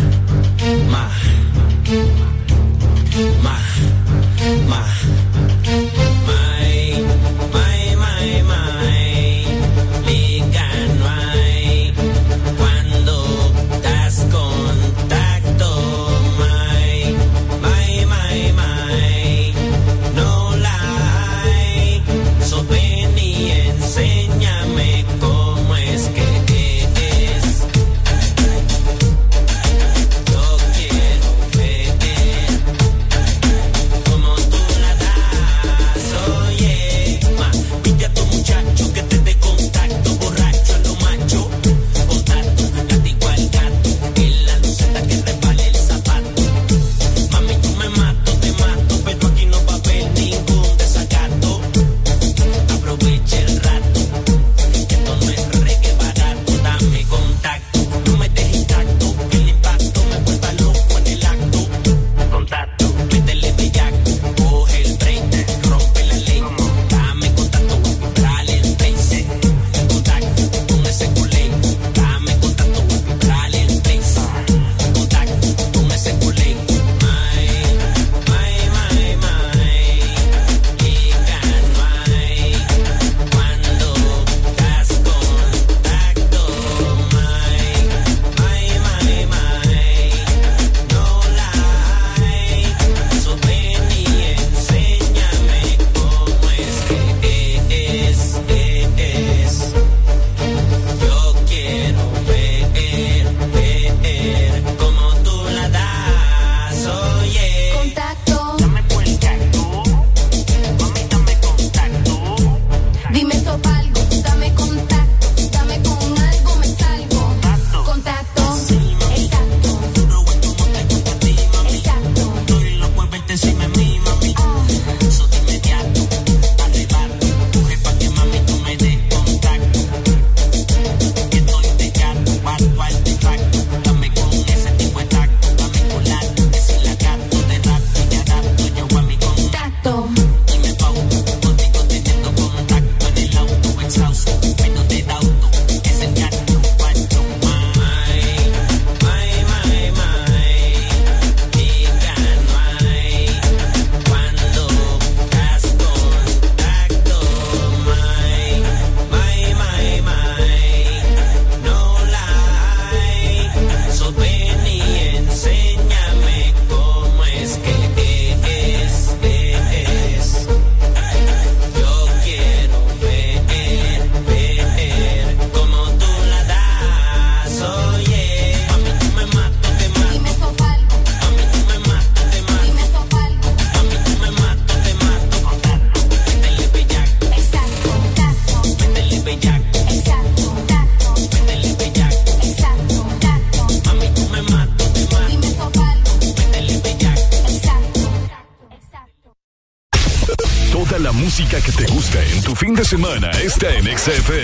XFM.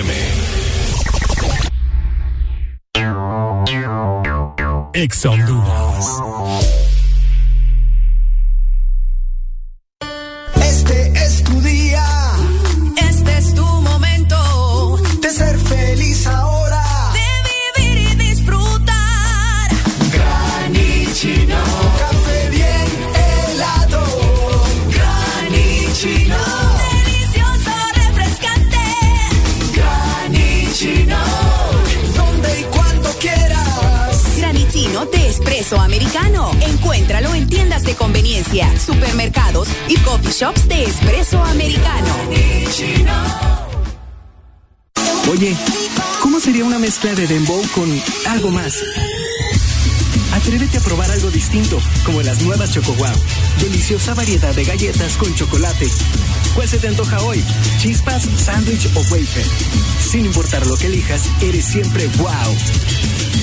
siempre wow.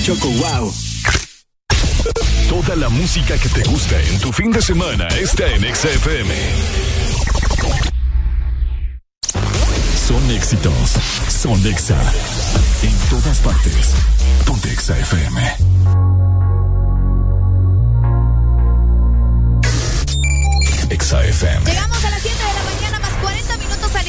Choco wow. Toda la música que te gusta en tu fin de semana está en XFM. Son éxitos. Son Exa. En todas partes. Ponte Exa FM. Exa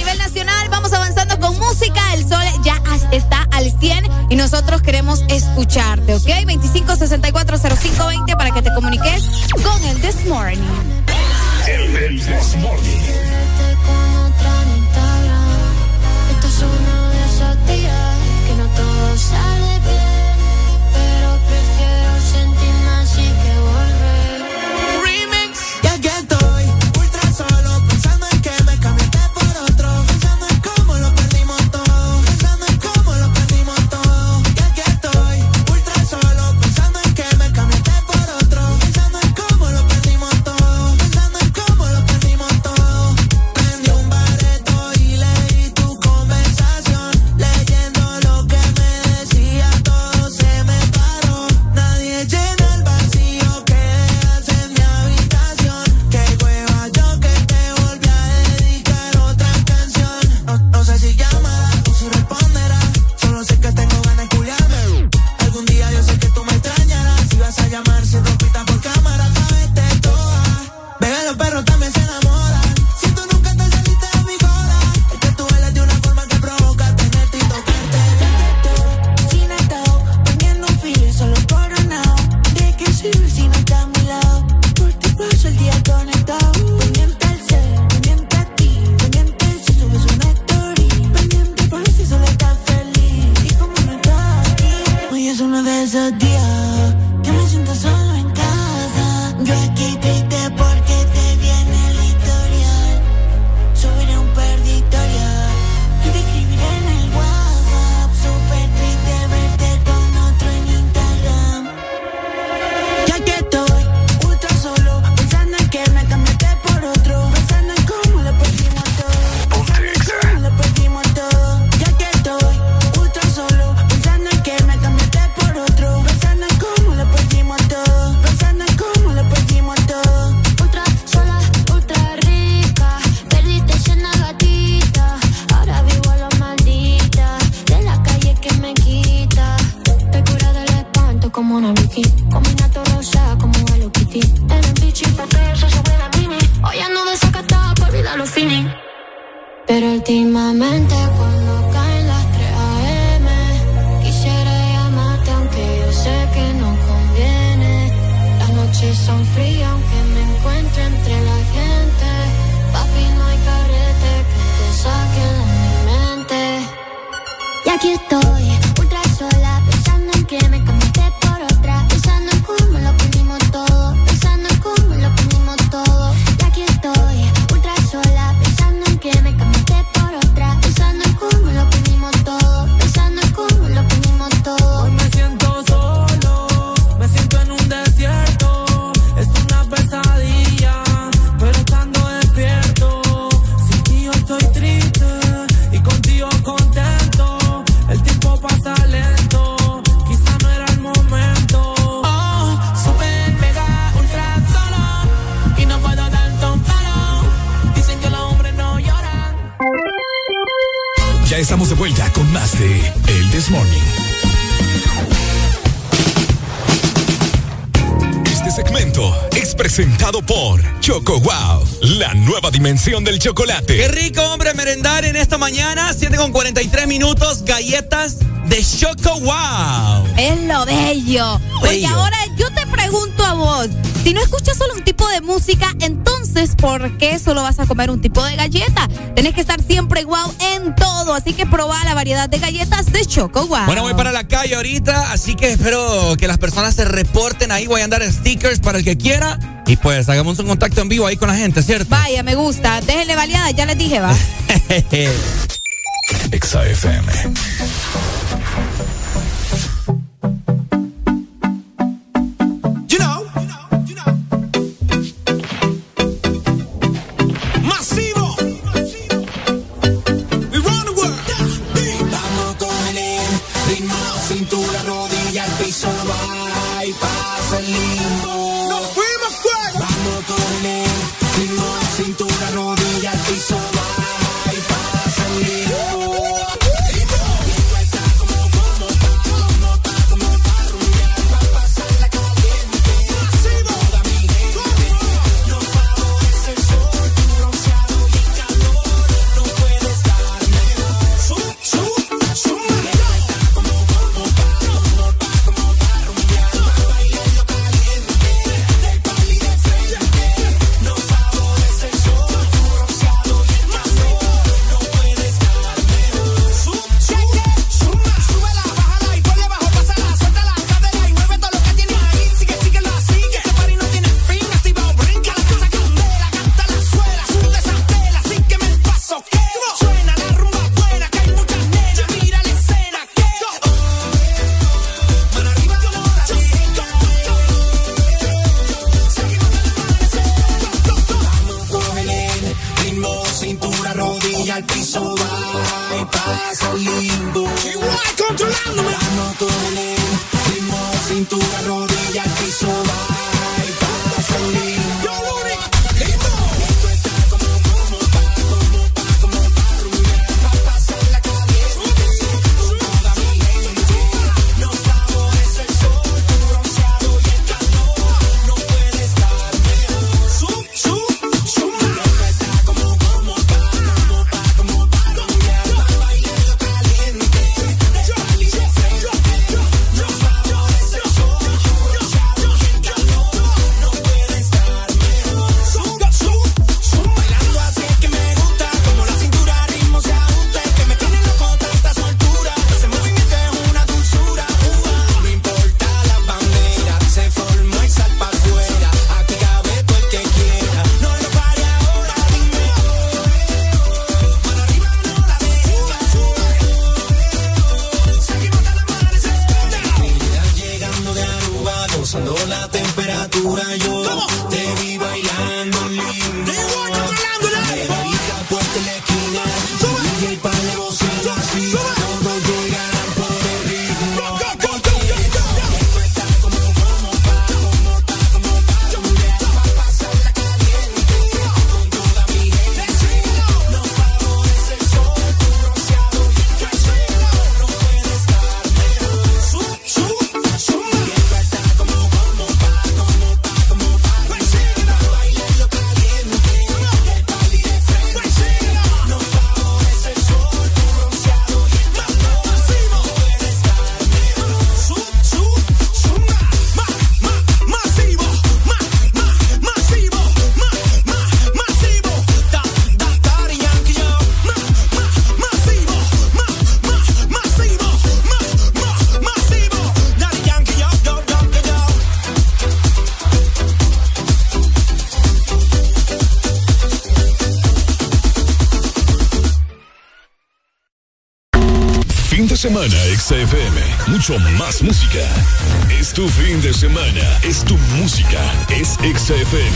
nivel nacional, vamos avanzando con música. El sol ya está al 100 y nosotros queremos escucharte, ¿ok? 25640520 para que te comuniques con el This Morning. El, el This Morning. Esto es de días que no todos salen. dimensión del chocolate. Qué rico, hombre, merendar en esta mañana. 7 con 43 minutos, galletas de Choco Wow. Es lo bello. bello. Oye, ahora yo te pregunto a vos, si no escuchas solo un tipo de música, entonces ¿por qué solo vas a comer un tipo de galleta? Tenés que estar siempre wow en todo, así que probá la variedad de galletas de Choco Wow. Bueno, voy para la calle ahorita, así que espero que las personas se reporten ahí, voy a andar stickers para el que quiera. Y pues hagamos un contacto en vivo ahí con la gente, ¿cierto? Vaya, me gusta. Déjenle baleada, ya les dije, va. XAFM. Exa FM. Mucho más música. Es tu fin de semana. Es tu música. Es Exa FM.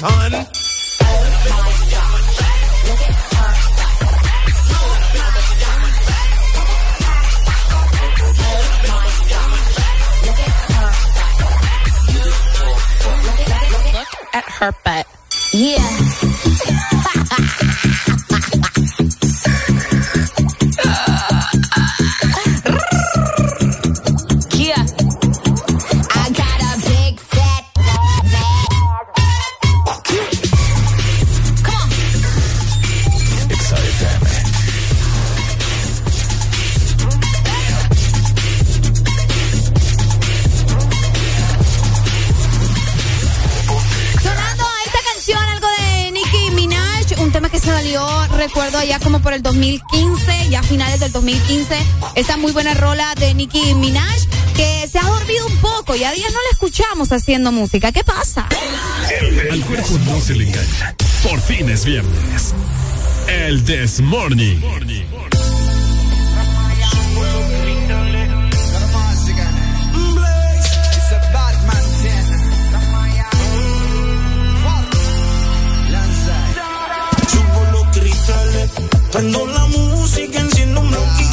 son. Look at her butt. Yeah. 2015, ya a finales del 2015, esa muy buena rola de Nicki Minaj que se ha dormido un poco y a día no la escuchamos haciendo música. ¿Qué pasa? Al cuerpo no se le engaña. Por fin es viernes. El This Morning. Prendo la música, enciendo un bloquito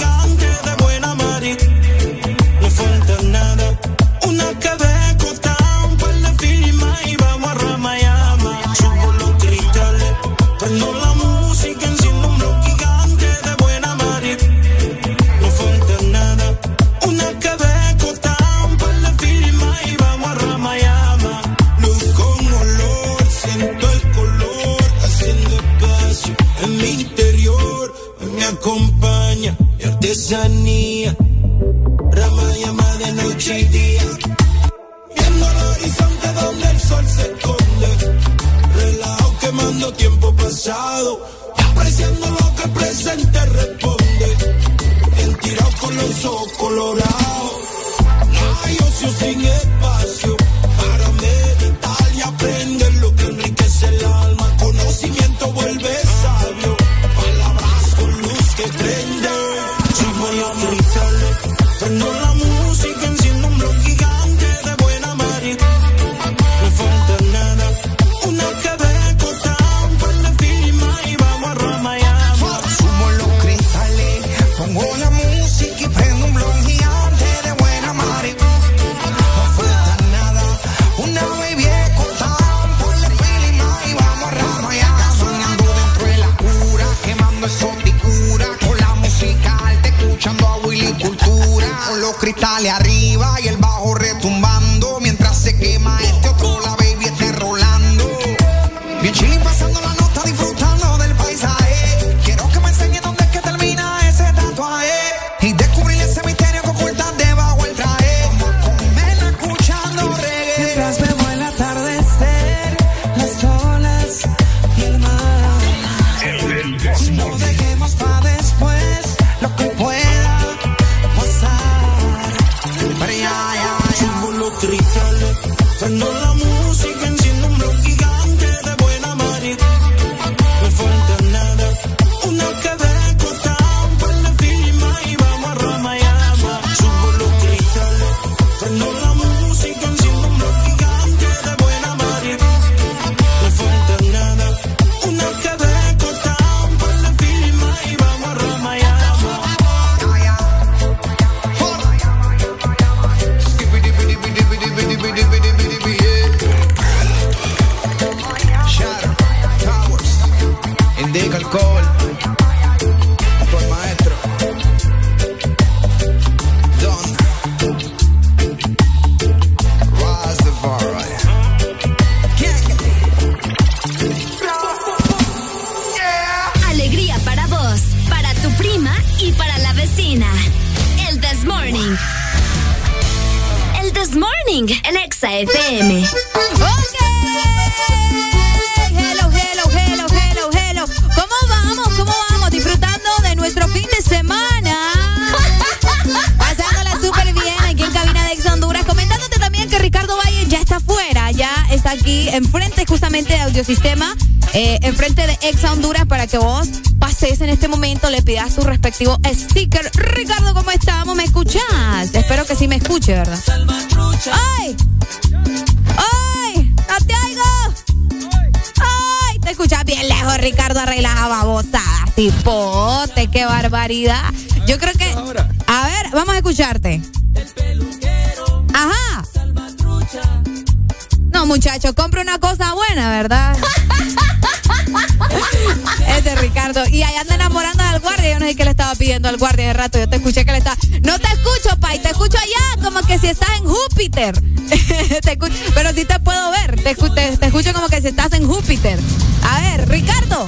rato. Yo te escuché que le estaba. No te escucho, Pai. Te escucho allá, como que si estás en Júpiter. Te escucho- Pero sí te puedo ver. Te, te- te escucho como que si estás en Júpiter. A ver, Ricardo.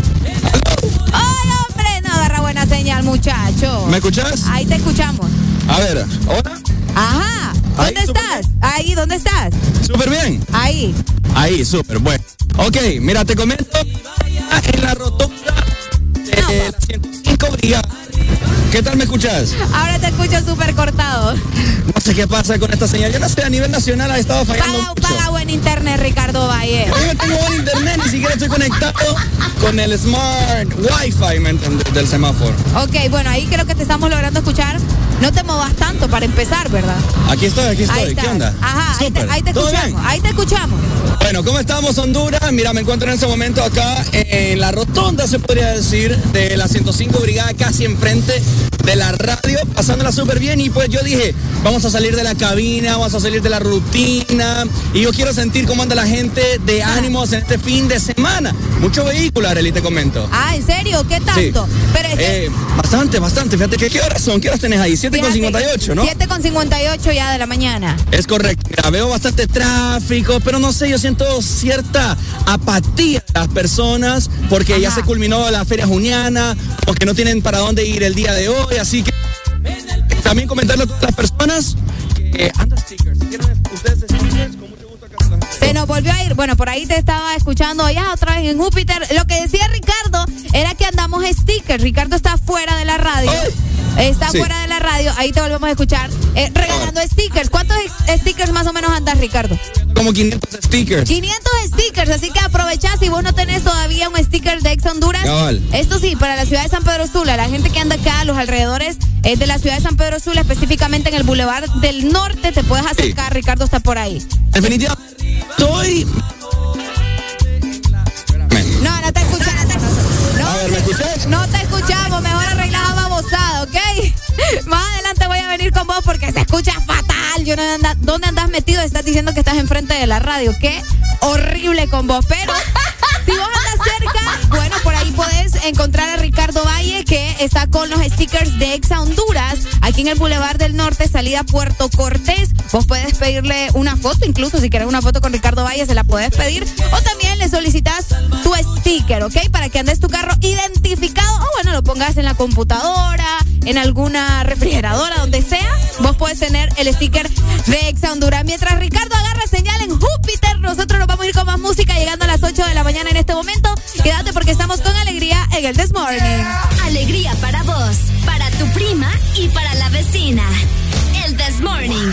¡Ay, hombre! No agarra buena señal, muchacho. ¿Me escuchas? Ahí te escuchamos. A ver, ¿ahora? Ajá. ¿Dónde estás? Ahí, ¿dónde estás? Súper bien. Ahí. Ahí, súper bueno. Ok, mira, te comento. En la rotonda ¿Qué tal me escuchas? Ahora te escucho súper cortado. No sé qué pasa con esta señal. Yo no sé, a nivel nacional ha estado fallando Paga, mucho. paga buen internet, Ricardo Valle. Yo no tengo buen internet, ni siquiera estoy conectado con el smart Wi-Fi, ¿me entiendes? Del semáforo. Ok, bueno, ahí creo que te estamos logrando escuchar. No te movas tanto para empezar, ¿verdad? Aquí estoy, aquí estoy. Ahí. ¿Qué onda? Ajá, ahí te, ahí te escuchamos. Ahí te escuchamos. Bueno, ¿cómo estamos, Honduras? Mira, me encuentro en ese momento acá en la rotonda, se podría decir, de la 105 Brigada, casi enfrente de la radio, pasándola súper bien. Y pues yo dije, vamos a salir de la cabina, vamos a salir de la rutina. Y yo quiero sentir cómo anda la gente de ánimos en este fin de semana. Mucho vehículo, Arely, te comento. Ah, ¿en serio? ¿Qué tanto? Pero es que. Eh, bastante, bastante. Fíjate que qué horas son, qué horas tenés ahí, 7 con 58, ¿no? 7 con 58 ya de la mañana. Es correcto. Mira, veo bastante tráfico, pero no sé, yo siento cierta apatía de las personas porque ya se culminó la feria juniana, porque no tienen para dónde ir el día de hoy, así que también comentarle a todas las personas que stickers. Si quieren ustedes stickers, con mucho gusto acá se nos volvió a ir. Bueno, por ahí te estaba escuchando allá otra vez en Júpiter. Lo que decía Ricardo era que andamos stickers. Ricardo está fuera de la radio. Está Sí. fuera de la radio. Ahí te volvemos a escuchar. Eh, regalando stickers. ¿Cuántos stickers más o menos andas, Ricardo? Como 500 stickers. 500 stickers, así que aprovechá si vos no tenés todavía un sticker de Ex Honduras. Cabal. Esto sí, para la ciudad de San Pedro Sula, la gente que anda acá a los alrededores eh, de la ciudad de San Pedro Sula, específicamente en el Boulevard del Norte, te puedes acercar, Ricardo está por ahí. Definitivamente. Estoy. No, no te escuchamos. No, no te escuchamos, mejor arreglada babosada, ¿ok? Más adelante voy a venir con vos porque se escucha. Yo no anda, ¿Dónde andas metido? Estás diciendo que estás enfrente de la radio. Qué horrible con vos. Pero si vos andas cerca, bueno, por ahí podés encontrar a Ricardo Valle que está con los stickers de Exa Honduras, aquí en el Boulevard del Norte, salida Puerto Cortés. Vos puedes pedirle una foto, incluso si quieres una foto con Ricardo Valle, se la puedes pedir. O también le solicitas tu sticker, ¿ok? Para que andes tu carro identificado. O bueno, lo pongas en la computadora, en alguna refrigeradora, donde sea. Vos puedes tener el sticker de Exa Honduras. Mientras Ricardo agarra señal en Júpiter, nosotros nos vamos a ir con más música llegando a las 8 de la mañana en este momento. Quédate porque estamos con alegría en el This Morning. Alegría para vos, para tu prima y para la vecina. El This Morning.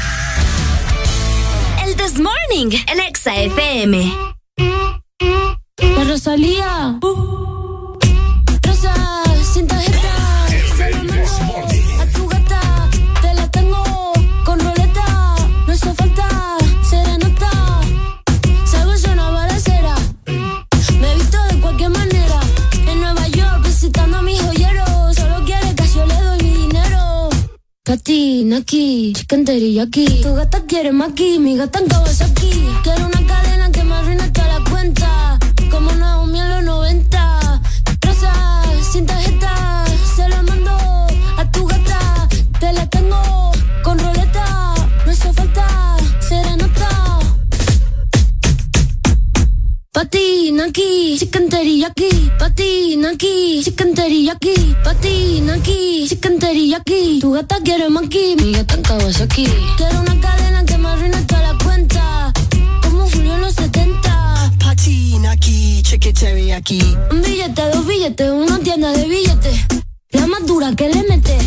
El This Morning en Exa FM. aquí. Tu gata quiere más aquí, mi gata en es aquí. Quiero una cadena que me arruine toda la cuenta. Como una homie en los 90. Rosa, sin tarjeta, se la mando a tu gata. Te la tengo con roleta. No hace falta serenata. Patina aquí, chicken aquí. Patina aquí, chicken aquí. Patina aquí, chicken aquí. Tu gata quiere más aquí, mi gata Quiero una cadena que me arruine toda la cuenta. Como Julio en los 70. Patina aquí, chequechevi aquí. Un billete, dos billetes, una tienda de billetes. La más dura que le mete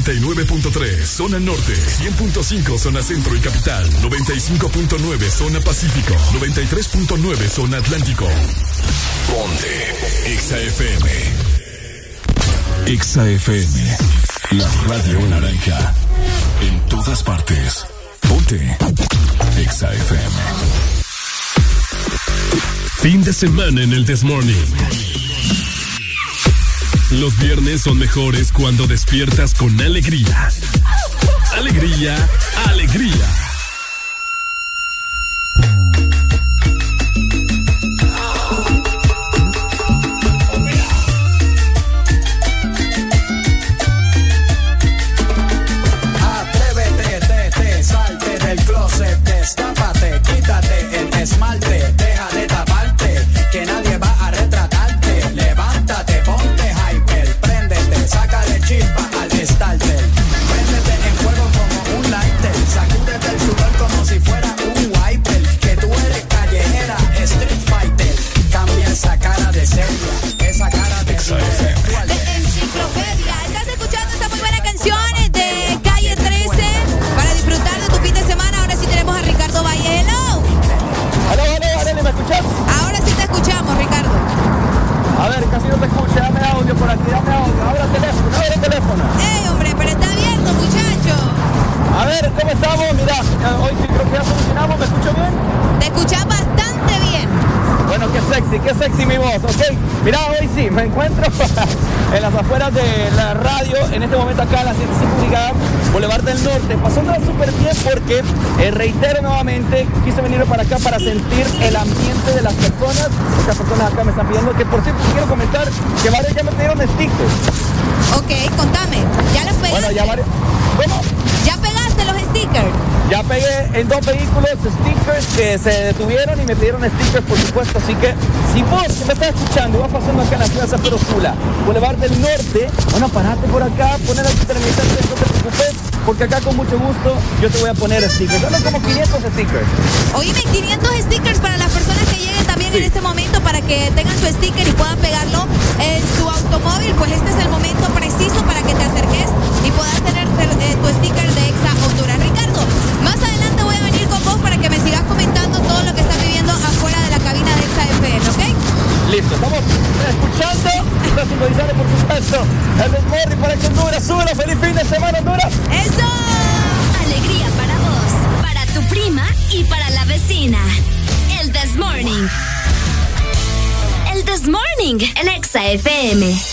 89.3 zona norte, 100.5 zona centro y capital, 95.9 zona pacífico, 93.9 zona atlántico. Ponte XAFM. XAFM. La radio naranja. En todas partes. Ponte XAFM. Fin de semana en el This Morning. Los viernes son mejores cuando despiertas con alegría. Alegría, alegría y me pidieron stickers, por supuesto. Así que si vos que me estás escuchando y vas pasando acá en la Plaza Perosula, Boulevard del Norte, bueno, parate por acá, poner aquí terminal, no te preocupes, porque acá con mucho gusto yo te voy a poner stickers. Solo como 500 stickers. Oíme, 500 stickers para las personas que lleguen también en este momento para que tengan su sticker y puedan pegarlo en su automóvil. Pues este es el momento preciso para que te acerques y puedas tener eh, tu sticker Listo, estamos escuchando, está sintonizando por supuesto el Desmorri para que Honduras suba. ¡Feliz fin de semana, Honduras! ¡Eso! Alegría para vos, para tu prima y para la vecina. El Desmorning. El Desmorning, el Exa FM.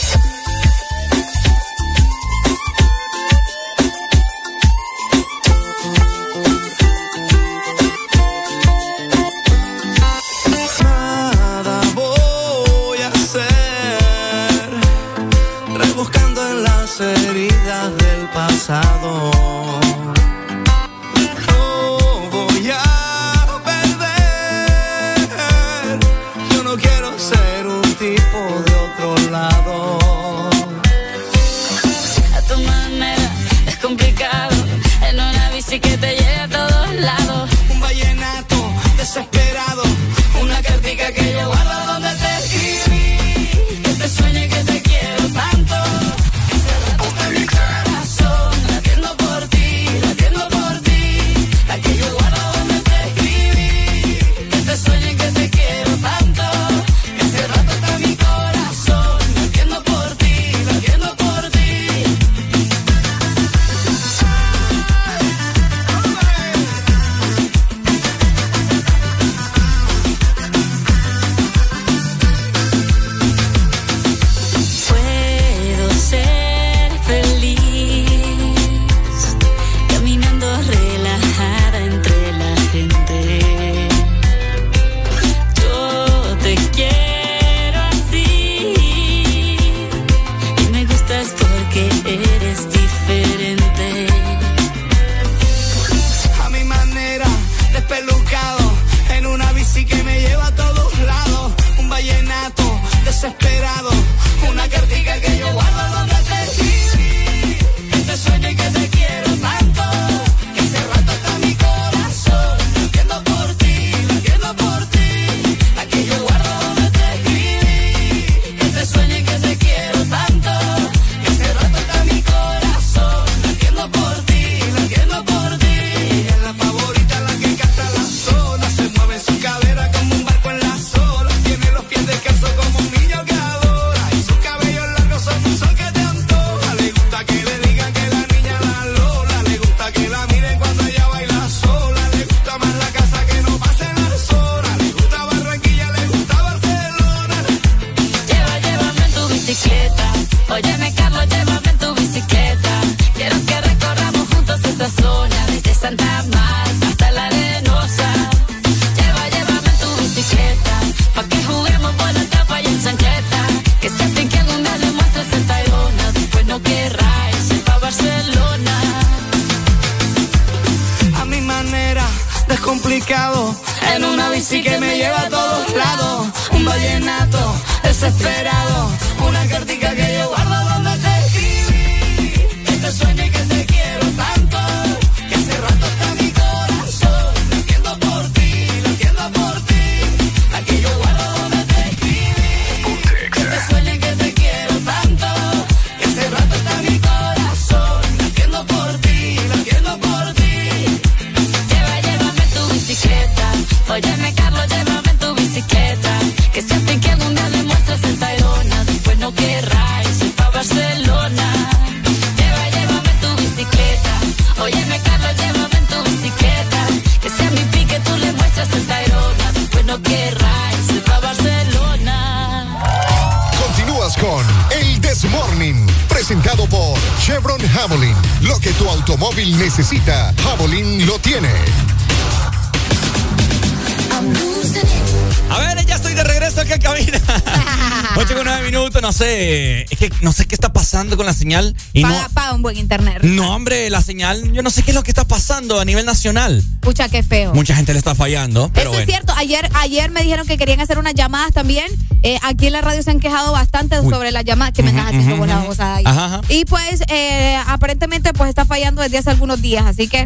Con la señal. Y no, Paga, paga un buen internet. no, hombre, la señal, yo no sé qué es lo que está pasando a nivel nacional. Pucha, qué feo. Mucha gente le está fallando, pero Eso es cierto. Ayer, ayer me dijeron que querían hacer unas llamadas también. Eh, aquí en la radio se han quejado bastante sobre las llamadas que me andas haciendo la voz ahí. Ajá, ajá. Y pues eh, aparentemente pues está fallando desde hace algunos días, así que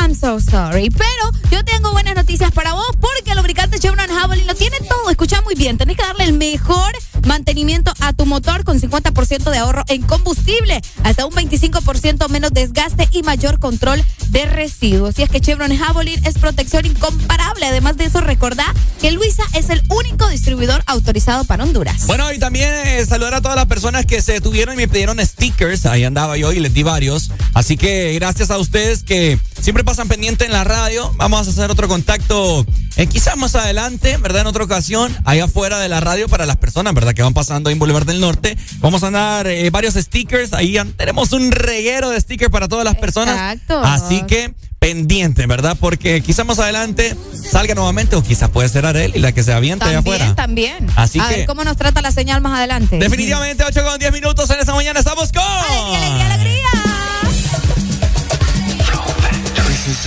I'm so sorry. Pero yo tengo buenas noticias para vos porque el lubricante Chevron Javelin lo tiene todo. Escucha muy bien, tenés que darle el mejor mantenimiento a tu motor con 50% de ahorro en combustible, hasta un 25% menos desgaste y mayor control de residuos. Y es que Chevron Javelin es protección incomparable. Además de eso, recordá que Luisa es el único distribuidor autorizado para Honduras. Bueno, y también eh, saludar a todas las personas que se detuvieron y me pidieron stickers. Ahí andaba yo y les di varios. Así que gracias a ustedes que siempre pasan pendiente en la radio. Vamos a hacer otro contacto, eh, quizás más adelante, ¿verdad? En otra ocasión, ahí afuera de la radio para las personas, ¿verdad? Que van pasando ahí en Boulevard del Norte. Vamos a dar eh, varios stickers. Ahí tenemos un reguero de stickers para todas las personas. Exacto. Así que pendiente, ¿verdad? Porque quizás más adelante salga nuevamente o quizás puede ser Arel y la que se avienta allá También, afuera. también. Así a que- ver cómo nos trata la señal más adelante. Definitivamente 8 con 10 minutos en esta mañana estamos con... ¡Alegría, alegría! This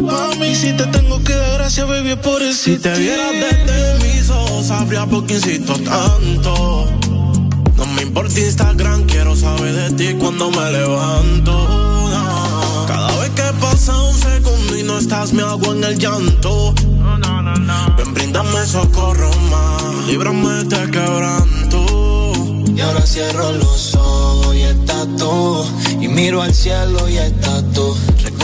Mami. Si te tengo que dar gracias, baby, por eso. Si te vieras desde mis ojos, sabría por qué insisto tanto. No me importa Instagram, quiero saber de ti cuando me levanto. no. Cada vez que pasa un segundo y no estás, me hago en el llanto. Ven, bríndame socorro más, líbrame de quebranto. Y ahora cierro los ojos y estás tú. Y miro al cielo y estás tú.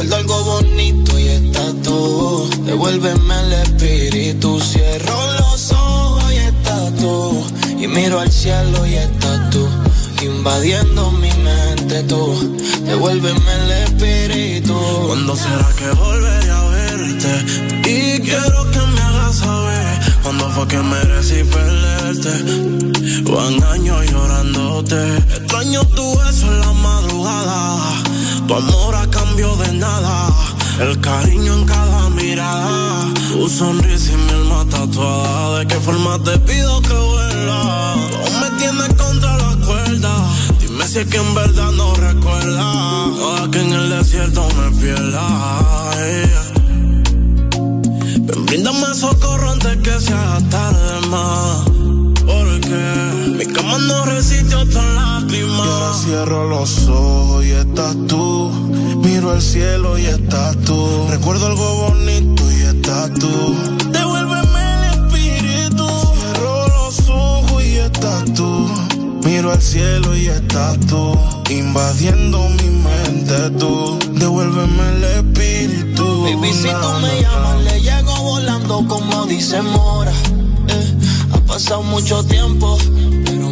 Recuerdo algo bonito y estás tú. Devuélveme el espíritu. Cierro los ojos y estás tú. Y miro al cielo y estás tú. Invadiendo mi mente. tú. Devuélveme el espíritu. ¿Cuándo será que volveré a verte? Y quiero que me hagas saber cuándo fue que merecí perderte. Van años llorándote. Extraño tu beso en la madrugada. Tu amor a cambio de nada. El cariño en cada mirada. Tu sonrisa y mi alma tatuada. ¿De qué forma te pido que vuelva? Tú me tienes contra la cuerda. Dime si es que en verdad no recuerda. Ahora que en el desierto me pierda. ey. Ven, bríndame socorro antes que sea tarde más. Porque cama no resiste otra lágrima. Y ahora cierro los ojos y estás tú. Miro al cielo y estás tú. Recuerdo algo bonito y estás tú. Devuélveme el espíritu. Cierro los ojos y estás tú. Miro al cielo y estás tú. Invadiendo mi mente tú. Devuélveme el espíritu. Baby, si tú me llamas, le llego volando como dice Mora. Eh, ha pasado mucho tiempo,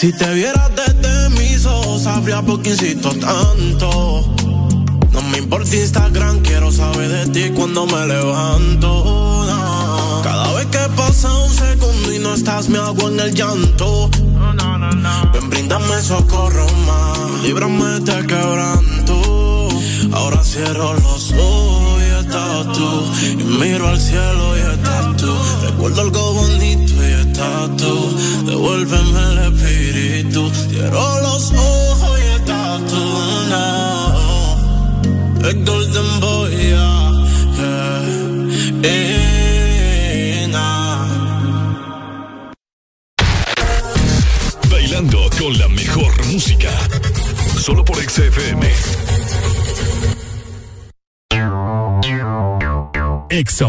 Si te vieras desde mis ojos, sabría por qué insisto tanto. No me importa Instagram, quiero saber de ti cuando me levanto. no. Cada vez que pasa un segundo y no estás, me hago en el llanto. Ven, bríndame socorro más, líbrame de este quebranto. Ahora cierro los ojos y estás tú. Y miro al cielo y estás tú. Recuerdo algo bonito estás tú. Devuélveme el espíritu. Cierro los ojos y estás tú. El Golden Boy, yeah. yeah. Bailando con la mejor música. Solo por XFM. Ex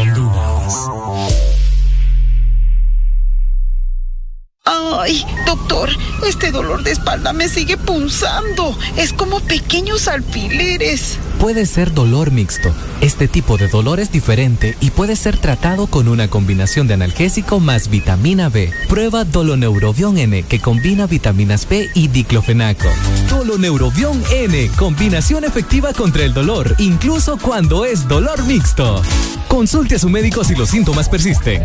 Ay, doctor, este dolor de espalda me sigue punzando. Es como pequeños alfileres. Puede ser dolor mixto. Este tipo de dolor es diferente y puede ser tratado con una combinación de analgésico más vitamina B. Prueba Doloneurobion N, que combina vitaminas B y diclofenaco. Doloneurobion N, combinación efectiva contra el dolor, incluso cuando es dolor mixto. Consulte a su médico si los síntomas persisten.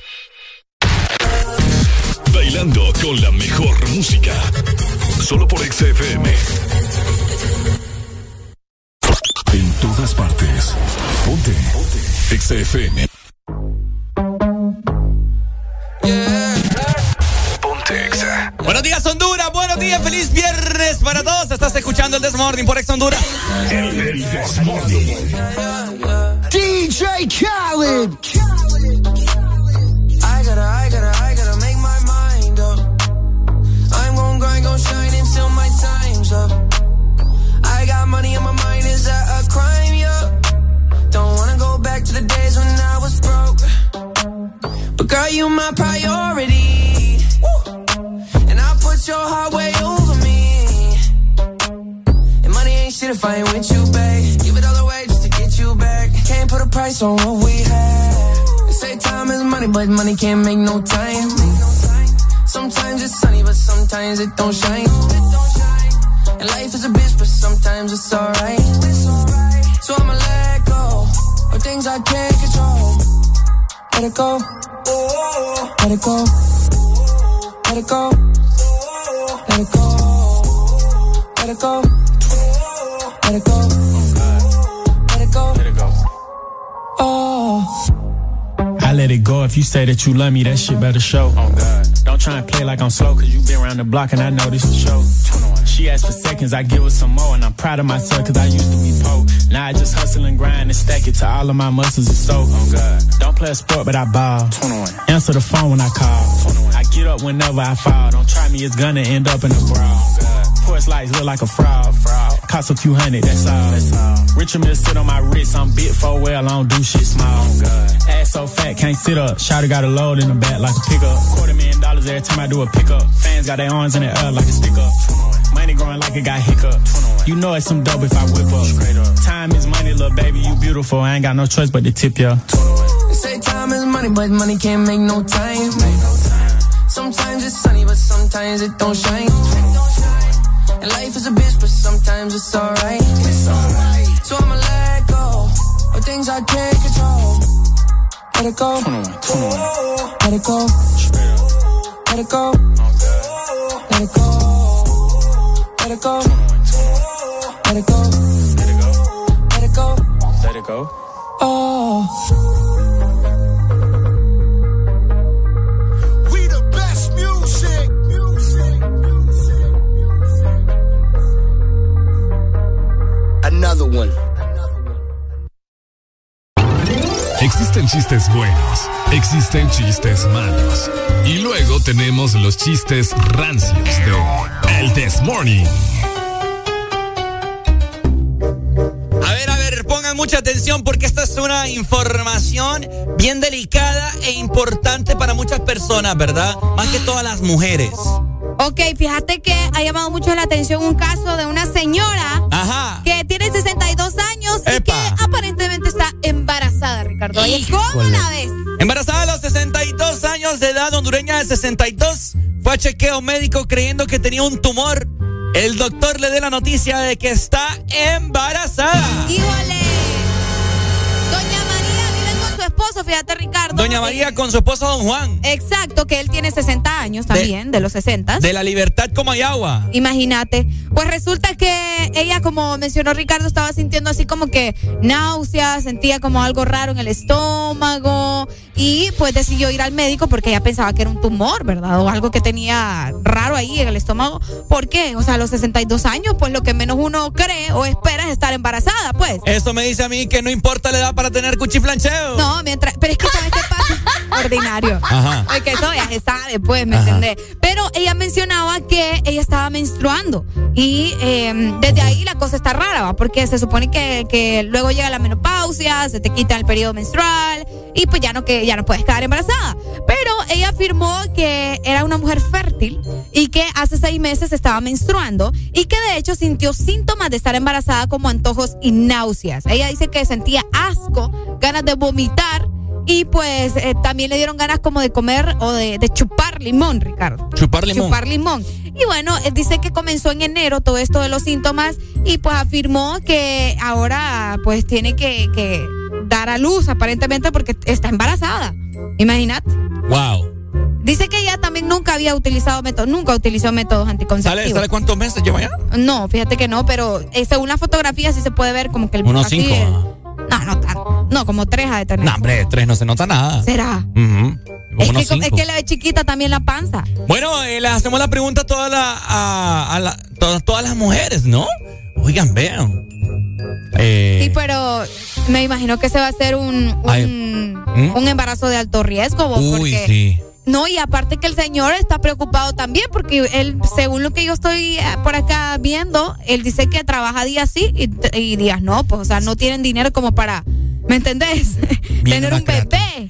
Bailando con la mejor música. Solo por XFM. En todas partes. Ponte. XFM. Ponte Exa. Buenos días, Honduras. Buenos días. Feliz viernes para todos. Estás escuchando el Desmorning por Ex Honduras. DJ Khaled. I gotta, I gotta, I Gon' gon' shine until my time's up. I got money on my mind, is that a crime? Yeah. Don't wanna go back to the days when I was broke. But girl, you my priority. And I put your heart way over me. And money ain't shit if I ain't with you, babe. Give it all away just to get you back. Can't put a price on what we had. They say time is money, but money can't make no time. Sometimes it's sunny, but sometimes it don't shine. And life is a bitch, but sometimes it's alright. So I'ma let go of things I can't control. Let it go, let it go. Let it go. Let it go. Let it go. Let it go. Let it go. Let it go. Oh. I let it go if you say that you love me, that shit better show. Oh God. Don't try and play like I'm slow, cause you been around the block and I know this is show. She asked for seconds, I give her some more, and I'm proud of myself cause I used to be poor. Now I just hustle and grind and stack it to all of my muscles and so. Oh God. Don't play a sport, but I ball. Answer the phone when I call. I get up whenever I fall. Don't try me, it's gonna end up in a brawl. Porch lights look like a fraud. fraud. Cost a few hundred, that's all. That's all. Richard Mill sit on my wrist, I'm bit for well, I don't do shit small. Oh, Ass so fat, can't sit up. Shotty got a load in the back like a pickup. Quarter million dollars every time I do a pickup. Fans got their arms in the air like a stick up. Money growing like it got hiccup. You know it's some dope if I whip up. Straight up. Time is money, little baby, you beautiful. I ain't got no choice but to tip ya. They say time is money, but money can't make no time. Sometimes it's sunny, but sometimes it don't shine. And life is a bitch, but sometimes it's alright. So I'ma let go of things I can't control. Let it go. Let it go. Let it go. Let it go. Let it go. Let it go. Let it go. Let it go. Oh. Another one. Existen chistes buenos, existen chistes malos. Y luego tenemos los chistes rancios de El This Morning. A ver, a ver, pongan mucha atención porque esta es una información bien delicada e importante para muchas personas, ¿verdad? Más que todas las mujeres. Ok, fíjate que ha llamado mucho la atención un caso de una señora Ajá. que tiene 62 años y que aparentemente está embarazada, Ricardo. Oye, ¿Cómo la ves? Embarazada a los 62 años de edad, hondureña de 62, fue a chequeo médico creyendo que tenía un tumor. El doctor le dé la noticia de que está embarazada. ¡Híjole! Esposo, fíjate, Ricardo. Doña María con su esposo Don Juan. Exacto, que él tiene 60 años también, de, los 60. De la libertad como hay agua. Imagínate. Pues resulta que ella, como mencionó Ricardo, estaba sintiendo así como que náuseas, sentía como algo raro en el estómago y pues decidió ir al médico porque ella pensaba que era un tumor, ¿verdad? O algo que tenía raro ahí en el estómago. ¿Por qué? O sea, a los 62 años, pues lo que menos uno cree o espera es estar embarazada, pues. Eso me dice a mí que no importa la edad para tener cuchiflancheo. No, Pero es que, ¿sabes qué pasa? Ordinario. Ajá. Porque eso ya se sabe, pues, ¿me Ajá. entendés? Pero ella mencionaba que ella estaba menstruando. Y eh, desde ahí la cosa está rara, ¿va? Porque se supone que, que luego llega la menopausia, se te quita el periodo menstrual y pues ya no, que, ya no puedes quedar embarazada. Pero ella afirmó que era una mujer fértil y que hace seis meses estaba menstruando y que de hecho sintió síntomas de estar embarazada como antojos y náuseas. Ella dice que sentía asco, ganas de vomitar y pues eh, también le dieron ganas como de comer o de, de chupar limón, Ricardo. Chupar limón. Chupar limón. Y bueno, eh, dice que comenzó en enero todo esto de los síntomas y pues afirmó que ahora pues tiene que, que dar a luz aparentemente porque está embarazada. Imagínate. Wow. Dice que ella también nunca había utilizado métodos, nunca utilizó métodos anticonceptivos. ¿Sale, ¿Sale cuántos meses lleva ya? No, fíjate que no, pero eh, según la fotografía sí se puede ver como que el Unos cinco. ah. No, no tanto. No, como tres ha de tener. No, hombre, tres no se nota nada. ¿Será? Es que, es que la de chiquita también la panza. Bueno, eh, le hacemos la pregunta a, toda la, a, a la- todas, todas las mujeres, ¿no? Oigan, vean. Eh, Sí, pero me imagino que se va a hacer un, un, Ay. ¿Mm? un embarazo de alto riesgo. vos, Uy, porque- sí. No, y aparte que el señor está preocupado también, porque él, según lo que yo estoy eh, por acá viendo, él dice que trabaja días sí y, y días no, pues, o sea, no tienen dinero como para, ¿me entendés? Tener un bebé.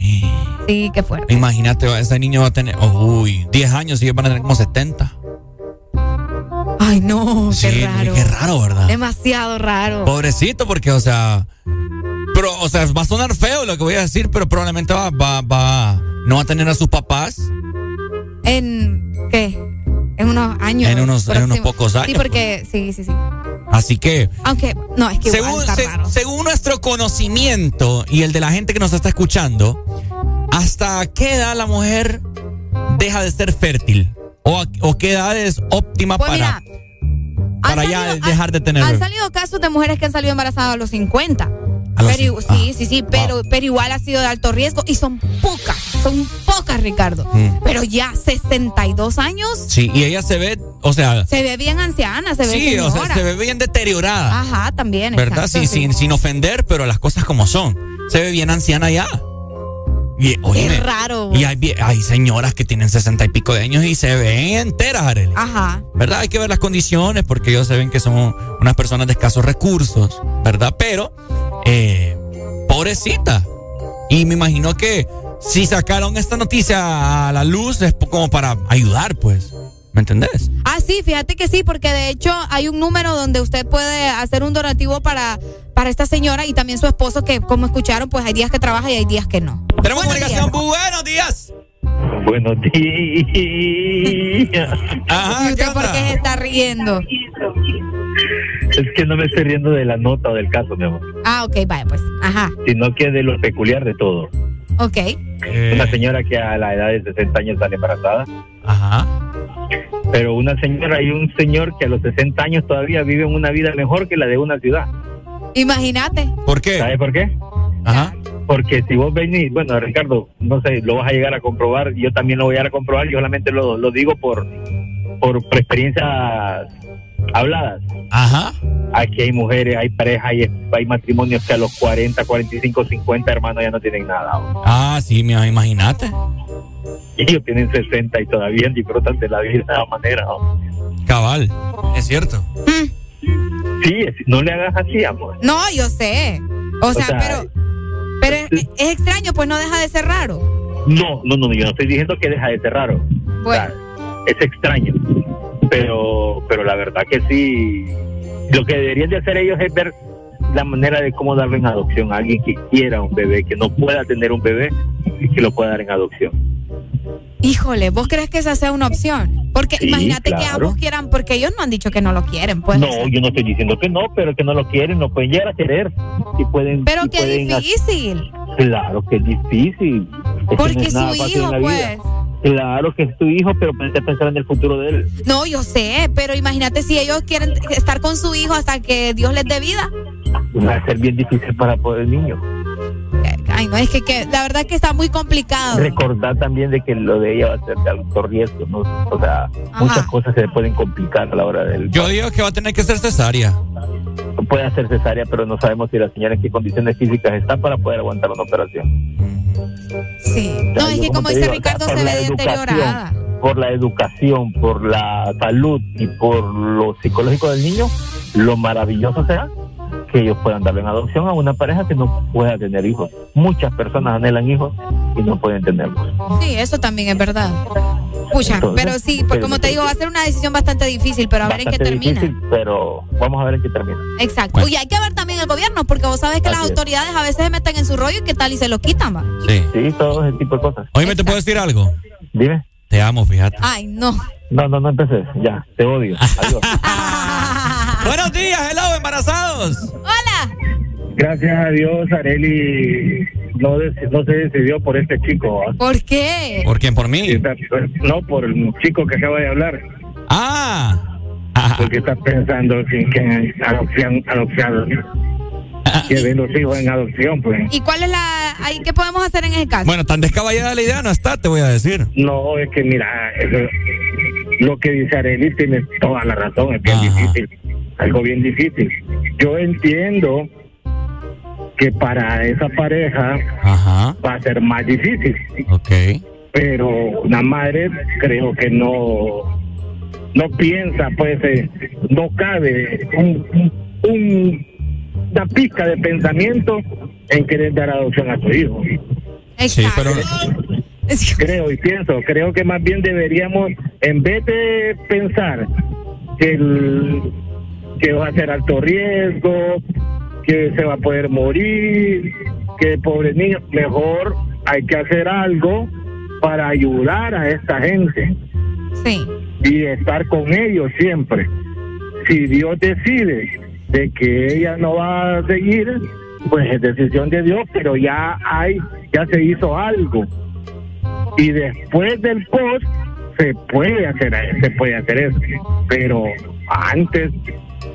Sí, qué fuerte. Imagínate, ese niño va a tener, uy, 10 años y ellos van a tener como 70. Ay, no, Sí, qué raro. qué raro, ¿verdad? Demasiado raro. Pobrecito, porque, o sea, pero, o sea, va a sonar feo lo que voy a decir, pero probablemente va, va, va, no va a tener a sus papás. ¿En qué? En unos años. En unos- en unos pocos años, Sí, porque, sí, sí, sí. Así que, Aunque, no, es que según, está se- raro. según nuestro conocimiento y el de la gente que nos está escuchando, ¿hasta qué edad la mujer deja de ser fértil? ¿O, o qué edad es óptima Pues para, mira, para ya salido- dejar de tener Han salido casos de mujeres que han salido embarazadas a los 50. A los Pero, cin- sí, sí, sí, pero, pero igual ha sido de alto riesgo y son pocas, son pocas, Ricardo. Mm. Pero ya 62 años Sí, y ella se ve, o sea, se ve bien anciana, se ve sí, o sea, señora. se ve bien deteriorada. Ajá, también. ¿Verdad? exacto, Sin, sí. sin, sin ofender, pero las cosas como son. Se ve bien anciana ya. Y, Es raro. Y hay señoras que tienen sesenta y pico de años y se ven enteras, Arely. Ajá. ¿Verdad? Hay que ver las condiciones porque ellos se ven que son unas personas de escasos recursos, ¿verdad? Pero, eh, pobrecita. Y me imagino que si sacaron esta noticia a la luz es como para ayudar, pues. ¿Me entendés? Ah, sí, fíjate que sí, porque de hecho hay un número donde usted puede hacer un donativo para, para esta señora y también su esposo, que como escucharon, pues hay días que trabaja y hay días que no. Tenemos comunicación. Buenos días. Buenos días. Ajá, ¿Y usted por qué se está riendo? Es que no me estoy riendo de la nota o del caso, mi amor, Ah, ok, vaya, pues. Ajá, sino que de lo peculiar de todo. ok. Una señora que a la edad de 60 años sale embarazada. Ajá. Pero una señora y un señor que a los 60 años todavía viven una vida mejor que la de una ciudad. Imagínate. ¿Por qué? ¿Sabe por qué? Ajá. Porque si vos venís, bueno, Ricardo, no sé, lo vas a llegar a comprobar, yo también lo voy a llegar a comprobar, yo solamente lo, lo digo por, por, por experiencias habladas. Ajá. Aquí hay mujeres, hay parejas, hay, hay matrimonios que a los 40, 45, 50 hermanos ya no tienen nada. ¿o? Ah, sí, imagínate. Ellos tienen 60 y todavía disfrutan de la vida de esa manera. ¿o? Cabal. Es cierto. Sí, es- no le hagas así, amor. No, yo sé. O sea, sea, pero, pero es, es extraño, pues no deja de ser raro. No, no, no, yo no estoy diciendo que deja de ser raro. Bueno. es extraño. Pero, pero la verdad que sí, lo que deberían de hacer ellos es ver la manera de cómo darle en adopción a alguien que quiera un bebé, que no pueda tener un bebé y que lo pueda dar en adopción. Híjole, ¿vos crees que esa sea una opción? Porque Sí, imagínate que ambos quieran, porque ellos no han dicho que no lo quieren, pues. no, yo no estoy diciendo que no, pero que no lo quieren, no pueden llegar a querer. Y pueden, Pero y qué pueden difícil. Claro que es difícil. Es que Porque no es nada su hijo, pues. Claro que es tu hijo, pero a pensar en el futuro de él. No, yo sé, pero imagínate si ellos quieren estar con su hijo hasta que Dios les dé vida. Va a ser bien difícil para poder el niño. Ay, no, es que, que la verdad que está muy complicado. Recordar también de que lo de ella va a ser de alto riesgo, ¿no? O sea, muchas cosas se le pueden complicar a la hora del... Yo digo que va a tener que ser cesárea. Puede hacer cesárea, pero no sabemos si la señora en qué condiciones físicas está para poder aguantar una operación. Sí. No, es que como dice digo, Ricardo, se ve deteriorada. Por la educación, por la salud y por lo psicológico del niño, lo maravilloso será que ellos puedan darle en adopción a una pareja que no pueda tener hijos. Muchas personas anhelan hijos y no pueden tenerlos. Sí, eso también es verdad. Pucha, Entonces, pero sí, pues como te digo, va a ser una decisión bastante difícil, pero a ver en qué termina. difícil, pero vamos a ver en qué termina. Exacto. Y hay que ver también el gobierno, porque vos sabes que las es. autoridades a veces se meten en su rollo y qué tal y se lo quitan, va. Sí. Sí, todo ese tipo de cosas. Oye, ¿me te puedo decir algo? Dime. Te amo, fíjate. Ay, no. No, no, no empecé. Ya, te odio. Adiós. Buenos días, hello, embarazados. Hola. Gracias a Dios, Areli no, se decidió por este chico. ¿ah? ¿Por qué? ¿Por quién? ¿Por mí? Está- No, por el chico que acaba de hablar. Ah. Porque está pensando en que adopción, adopción, que den los hijos en adopción, pues. ¿Y cuál es la. ahí, ¿Qué podemos hacer en ese caso? Bueno, tan descabellada la idea no está, te voy a decir. No, es que mira, eso- lo que dice Areli tiene toda la razón, es bien difícil, algo bien difícil. Yo entiendo que para esa pareja va a ser más difícil, Ok. pero una madre creo que no no piensa, pues eh, no cabe un, un- una pizca de pensamiento en querer dar adopción a su hijo. Sí, pero Creo y pienso, creo que más bien deberíamos, en vez de pensar que, el, que va a ser alto riesgo, que se va a poder morir, que pobre niño, mejor hay que hacer algo para ayudar a esta gente Sí. y estar con ellos siempre. Si Dios decide de que ella no va a seguir, pues es decisión de Dios, pero ya hay, ya se hizo algo. Y después del post se puede hacer, se puede hacer eso, pero antes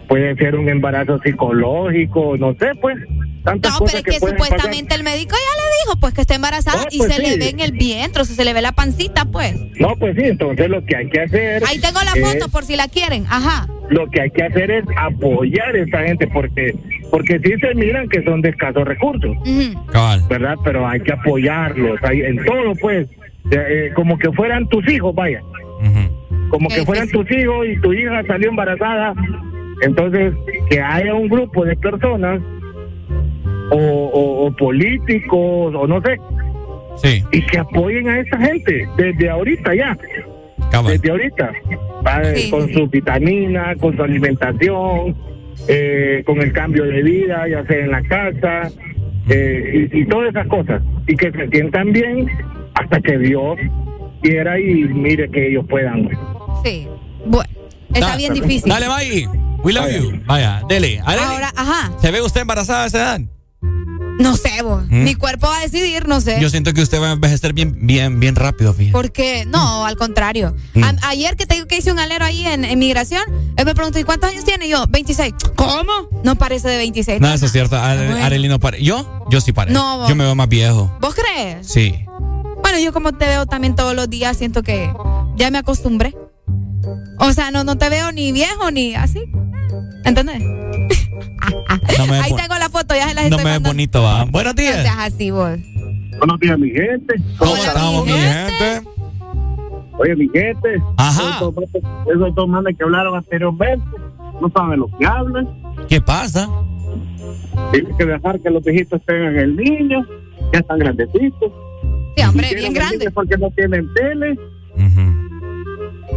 puede ser un embarazo psicológico, no sé, pues tantas No, cosas pero es que pasar. supuestamente el médico ya le dijo pues que está embarazada No, y pues se le ve en el vientre, o sea, se le ve la pancita, pues. No, pues sí, entonces lo que hay que hacer Ahí tengo la es- foto por si la quieren. Ajá. lo que hay que hacer es apoyar a esta gente porque porque sí se miran que son de escasos recursos, ¿verdad? Pero hay que apoyarlos hay, en todo, pues, eh, eh, como que fueran tus hijos, vaya, como que fueran tus hijos y tu hija salió embarazada, entonces que haya un grupo de personas o, o- o políticos o no sé, Sí. y que apoyen a esta gente desde ahorita ya. Desde ahorita. Eh, con sus vitaminas, con su alimentación, eh, con el cambio de vida, ya sea en la casa, eh, y, y todas esas cosas. Y que se sientan bien hasta que Dios quiera y mire que ellos puedan. Sí. Bueno, está Da- bien difícil. Dale. We love you. Vaya, dele. Arely, Ahora, ajá. ¿Se ve usted embarazada a esa edad? No sé, vos. ¿Mm? Mi cuerpo va a decidir, no sé. Yo siento que usted va a envejecer bien, bien, bien rápido, fíjate. Porque, no, al contrario. Mm. A- ayer que te digo que hice un alero ahí en, en migración, él me preguntó, ¿y cuántos años tiene? Y yo, 26. ¿Cómo? No parece de 26. No, eso es cierto. Are- Bueno. Arely no pare. ¿Yo? Yo sí paré. No, vos- Yo me veo más viejo. ¿Vos crees? Sí. Bueno, yo como te veo también todos los días, siento que ya me acostumbré. O sea, no, no te veo ni viejo ni así. ¿Entendés? No Ahí tengo la foto, ya se las no estoy me ve mandando. bonito, va. Buenos No días. así, vos. Buenos días, mi gente. ¿Cómo estamos, mi gente? Oye, mi gente. Ajá. Esos dos, esos dos manes que hablaron anteriormente no saben lo que hablan. ¿Qué pasa? Tienen que dejar que los viejitos tengan el niño, ya están grandecitos. Sí, hombre, bien quieren grande. niños Porque no tienen tele.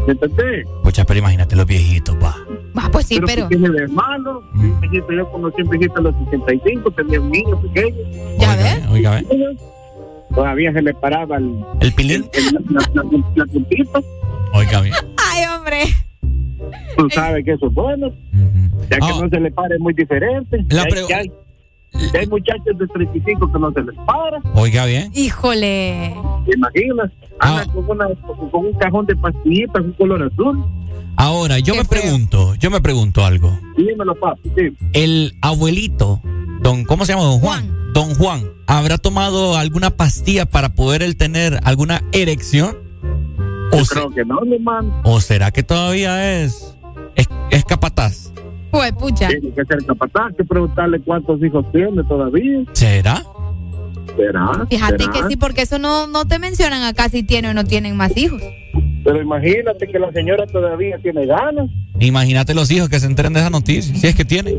¿Me entendés? Pucha, pero imagínate los viejitos, va. Ah, pues sí, pero. ¿qué tiene de malo? Viejito, yo conocí un viejito a los 65, tenía un niño pequeño. ¿Ya ves? Oiga, ve. Todavía se le paraba el, ¿El pilín? la, la, la- la puntita. Oiga, bien. Ay, hombre. Tú sabes que eso es bueno. Ya que no se le pare es muy diferente. La Ya hay- pregu- ya hay, ya hay muchachos de 35 que no se les para. Oiga, bien. Híjole. ¿Te imaginas? Anda con, una, con un cajón de pastillitas, un color azul. Ahora, yo me pregunto, yo me pregunto algo. Dímelo, papi. Sí. El abuelito, don, ¿cómo se llama? Don Juan. Don Juan, ¿habrá tomado alguna pastilla para poder él tener alguna erección? Yo ¿O, se- creo que no, mi hermano. o será que todavía es, es, es capataz? Pues, pucha. Tiene que ser capataz, que preguntarle cuántos hijos tiene todavía. ¿Será? ¿Será? Fíjate ¿Será? que sí, porque eso no, no te mencionan acá si tiene o no tienen más hijos. Pero imagínate que la señora todavía tiene ganas. Imagínate los hijos que se enteren de esa noticia, si es que tiene.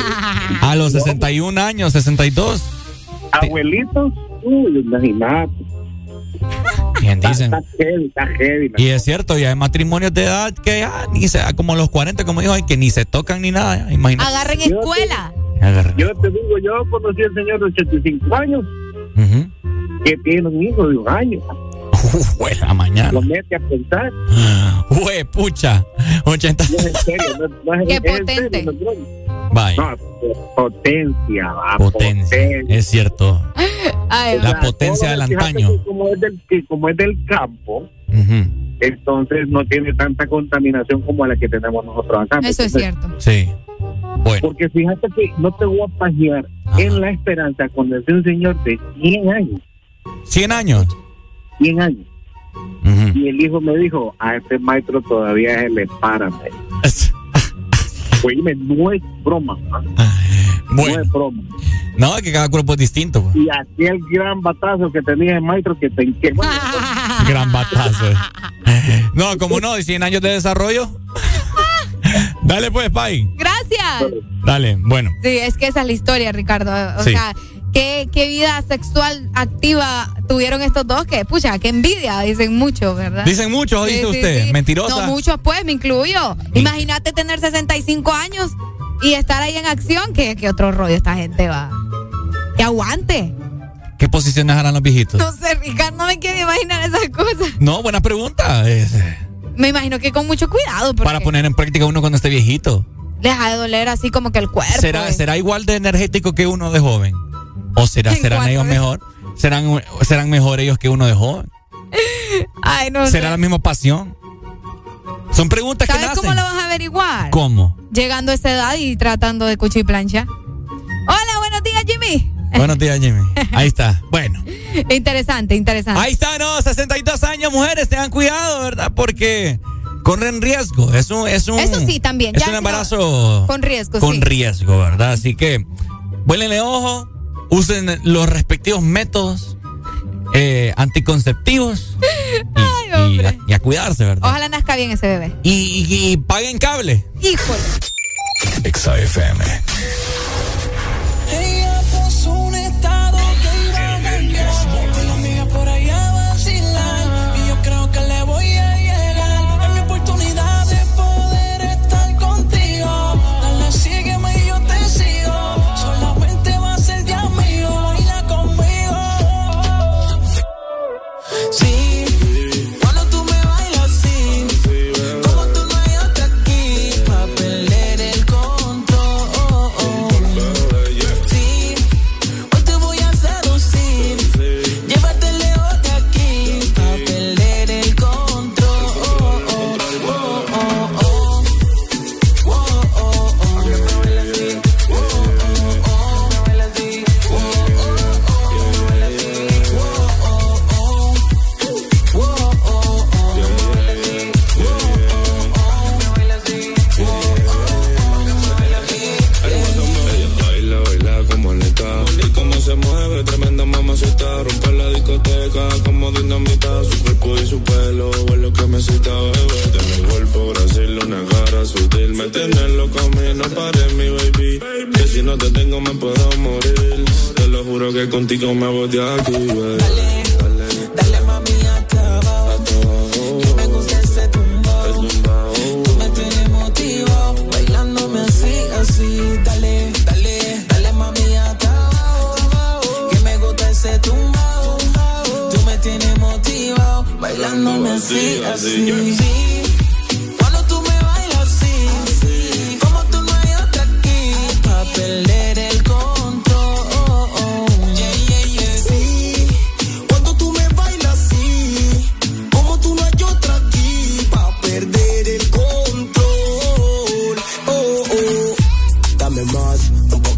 A los 61 años, 62. Abuelitos, uy, imagínate. Bien dicen. Está heavy, está heavy. Y es cierto, ya hay matrimonios de edad que ya ni se, como los 40, como dijo, que ni se tocan ni nada. Imagínate. Agarren escuela. Yo te digo, yo conocí al señor de 85 años Ujú. que tiene un hijo de un año. Uf, buena mañana. Lo mete a pensar. Hue, pucha. 80. No es en serio, no, no es, Qué es en serio, potente. no es potencia, va, Potencia. Es cierto. Ay, La sea, potencia del antaño. que Como es del, que como es del campo, Ujú. entonces no tiene tanta contaminación como la que tenemos nosotros acá. Eso es Entonces, cierto. Sí. Bueno. Porque fíjate que no te voy a pajear en la esperanza conocí un señor de 100 años. 100 años. 100 años. Y el hijo me dijo, a este maestro todavía se le para. Oíme, no es broma. No es broma. No, es que cada cuerpo es distinto. pues. Y aquel gran batazo que tenía el maestro que te bueno, Gran batazo. No, como no, y 100 años de desarrollo. Dale pues, Pai. Gracias. Dale, bueno. Sí, es que esa es la historia, Ricardo. O Sí. sea, ¿qué, qué vida sexual activa tuvieron estos dos que, pucha, qué envidia, dicen mucho, ¿verdad? Dicen mucho, dice usted. Mentirosa. No, muchos pues, me incluyo. Imagínate tener 65 años y estar ahí en acción, que, que otro rollo esta gente va. Que aguante. ¿Qué posiciones harán los viejitos? No sé, Ricardo, no me quiero imaginar esas cosas. No, buena pregunta. Es, eh, Me imagino que con mucho cuidado, porque para poner en práctica uno cuando esté viejito. ha de doler así como que el cuerpo. ¿Será, eh. ¿Será igual de energético que uno de joven? ¿O será, ¿En serán cuánto ellos mejor? ¿Serán, ¿Serán mejor ellos que uno de joven? Ay, no ¿Será sé. la misma pasión? Son preguntas que ¿Sabes nacen. cómo lo vas a averiguar? ¿Cómo? Llegando a esa edad y tratando de cuchillo y plancha. Hola, buenos días, Jimmy. Buenos días, Jimmy. Ahí está. Bueno. Interesante, interesante. Ahí está, no, 62 años, mujeres, tengan cuidado, ¿verdad? Porque corren riesgo. Es un, es un, Eso sí, también. Es Ya un embarazo Con riesgo, con sí. riesgo, ¿verdad? Así que, vuélenle ojo, usen los respectivos métodos eh, anticonceptivos y, y a, y a cuidarse, ¿verdad? Ojalá nazca bien ese bebé. Y, y- y paguen cable. Híjole. XAFM. Cita, bebé. De mi cuerpo, Brasil, una cara sutil. Me tienes loco mí, no pares, mi baby. Que si no te tengo me puedo morir. Te lo juro que contigo me voy de aquí, baby.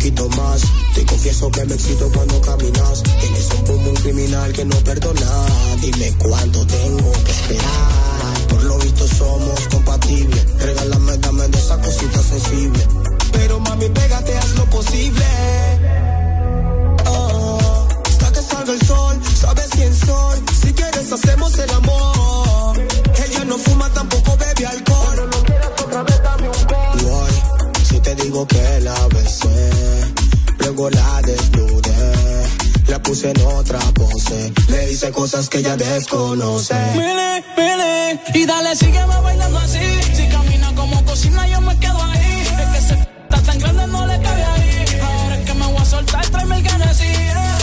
Poquito más. Te confieso que me excito cuando caminas. Criminal que no perdona. Dime cuánto tengo que esperar. Por lo visto somos compatibles. Regálame, dame de esa cosita sensible. Pero mami, pégate, haz lo posible. Oh, hasta que salga el sol, sabes quién soy. Si quieres hacemos el amor. Ella no fuma, tampoco bebe alcohol. Pero no quieras otra vez, dame un gol. Si te digo que la besé, luego la desnudé. Puse en otra pose, le hice cosas que ella desconoce. Mire, mire, y dale, sígueme bailando así. Si camina como cocina, yo me quedo ahí. Es que ese está tan grande, no le cabe ahí. Ahora es que me voy a soltar, tráeme el Genesis.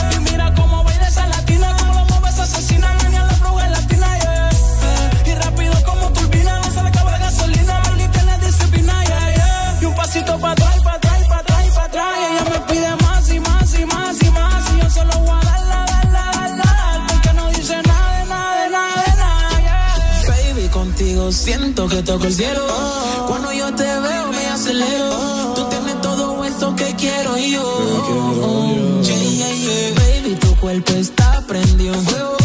Siento que toco el cielo. Cuando yo te veo, me acelero. Tú tienes todo eso que quiero yo. Yeah, yeah, yeah. Baby, tu cuerpo está prendido en fuego.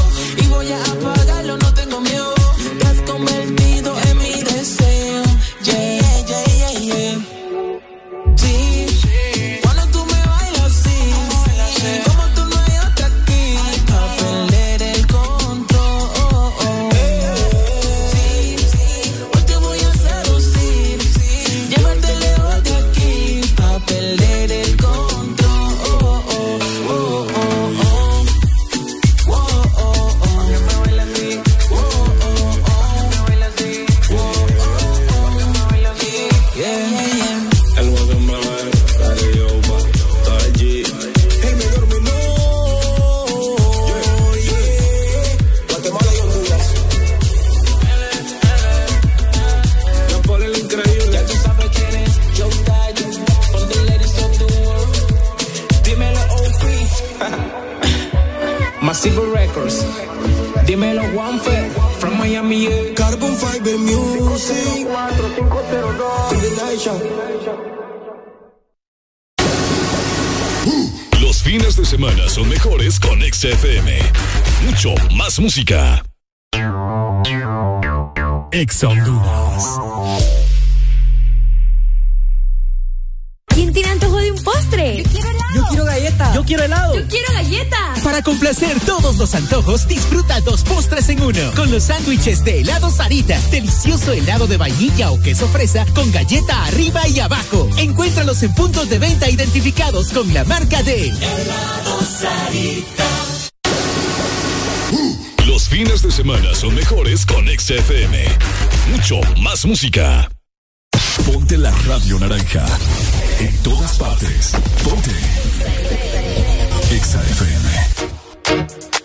fines de semana son mejores con XFM. Mucho más música. Honduras. ¿Quién tiene antojo de un postre? Yo quiero galleta. Yo quiero helado. Yo quiero galleta. Para complacer todos los antojos, disfruta dos postres en uno. Con los sándwiches de helado Sarita. Delicioso helado de vainilla o queso fresa con galleta arriba y abajo. Encuéntralos en puntos de venta identificados con la marca de Helado Sarita. Uh, los fines de semana son mejores con XFM. Mucho más música. Ponte la radio naranja en todas partes. Ponte. Exa FM.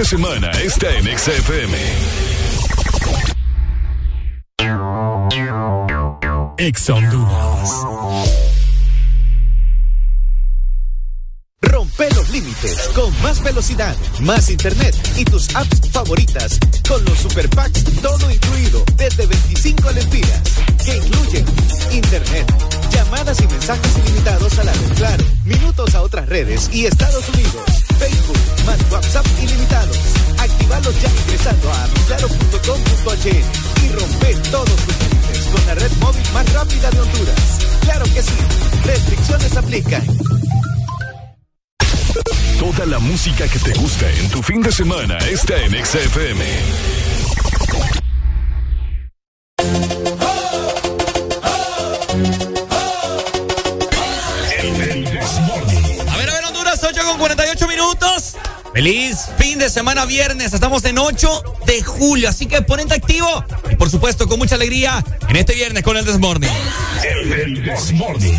de semana está en é XFM. en este viernes con el Desmorning. El, Desmorning.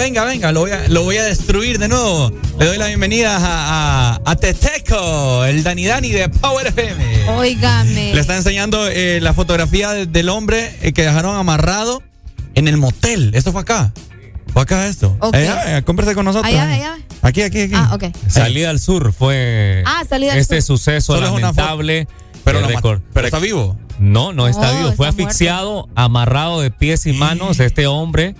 venga, venga, lo voy a, lo voy a destruir de nuevo. Le doy la bienvenida a, a, Teteco, el Dani Dani de Power FM. Óigame. Le está enseñando eh, la fotografía del hombre eh, que dejaron amarrado en el motel. Esto fue acá. Fue acá esto. Okay. Allá, eh, con nosotros. Allá, allá. Aquí, aquí, aquí. Ah, okay. Salida al sur fue ah, salida al este sur. Este suceso Solo lamentable. Pero, no, pero está vivo. No, no está oh, vivo. Fue está asfixiado, amarrado de pies y manos este hombre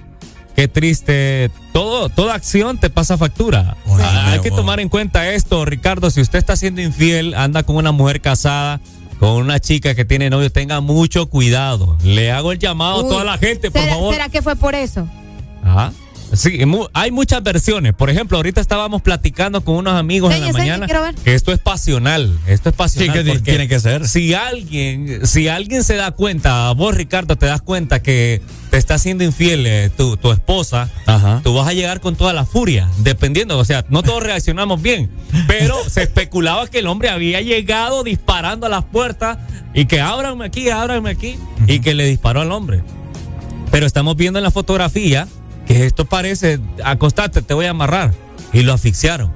Qué triste. Todo, toda acción te pasa factura. Ah, Hay que tomar en cuenta esto, Ricardo. Si usted está siendo infiel, anda con una mujer casada, con una chica que tiene novio, tenga mucho cuidado. Le hago el llamado a toda la gente, por ¿será, favor. ¿Será que fue por eso? Ajá. Sí, mu- hay muchas versiones. Por ejemplo, ahorita estábamos platicando con unos amigos en la mañana quiero ver. que esto es pasional. Esto es pasional. Sí, que tiene que ser. Si alguien, si alguien se da cuenta, vos Ricardo te das cuenta que te está siendo infiel eh, tu, tu esposa, Ajá. tú vas a llegar con toda la furia, dependiendo. O sea, no todos reaccionamos bien, pero se especulaba que el hombre había llegado disparando a las puertas y que ábranme aquí, ábranme aquí, y que le disparó al hombre. Pero estamos viendo en la fotografía que esto parece, acostate, te voy a amarrar. Y lo asfixiaron.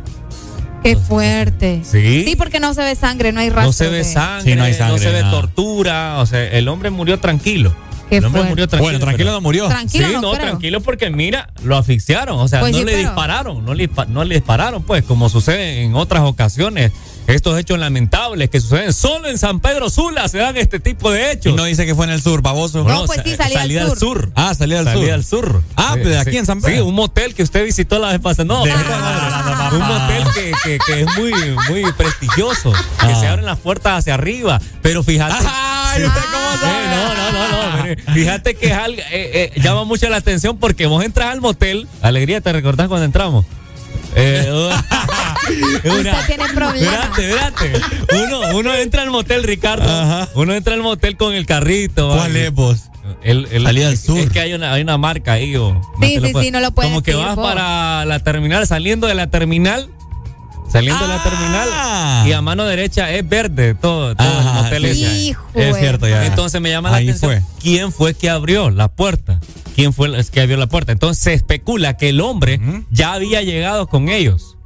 Qué fuerte. Sí. Sí, porque no se ve sangre, no hay rastro. No se ve de- sangre, Sí, no hay sangre, se ve nada. tortura. O sea, el hombre murió tranquilo. Qué el hombre fuerte. murió tranquilo. Bueno, tranquilo pero- no murió. Tranquilo, sí, no no, creo. tranquilo porque mira, lo asfixiaron. O sea, Pues no sí, le pero- dispararon, no le, dispa- no le dispararon, pues, como sucede en otras ocasiones. Estos hechos lamentables que suceden solo en San Pedro Sula se dan este tipo de Y hechos. no dice que fue en el sur, baboso. No, pues sí, salida al salida sur. al sur. Ah, salida al Salida sur. al sur. Ah, Sí, pero de aquí sí. en San Sí, Pedro. un motel que usted visitó la vez pasada. No, De- un motel que, que- que es muy, muy prestigioso. Que Ah. se abren las puertas hacia arriba. Pero fíjate. Ay, Sí. ¿usted cómo Eh, sabe? no, no, no, no. Fíjate que es algo, eh, eh, llama mucho la atención porque vos entras al motel. Alegría, ¿te recordás cuando entramos? Eh, Usted tiene problemas. Espérate, espérate. Uno, uno entra al motel, Ricardo. Ajá. Uno entra al motel con el carrito. ¿Cuál ¿vale? es vos? El, el- Salida al es- sur. Es que hay una, hay una marca ahí. O, Sí, sí, puedo- sí, no lo puedes Como que vas vos. para la terminal, saliendo de la terminal. Saliendo de la Ah. terminal. Y a mano derecha es verde todo, todo el Ajá, motel sí. Es cierto, ya. Entonces me llama la atención. fue. ¿Quién fue que abrió la puerta? ¿Quién fue el que abrió la puerta? Entonces se especula que el hombre ya había llegado con ellos.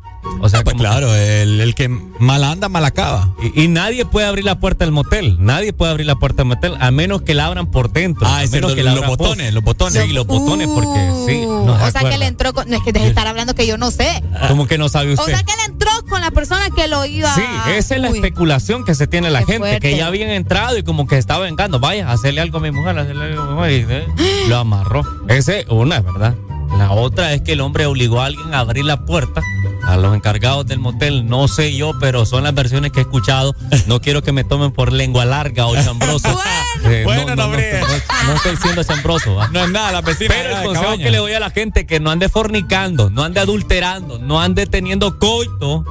O sea, Pues como- claro, el, el que mal anda, mal acaba. y, y nadie puede abrir la puerta del motel. Nadie puede abrir la puerta del motel a menos que la abran por dentro. Ah, a es menos cierto, que la los por- botones, los botones. Sí, los botones, porque sí. Uh, no se o sea que le entró con. No es que deje de estar hablando que yo no sé. Como que no sabe O usted. sea que le entró con la persona que lo iba Sí, esa es la Uy. especulación que se tiene la Qué gente, fuerte. que ya habían entrado y como que estaba vengando, vaya, hacerle algo a mi mujer, hacerle algo a mi mujer, y eh, lo amarró. Esa es una, ¿verdad? La otra es que el hombre obligó a alguien a abrir la puerta a los encargados del motel, no sé yo, pero son las versiones que he escuchado. No quiero que me tomen por lengua larga o chambroso. Eh, Bueno, no, no, no, no, hombre. no- no estoy siendo chambroso, ¿va? No es nada, la vecina. Pero de el consejo cabaña. que le doy a la gente que no ande fornicando, no ande adulterando, no ande teniendo coito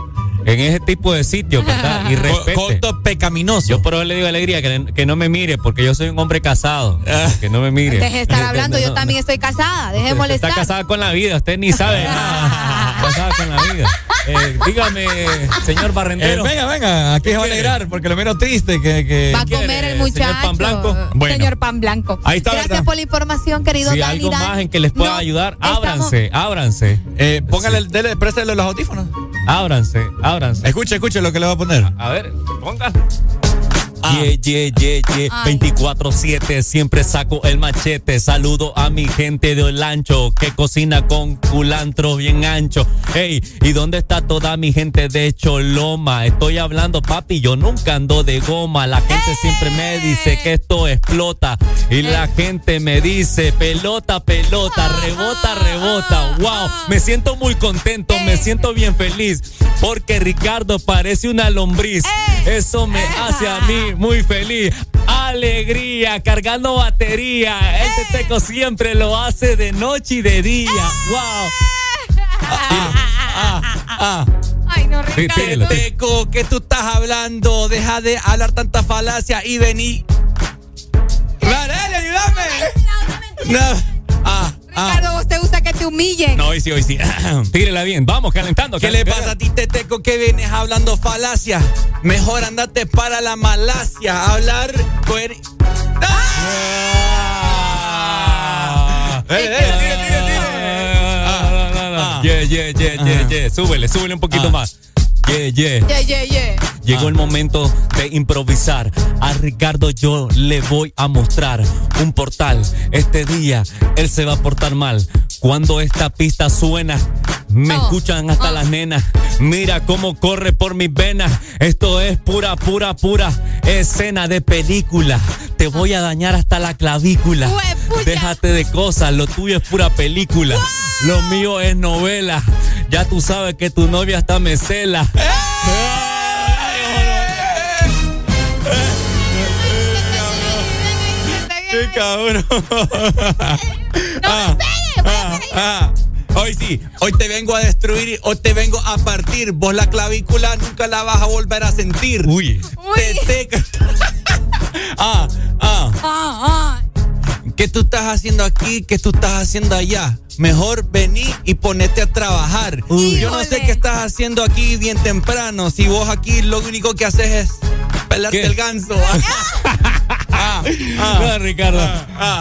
en ese tipo de sitios, ¿verdad? Y respete. Coito pecaminoso. Yo por eso le digo alegría que, que no me mire, porque yo soy un hombre casado. Ah. Que no me mire. Deje de estar hablando, yo No, también estoy casada. Dejémosle Está estar. casada con la vida, usted ni sabe nada. casada con la vida. Eh, dígame, señor Eh, Barrendero. venga, venga, aquí se va a alegrar porque lo menos triste que. que- Va a quiere, comer el señor muchacho. Pan Blanco? Bueno. Señor Pan Blanco. Ahí está, Gracias ¿verdad? por la información, querido si Dani. algo Dan. más en que les pueda No, ayudar, estamos- ábranse, ábranse. Eh, póngale, dele, préstale los audífonos. Ábranse, ábranse. Escuche, escuche lo que le va a poner. A ver, ponga. Ah. Yeah, yeah, yeah, yeah. Ay. 24-7, siempre saco el machete. Saludo a mi gente de Olancho que cocina con culantro bien ancho. Hey, ¿y dónde está toda mi gente de Choloma? Estoy hablando, papi, yo nunca ando de goma. La gente siempre me dice que esto explota. Y la gente me dice, pelota, pelota, rebota, rebota. Wow, me siento muy contento, me siento bien feliz. Porque Ricardo parece una lombriz. Eso me hace a mí muy feliz. Alegría, cargando batería. Este teco siempre lo hace de noche y de día. Wow. Ah, Ay, no, Ricardo. Teco, ¿qué tú estás hablando? Deja de hablar tanta falacia y vení. Dale, ayúdame. No. Ah, ah. Ricardo, ¿vos te gusta que te humillen? No, hoy sí, hoy sí. Tírela bien. Vamos, calentando. ¿Qué le pasa a ti, Teteco, que vienes hablando falacia? Mejor andate para la Malasia a hablar coher- ¡Ah! Dale, dale, tire, tire, tire. Ah, Yeah, yeah, yeah, yeah, yeah. Súbele, súbele un poquito Ah. más. Yeah, yeah. Yeah, yeah, yeah. Llegó el momento de improvisar. A Ricardo yo le voy a mostrar un portal. Este día él se va a portar mal. Cuando esta pista suena, me escuchan hasta las nenas. Mira cómo corre por mis venas. Esto es pura, pura, pura escena de película. Te voy a dañar hasta la clavícula. Déjate de cosas, lo tuyo es pura película. Lo mío es novela. Ya tú sabes que tu novia está me cela. ¡Qué cabrón! Ah, ah, ah. Hoy sí, hoy te vengo a destruir, hoy te vengo a partir. Vos la clavícula nunca la vas a volver a sentir. Uy. Te- te- ah, ah. Ah, ah. ¿Qué tú estás haciendo aquí? ¿Qué tú estás haciendo allá? Mejor vení y ponete a trabajar. Yo no sé qué estás haciendo aquí bien temprano. Si vos aquí lo único que haces es pelarte ¿Qué? el ganso. Ah, no, Ricardo.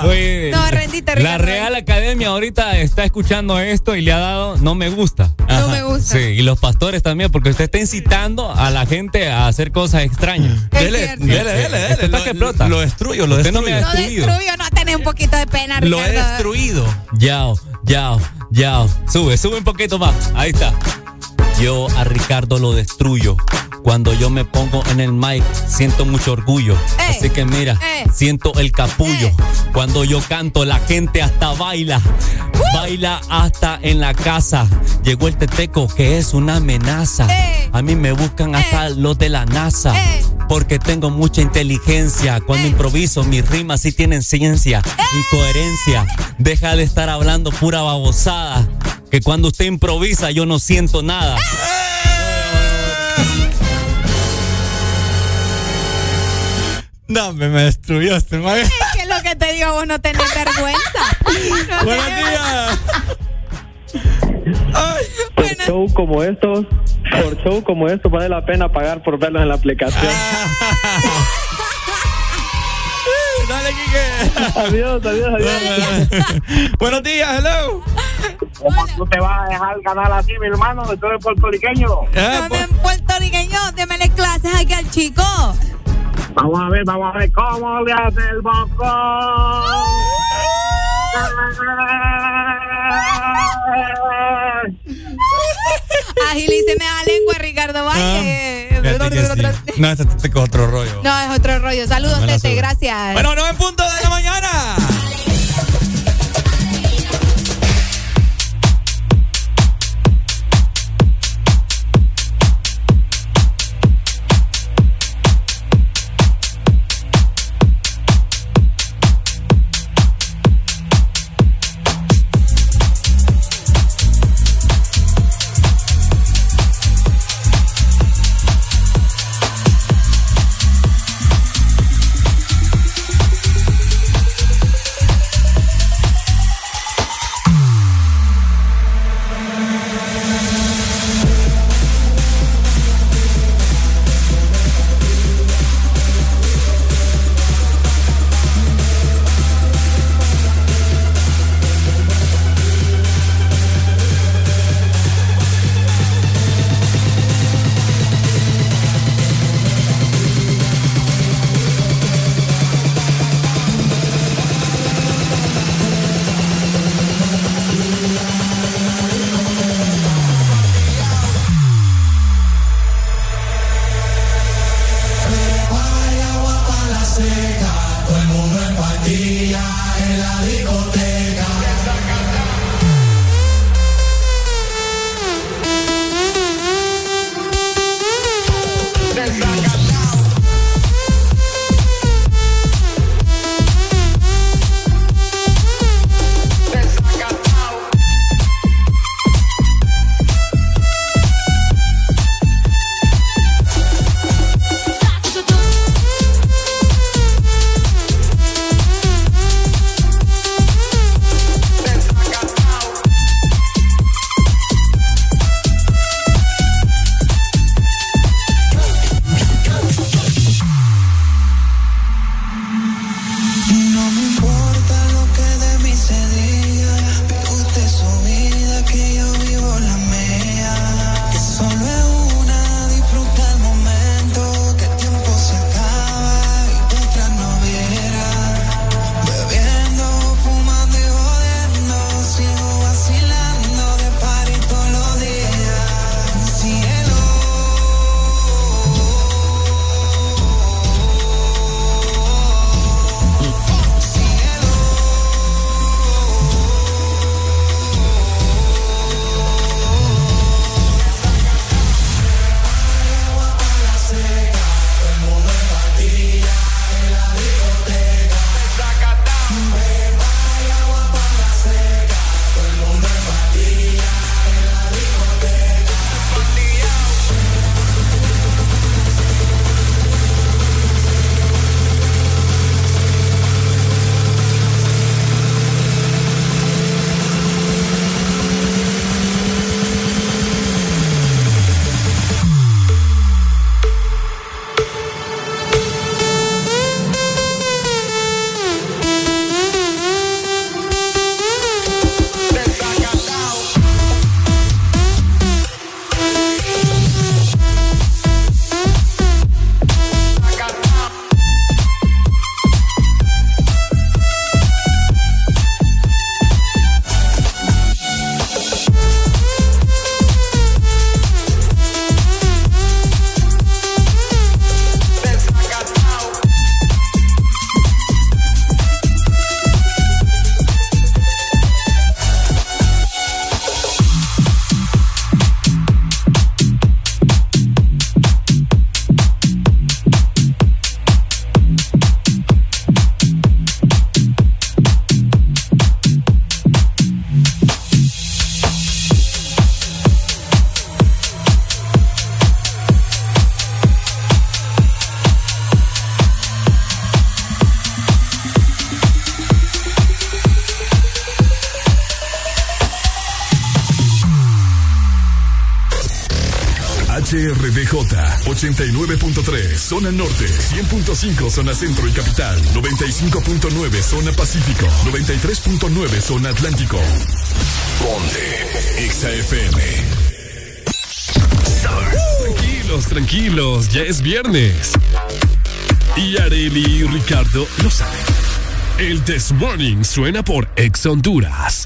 Oye, No, rendite, La Ricardo. Real Academia ahorita está escuchando esto y le ha dado no me gusta. No me gusta. Sí, y los pastores también, porque usted está incitando a la gente a hacer cosas extrañas. Dele, cierto. dele, dele, dele. Esto está Lo- que explota. Lo destruyo, lo Usted no me destruyo. ha Lo destruido. destruyó, no tenés un poquito de pena, Lo he Ricardo. destruido. Yao, yao, yao. Sube, sube un poquito más. Ahí está. Yo a Ricardo lo destruyo. Cuando yo me pongo en el mic, siento mucho orgullo. Eh, Así que mira, eh. siento el capullo. Cuando yo canto, la gente hasta baila. Baila hasta en la casa. Llegó el teteco, que es una amenaza. Eh. A mí me buscan hasta los de la NASA. Eh. Porque tengo mucha inteligencia. Cuando improviso, mis rimas sí tienen ciencia y coherencia. Deja de estar hablando pura babosada. Que cuando usted improvisa, yo no siento nada. No, me, me destruyó este man. Es que lo que te digo, vos no tenés vergüenza. No Buenos tenés días. Por show como estos, por show como estos vale la pena pagar por verlos en la aplicación. Dale, Kike. adiós, adiós, adiós. Buenos días, hello. ¿Cómo tú te vas a dejar ganar así, mi hermano? Tú eres puertorriqueño. Eh, No bien puertorriqueño, démele clases aquí al chico. Vamos a ver, vamos a ver cómo le hace el bocón. Agilíceme la lengua, Ricardo Valle. Fíjate que sí. No, este es otro rollo. No, es otro rollo. Saludos, Tete, gracias. Bueno, no en punto de la mañana. 89.3 zona norte, 100.5 zona centro y capital, 95.9 zona pacífico, 93.9 zona atlántico. Ponte XAFM. Tranquilos, tranquilos, ya es viernes. Y Areli y Ricardo lo saben. El This Morning suena por Ex Honduras.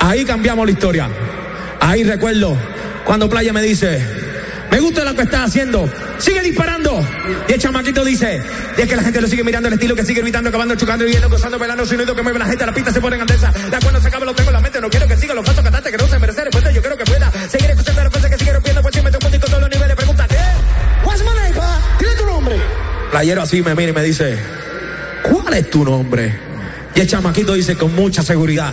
Ahí cambiamos la historia. Ahí recuerdo cuando Playa me dice, me gusta lo que estás haciendo, sigue disparando. Y el chamaquito dice, y es que la gente lo sigue mirando el estilo que sigue gritando, acabando, chocando, viendo, gozando, bailando, sonido que mueve la gente, la pista se pone en andesa. La cuando se acaba lo tengo en la mente, no quiero que siga los pasos cantantes que no se merecen respuesta, yo quiero que pueda seguir escuchando las cosas que sigue rompiendo, pues siempre te un con todos los niveles, pregúntate. What's my name, pa? ¿Tiene tu nombre? Playero así me mira y me dice, ¿cuál es tu nombre? Y el chamaquito dice con mucha seguridad,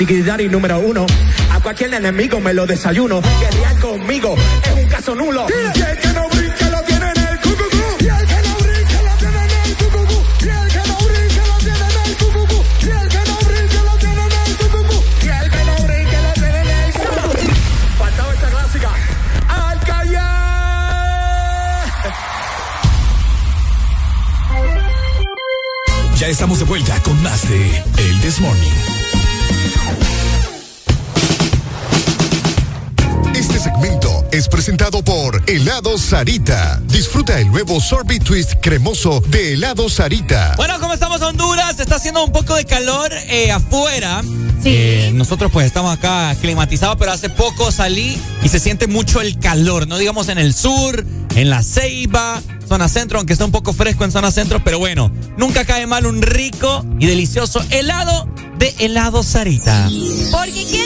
Improvisando y número uno. A cualquier enemigo me lo desayuno. Guerrear conmigo es un caso nulo. Y el que no brinque lo tiene en el cucucú. Y el que no brinque lo tiene en el cucucú. Y el que no brinque lo tiene en el cucucú. Y el que no brinque lo tiene en el cucucú. Y el que no brinque lo tiene en el cucucú. Faltaba esta clásica. Al callar. Ya estamos de vuelta con más de El This Morning. Presentado por Helado Sarita. Disfruta el nuevo sorbet twist cremoso de Helado Sarita. Bueno, ¿cómo estamos Honduras? Está haciendo un poco de calor eh, afuera. Eh, nosotros pues estamos acá climatizados, pero hace poco salí y se siente mucho el calor, no digamos en el sur, en la Ceiba, zona centro, aunque está un poco fresco en zona centro, pero bueno, nunca cae mal un rico y delicioso helado de helado Sarita. Porque ¿quién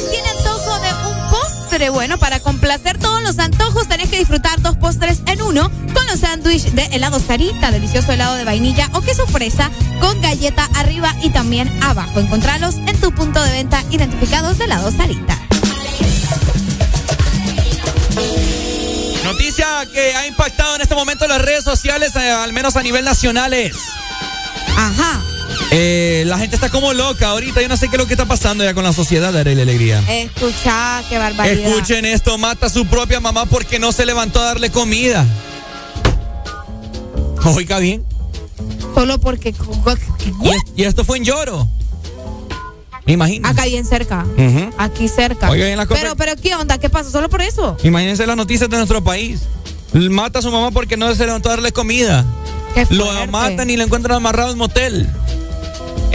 postre? Bueno, para complacer todos los antojos tenés que disfrutar dos postres en uno con los sándwiches de helado Sarita, delicioso helado de vainilla o queso fresa con galleta arriba y también abajo. Encontralos en tu punto de venta identificados de helado Sarita. Noticia que ha impactado en este momento las redes sociales, eh, al menos a nivel nacional, es. Ajá. Eh, la gente está como loca ahorita. Yo no sé qué es lo que está pasando ya con la sociedad de la alegría. Escucha, qué barbaridad. Escuchen esto, mata a su propia mamá porque no se levantó a darle comida. Oiga bien. Solo porque. Y, es- y esto fue en lloro. Imagino. Acá bien cerca. Aquí cerca. Oiga, bien la Pero, pero, ¿qué onda? ¿Qué pasó? ¿Solo por eso? Imagínense las noticias de nuestro país. Mata a su mamá porque no se levantó a darle comida. Lo matan y le encuentran amarrado en motel.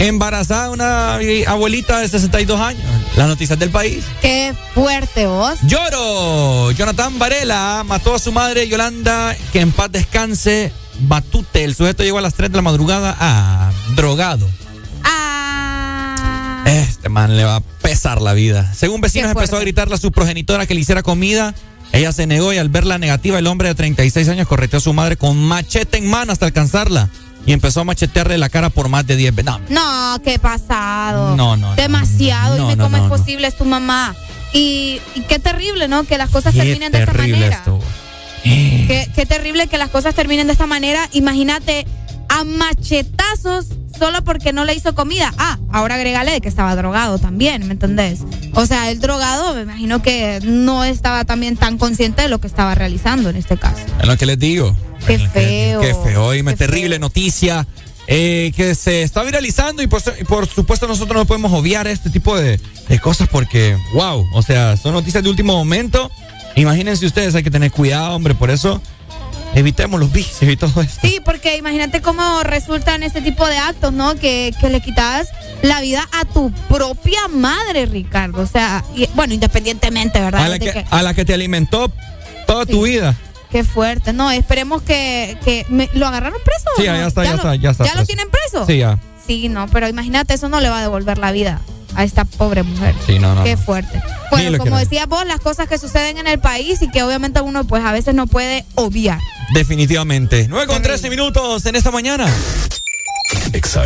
Embarazada una abuelita de 62 años. Las noticias del país. Qué fuerte vos. Lloro. Jonathan Varela mató a su madre Yolanda, que en paz descanse. Batute. El sujeto llegó a las 3 de la madrugada a drogado. Ah. Este man le va a pesar la vida. Según vecinos empezó a gritarle a su progenitora que le hiciera comida. Ella se negó y al ver la negativa el hombre de 36 años correteó a su madre con machete en mano hasta alcanzarla. Y empezó a machetearle la cara por más de 10 veces. No, No, qué pasado. No, no. Demasiado. No, Dime no, cómo no, es posible, es tu mamá. Y, y qué terrible, ¿no? Que las cosas Qué terminen de esta manera. esto. Qué, qué terrible que las cosas terminen de esta manera. Imagínate a machetazos solo porque no le hizo comida. Ah, ahora agrégale que estaba drogado también, ¿me entendés? O sea, el drogado, me imagino que no estaba también tan consciente de lo que estaba realizando en este caso. Es lo que les digo. Qué feo. Qué feo. Y me terrible noticia eh, que se está viralizando y por, y por supuesto nosotros no podemos obviar este tipo de, de cosas porque, wow, o sea, son noticias de último momento. Imagínense ustedes, hay que tener cuidado, hombre, por eso evitemos los vicios y todo esto. Sí, porque imagínate cómo resultan este tipo de actos, ¿no? Que, que le quitas la vida a tu propia madre, Ricardo. O sea, y- bueno, independientemente, ¿verdad? A la, que, a la que te alimentó toda tu vida. Qué fuerte. No, esperemos que, que me- lo agarraron preso. Sí, ya no? está, ya lo- está, ya está lo preso. tienen preso? Sí, ya. Sí, no, pero imagínate, eso no le va a devolver la vida a esta pobre mujer. Sí, no, no. Qué no. fuerte. Bueno, lo como que- decías vos, las cosas que suceden en el país y que obviamente uno pues a veces no puede obviar. Definitivamente. 9 con 13 minutos en esta mañana. Exa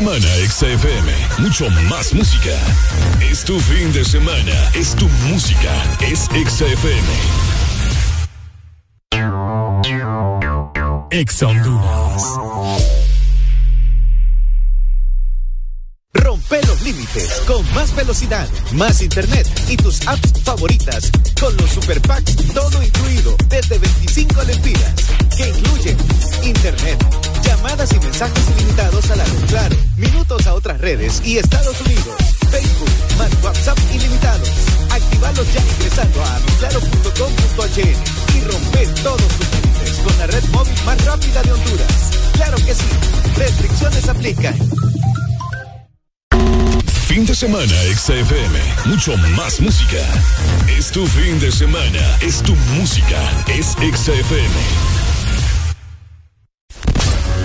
semana, XFM. Mucho más música. Es tu fin de semana. Es tu música. Es XFM. Exondunas. Rompe los límites con más velocidad, más internet y tus apps favoritas con los Super Packs todo incluido desde 25 lempiras que incluyen internet Llamadas y mensajes ilimitados a la red Claro, minutos a otras redes y Estados Unidos. Facebook, más WhatsApp ilimitados. Activarlos ya ingresando a claro.com.hn y romper todos tus límites con la red móvil más rápida de Honduras. Claro que sí. Restricciones aplican. Fin de semana, XFM. Mucho más música. Es tu fin de semana. Es tu música. Es XFM.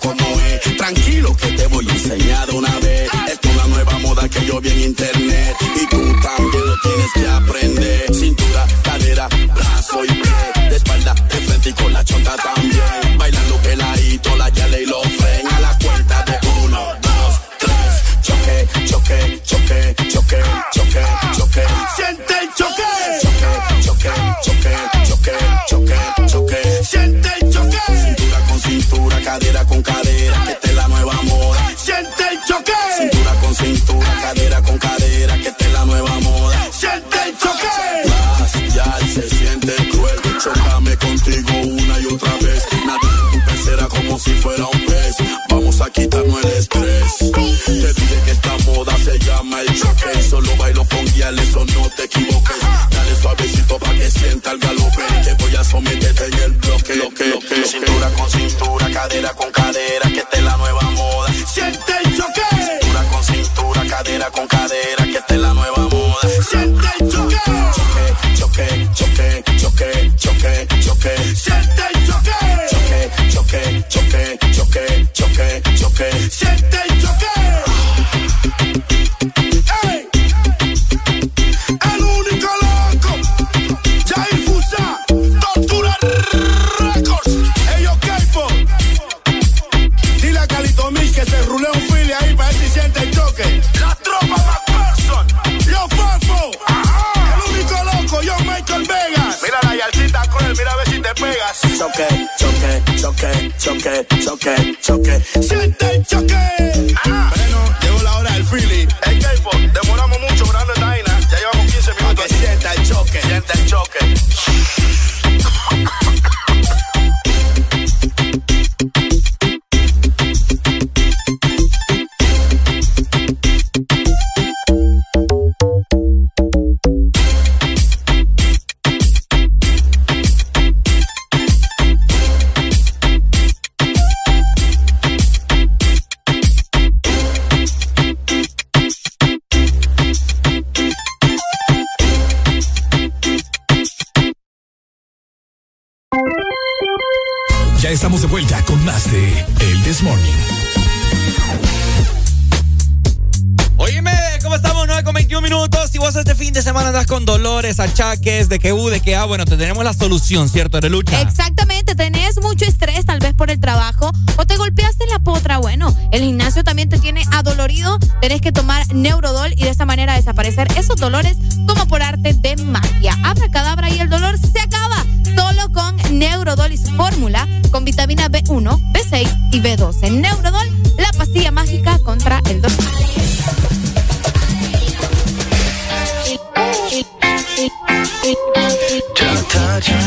como es. Tranquilo que te voy a enseñar de una vez. Es una nueva moda que yo vi en internet. cadera con choque, choque, choque. Siente bueno, te tenemos la solución, ¿cierto, Arelucha? Exactamente, tenés mucho estrés tal vez por el trabajo o te golpeaste la potra, bueno, el gimnasio también te tiene adolorido, tenés que tomar Neurodol y de esa manera desaparecer esos dolores como por arte de magia. Abra cadabra y el dolor se acaba solo con Neurodol y su fórmula con vitamina B1, B6 y B12. Neurodol, la pastilla mágica contra el dolor.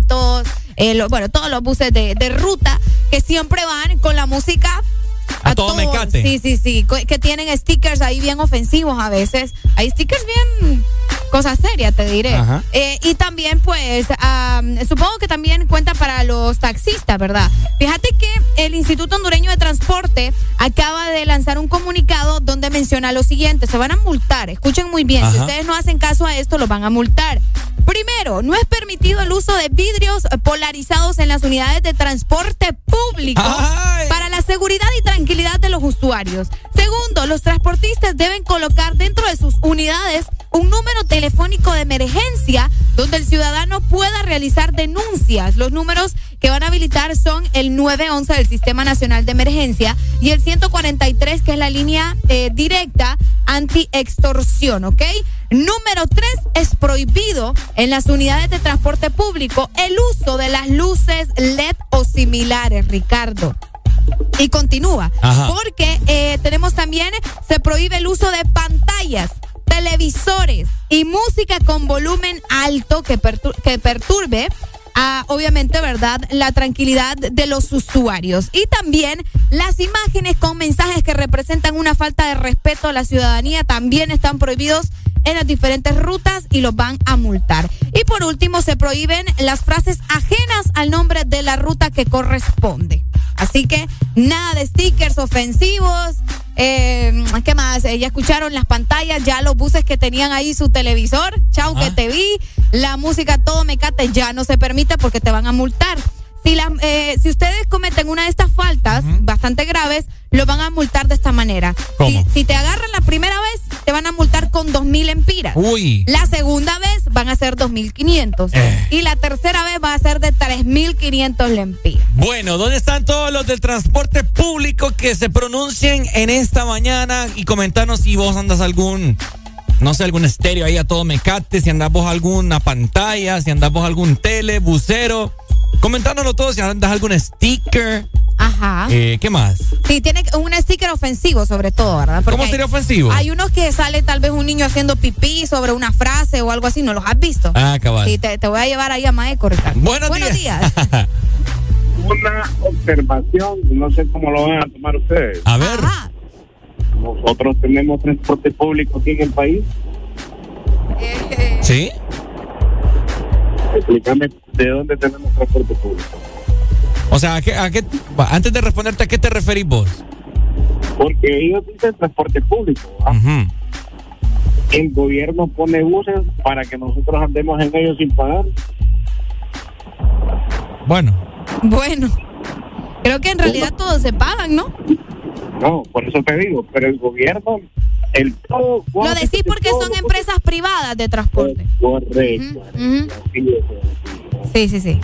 Rapiditos, eh, lo- bueno, todos los buses de, de ruta que siempre van con la música A todo mecate. Sí, sí, sí, que tienen stickers ahí bien ofensivos a veces. Hay stickers bien cosas serias, te diré. Eh, y también, pues, am, supongo que también cuenta para los taxistas, ¿verdad? Fíjate que el Instituto Hondureño de Transporte acaba de lanzar un comunicado donde menciona lo siguiente, se van a multar, escuchen muy bien, si Ajá. ustedes no hacen caso a esto, los van a multar. Primero, no es permitido el uso de vidrios polarizados en las unidades de transporte público para la seguridad y tranquilidad de los usuarios. Segundo, los transportistas deben colocar dentro de sus unidades un número telefónico de emergencia donde el ciudadano pueda realizar denuncias. Los números que van a habilitar son el 911 del Sistema Nacional de Emergencia y el 143 que es la línea eh, directa anti-extorsión, ¿ok? Número 3 es prohibido en las unidades de transporte público el uso de las luces LED o similares, Ricardo. Y continúa. Ajá. Porque eh, tenemos también, se prohíbe el uso de pantallas, televisores y música con volumen alto que, pertur- que perturbe. a, obviamente, ¿verdad? La tranquilidad de los usuarios. Y también las imágenes con mensajes que representan una falta de respeto a la ciudadanía también están prohibidos en las diferentes rutas y los van a multar. Y por último, se prohíben las frases ajenas al nombre de la ruta que corresponde. Así que nada de stickers ofensivos. Eh, ¿Qué más? Eh, ya escucharon las pantallas, ya los buses que tenían ahí su televisor. Chau, que te vi. La música, todo mecate, ya no se permite porque te van a multar. Si, las, eh, si ustedes cometen una de estas faltas bastante graves, lo van a multar de esta manera. ¿Cómo? Si, si te agarran la primera vez, te van a multar con 2.000 empiras. Uy. La segunda vez van a ser 2.500. Eh. Y la tercera vez va a ser de 3.500 lempiras. Bueno, ¿dónde están todos los del transporte público que se pronuncien en esta mañana y comentarnos si vos andas algún, no sé, algún estéreo ahí a todo mecate, si andas vos alguna pantalla, si andas vos algún tele, bucero. Comentárnoslo todo, si andas algún sticker. Ajá. Eh, ¿Qué más? Sí, tiene un sticker ofensivo sobre todo, ¿verdad? Porque ¿Cómo hay- sería ofensivo? Hay unos que sale tal vez un niño haciendo pipí sobre una frase o algo así, ¿no los has visto? Ah, cabal. Sí, te, te voy a llevar ahí a Maeco, Ricardo. Buenos, días. Una observación, no sé cómo lo van a tomar ustedes. A ver. Nosotros tenemos transporte público aquí en el país. ¿Sí? Explícame de dónde tenemos transporte público. O sea, ¿a qué, a qué- antes de responderte, ¿a qué te referís vos? Porque ellos dicen transporte público. El gobierno pone buses para que nosotros andemos en ellos sin pagar. Bueno. Bueno, creo que en realidad todos se pagan, ¿no? No, por eso te digo, pero el gobierno, el todo. Lo decís porque son empresas privadas de transporte. Correcto. Es. Sí, sí, sí.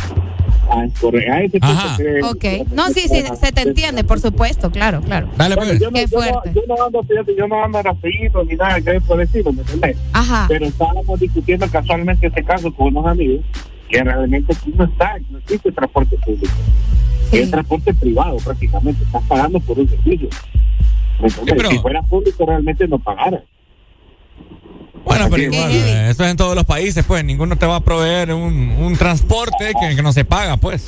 Ah, es correcto. Ah, ese Ajá. de- Ok. No, sí, sí, se te entiende, por supuesto, claro, claro. Dale, Bueno, yo, no, Qué yo, no, fuerte. yo no ando, fíjate, yo no ando rapidito ni nada que por decirlo, ¿me entendés? Ajá. Pero estábamos discutiendo casualmente este caso con unos amigos que realmente aquí no está, no existe transporte público. Es transporte privado prácticamente, estás pagando por un servicio. ¿Me entendés? pero- Si fuera público realmente no pagara. Bueno, pero igual, eh, eso es en todos los países, pues. Ninguno te va a proveer un, un transporte que, que no se paga, pues.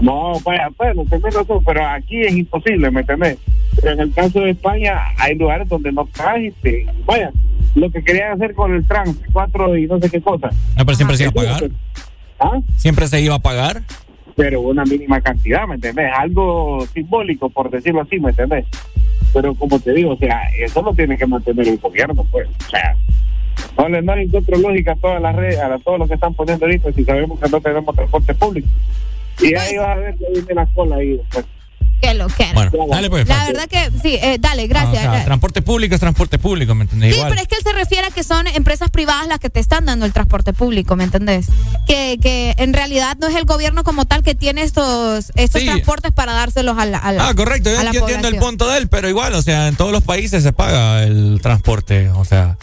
No, vaya, bueno, tenés razón, pero aquí es imposible, ¿me entendés? Pero en el caso de España hay lugares donde no pagas y te- vaya, lo que querían hacer con el trans, cuatro y no sé qué cosa. No, pero siempre se iba a pagar. ¿Ah? Siempre se iba a pagar. Pero una mínima cantidad, ¿me entendés? Algo simbólico, por decirlo así, ¿me entendés? Pero como te digo, o sea, eso lo tiene que mantener el gobierno, pues. O sea, no le, no le encuentro lógica a todas las redes, a todo lo que están poniendo ahorita si sabemos que no tenemos transporte público. Y ahí vas a ver que viene la cola ahí después. Que lo que. Bueno, dale, pues. La verdad que sí, eh, dale, Ah, o gracias. sea, transporte público es transporte público, ¿me entendés? Sí, Igual. pero es que él se refiere a que son empresas privadas las que te están dando el transporte público, ¿me entendés? Que, que en realidad no es el gobierno como tal que tiene estos estos Sí. transportes para dárselos a la, a la- Ah, correcto, yo a la yo entiendo el punto de él, pero igual, o sea, en todos los países se paga el transporte, o sea,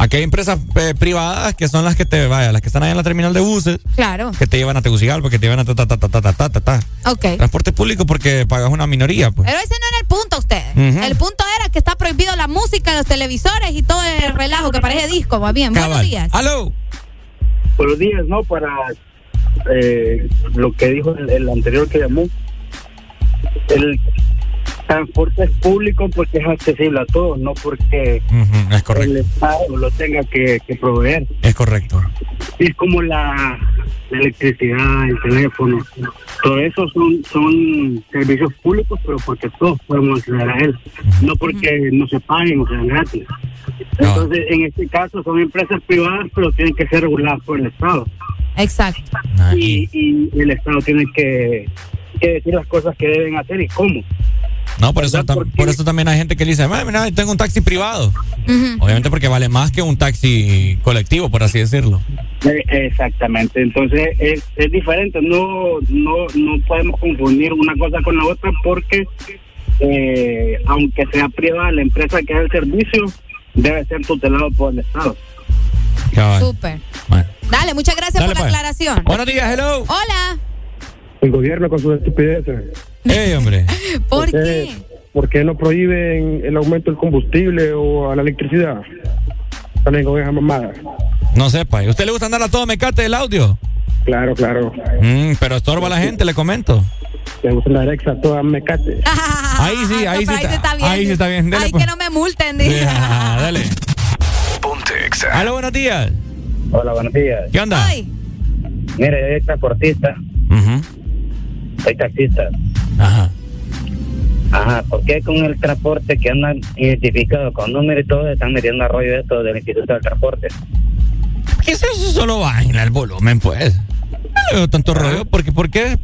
Aquí hay empresas eh, privadas que son las que te, vaya, las que están allá en la terminal de buses. Claro. Que te llevan a Tegucigalpa, que te llevan a ta, ta, ta, ta, ta, ta, ta. ta Ok. Transporte público porque pagas una minoría, pues. Pero ese no era el punto, usted. Uh. El punto era que está prohibido la música, los televisores y todo el relajo que parece disco, va bien. Cabal. Buenos días. ¡Aló! Buenos días, ¿no? Para eh, lo que dijo el, el anterior que llamó. El, transporte es público porque es accesible a todos, no porque Ujú, es correcto. el Estado lo tenga que, que proveer. Es correcto. Es como la, la electricidad, el teléfono, todo eso son, son servicios públicos, pero porque todos podemos acceder a él, no porque no se paguen o sean gratis. Entonces, en este caso son empresas privadas, pero tienen que ser reguladas por el Estado. Exacto. Y, y el Estado tiene que, que decir las cosas que deben hacer y cómo. No, por eso, tam- por eso también hay gente que dice, "Ah, mira, tengo un taxi privado. Obviamente porque vale más que un taxi colectivo, por así decirlo. Eh, Exactamente, entonces es, es diferente, no, no, no podemos confundir una cosa con la otra porque eh, aunque sea privada, la empresa que es el servicio debe ser tutelado por el Estado. Súper. Dale, muchas gracias Dale, por la pues. aclaración. Buenos días, hello. Hola. El gobierno con sus estupideces. ¡Ey, hombre! ¿Por qué? ¿Por qué no prohíben el aumento del combustible o a la electricidad? También con esa mamada. No sepa. ¿y ¿Usted le gusta andar a todo mecate del audio? Claro, claro. Mm, pero estorba a la gente, le comento. Me gusta la Alexa toda mecate. Ahí sí, ahí sí, pero ahí se está bien. ahí sí está bien. Dele, Ay, pues. que no me multen, dice. Ah, dale. Hola, buenos días. Hola, buenos días. ¿Qué onda? Mire, yo soy transportista, soy taxista. Ajá. Ajá, ¿por qué con el transporte que andan identificados con número y todo están metiendo a rollo esto del Instituto del Transporte? ¿Qué es eso? Solo bajen el volumen, pues. No veo tanto rollo. Porque, ¿por qué?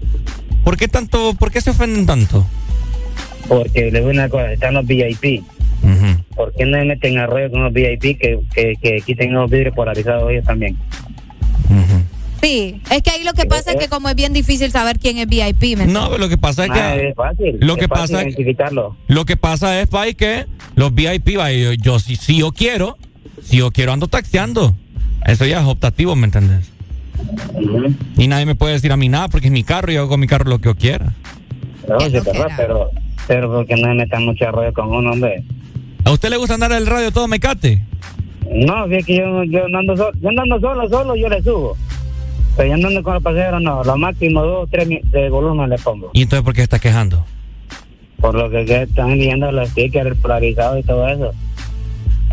¿Por qué tanto? ¿Por qué se ofenden tanto? Porque les digo una cosa, están los VIP. ¿Por qué no meten a rollo con los VIP que, que, que quiten los vidrios polarizados ellos también? Sí, es que ahí lo que pasa es que como es bien difícil saber quién es VIP, ¿me No, pero lo que pasa es que. Ah, es fácil. Lo es que fácil pasa identificarlo. Lo que pasa es, Pai, que los VIP, va, yo, yo si, si yo quiero, si yo quiero ando taxiando. Eso ya es optativo, ¿me entiendes? Y nadie me puede decir a mí nada porque es mi carro y yo hago con mi carro lo que yo quiera. No, sí, verdad, pero, pero porque no se metan mucho rollo con uno, hombre. ¿A usted le gusta andar el radio todo mecate? No, es que yo, yo no ando solo, yo andando solo, solo yo le subo. Pero yo andando con los pasajeros no, lo máximo dos, tres mi- de volumen le pongo. ¿Y entonces por qué está quejando? Por lo que, que están viendo los stickers polarizados y todo eso.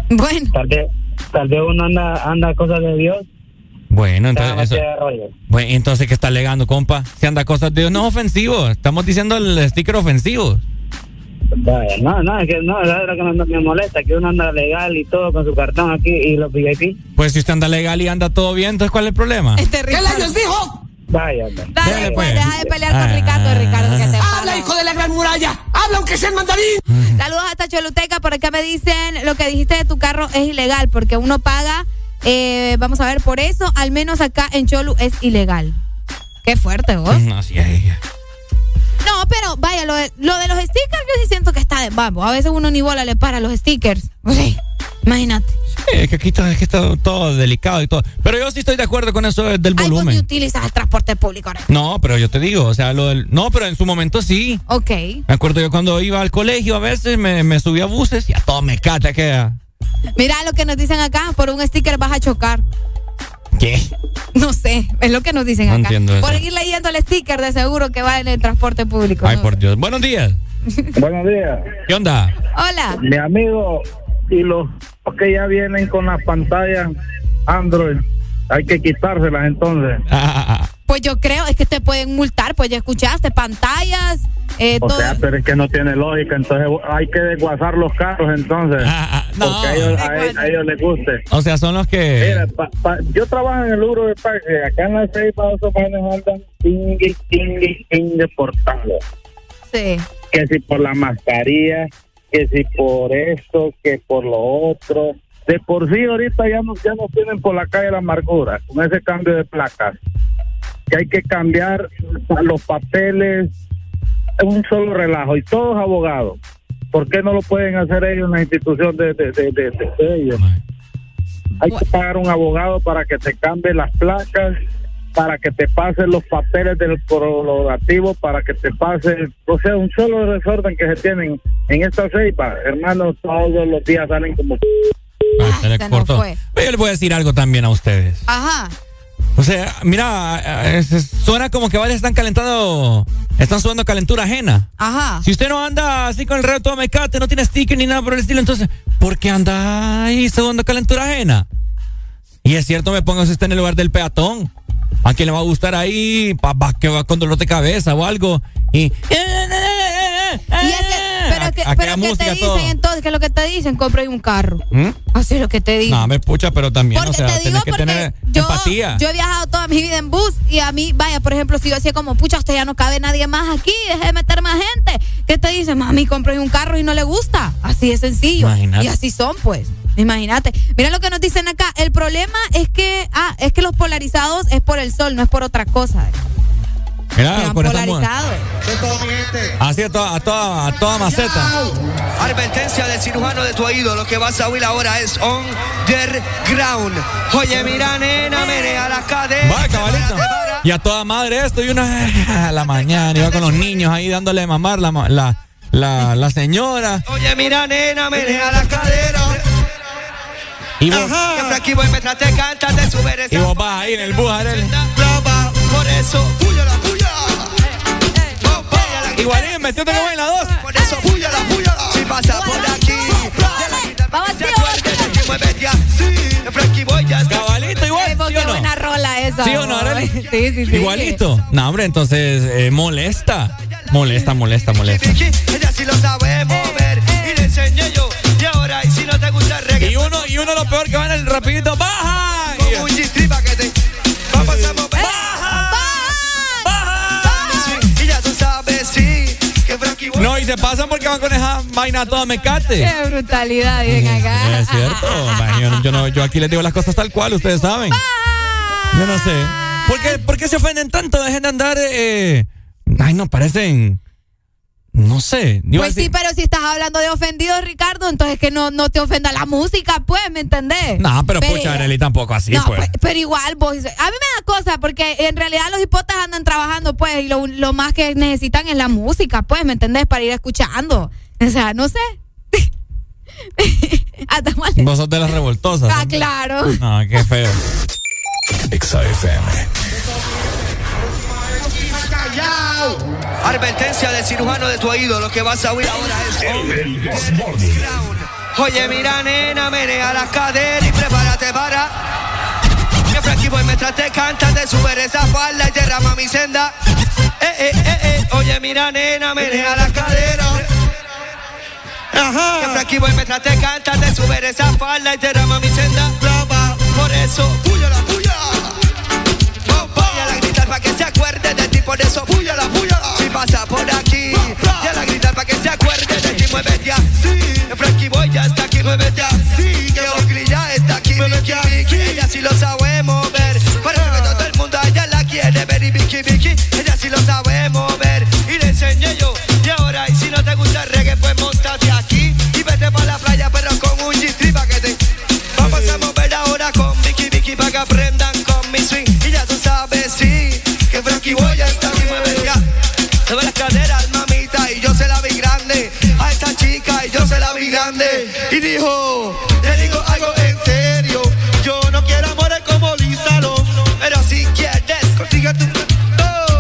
Bueno. Tal vez, tal vez uno anda, anda cosas de Dios. Bueno, entonces eso. Bueno, entonces ¿qué está alegando, compa? Si anda cosas de Dios, no es ofensivo. Estamos diciendo el sticker ofensivo. Vaya, no, no, es que no, es lo que me, me molesta, que uno anda legal y todo con su cartón aquí y los VIP. Pues si usted anda legal y anda todo bien, entonces ¿cuál es el problema? ¿Qué le dijo? Vaya, hombre. Dale, pues, deja de pelear Ah. con Ricardo, Ricardo, que te Habla, hijo de la gran muralla. Habla aunque sea en mandarín. Saludos hasta Choluteca, por acá me dicen, lo que dijiste de tu carro es ilegal, porque uno paga, eh, vamos a ver, por eso, al menos acá en Cholu es ilegal. Qué fuerte, vos. No, sí, ay. No, pero vaya, lo de, lo de los stickers yo sí siento que está de bambo. A veces uno ni bola le para los stickers. Sí, imagínate. Sí, es que aquí está, es que está todo delicado y todo. Pero yo sí estoy de acuerdo con eso del Ay, vos ni volumen. utilizas el transporte público. ¿no? No, pero yo te digo, o sea, lo del. No, pero en su momento sí. Ok. Me acuerdo yo cuando iba al colegio a veces me, me subía a buses y a todo me cata que. Mira lo que nos dicen acá, por un sticker vas a chocar. ¿Qué? No sé, es lo que nos dicen No acá. entiendo eso. Por ir leyendo el sticker de seguro que va en el transporte público. Ay, ¿no? por Dios. Buenos días. Buenos días. ¿Qué onda? Hola. Mi amigo, y los que ya vienen con las pantallas Android, hay que quitárselas entonces. Pues yo creo, es que te pueden multar, pues ya escuchaste, pantallas, eh, O todo. sea, pero es que no tiene lógica, entonces hay que desguazar los carros entonces. porque a ellos, a, ellos- a ellos les guste. O sea, son los que. Mira, pa- pa- yo trabajo en el Uro de Parque, acá en la Ceiba, esos manes andan tingue, tingue, tingue por. Sí. Que si por la mascarilla, que si por esto, que por lo otro. De por sí ahorita ya nos, ya nos tienen por la calle la amargura, con ese cambio de placas. Que hay que cambiar los papeles, es un solo relajo, y todos abogados. ¿Por qué no lo pueden hacer ellos en la institución de, de, de, de- de ellos? Hay que pagar un abogado para que te cambie las placas, para que te pase los papeles del prorrogativo, para que te pase, o sea, un solo desorden que se tienen en esta ceiba. Hermanos, todos los días salen como... Ah, se le se nos cortó. fue. Yo les voy a decir algo también a ustedes. Ajá. O sea, mira, suena como que varios están calentando, están sudando calentura ajena. Ajá. Si usted no anda así con el reto de mecate, no tiene sticker ni nada por el estilo, entonces, ¿por qué anda ahí sudando calentura ajena? Y es cierto, me pongo si usted en el lugar del peatón. ¿A quién le va a gustar ahí? Papá, que va con dolor de cabeza o algo. Y. que, pero ¿qué te música dicen todo. entonces? ¿Qué es lo que te dicen? Compra un carro. ¿Mm? Así es lo que te dicen. No, me pucha, pero también, Porque o sea, te digo tenés que tener yo, empatía. yo he viajado toda mi vida en bus y a mí, vaya, por ejemplo, si yo decía como, pucha, usted ya no cabe nadie más aquí, deje de meter más gente. ¿Qué te dicen? Mami, compré un carro y no le gusta. Así de sencillo. Imagínate. Y así son, pues. Imagínate. Mira lo que nos dicen acá. El problema es que, ah, es que los polarizados es por el sol, no es por otra cosa. Sean con esta mu- polarizados. Así a toda, a toda, a toda maceta. Advertencia del cirujano de tu oído. Lo que vas a oír ahora es underground. Oye, mira, nena, menea la cadera. Va, cabalito. Y a toda madre esto y una a la mañana iba con los niños ahí dándole de mamar la, la, la, la señora. Oye, mira, nena, menea la cadera. Y vos, Frankie Boy mientras te canta, te sube esa y vos vas ahí en el bus. Por eso, puya la Igualín, metiéndote como en la dos. Por eso, puya la puya. Si pasa por aquí. Vamos, está. Cabalito igual, Qué ¿sí o no? buena rola esa. ¿Sí o no. Arely? Sí, sí, sí. Igualito. No, hombre, entonces eh, molesta. Molesta, molesta, molesta. Vicky, ella sí lo sabe mover. Y le enseñé yo. Y ahora, y si no te gusta el reggae. Y uno, y uno lo peor que va en el rapidito, baja. No, y se pasan porque van con esa vaina toda mecate. Qué brutalidad, dicen acá. Es cierto. Yo, yo no, yo aquí les digo las cosas tal cual, ustedes saben. Yo no sé. ¿Por qué, por qué se ofenden tanto? Dejen de andar. Eh, ay, no, parecen. No sé. Pues sí, pero si estás hablando de ofendido, Ricardo, entonces que no, no te ofenda la música, pues, ¿me entendés? No, pero pucha, Arely tampoco así, no, pues. pues, pero igual, vos, a mí me da cosa porque en realidad los hipotas andan trabajando, pues, y lo, lo más que necesitan es la música, pues, ¿me entendés? Para ir escuchando. O sea, no sé. Hasta mal. Vos sos de las revoltosas. Ah, claro. No, qué feo. Advertencia del cirujano de tu oído. Lo que vas a oír ahora es. Oye, mira, nena, menea la cadera y prepárate para. Que Frankie Boy mientras te canta, te sube esa falda y derrama mi senda. Eh, eh, eh, eh. Oye, mira, nena, menea la cadera. Ajá. Que Frankie Boy mientras te canta, te sube esa falda y derrama mi senda. Brava. Por eso, puya la puya. Voy a la gritar para que se acuerde de por eso puya la puya. Si pasa por aquí, y a la gritar para que se acuerde de ti, muévete así. El Frankie Boy ya está aquí, muévete así. Que Oakley ya está aquí, Vicky Vicky. Ella sí lo sabe mover. Parece que todo el mundo a ella la quiere ver y Vicky Vicky. Ella sí lo sabe mover. Y le enseñé yo. Y ahora, y si no te gusta el reggae, pues montate aquí. Y vete para la playa, pero con un G-Strip pa' que te. Vamos a mover ahora con Vicky Vicky para que aprendan con mi swing. Y ya tú sabes, sí, que Frankie Boy ya está aquí, mueve ya. Mueve las caderas, mamita, y yo se la vi grande. A esta chica, y yo se la vi grande. Y dijo, te digo algo en serio. Yo no quiero amores como Lisa Long, Pero si quieres, consigue tu.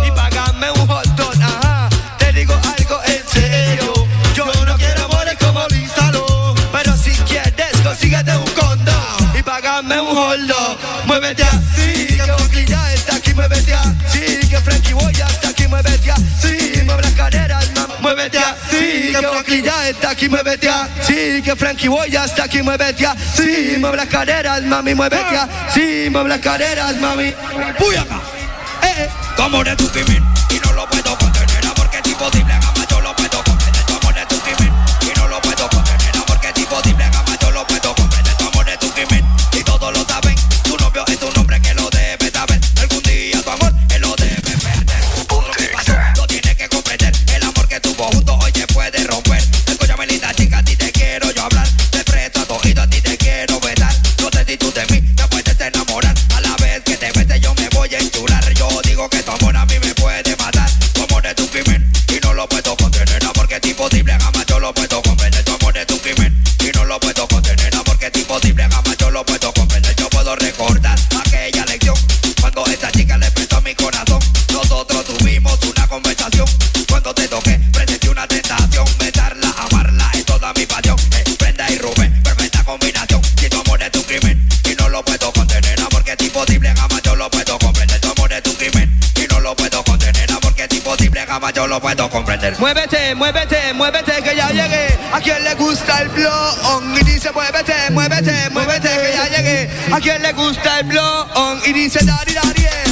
Y págame un hot dog, ajá. Te digo algo en serio. Yo no quiero amores como Lisa Long, Pero si quieres, consíguete un condón. Y págame un hot dog. Muévete Que Oakley ya está aquí, muévete así. Que Frankie Boy ya está aquí, muévete así. Mueve las caderas, mami, muévete así. Mueve las caderas, mami. ¡Puy acá! Eh, eh. Como de tu crimen y no lo puedo contener porque es imposible gama yo lo puedo comprender tu amor es tu crimen y no lo puedo contener porque es imposible gama yo lo puedo comprender tu amor es tu crimen y todos lo saben tu novio es un hombre si tú de mí te puedes enamorar. A la vez que te besé yo me voy a enchular. Yo digo que tu amor yo lo puedo comprender. Muévete, muévete, muévete, que ya llegué. A quien le gusta el blon y dice muévete, muévete, muévete, que ya llegué. A quien le gusta el blon y dice dari dari, dari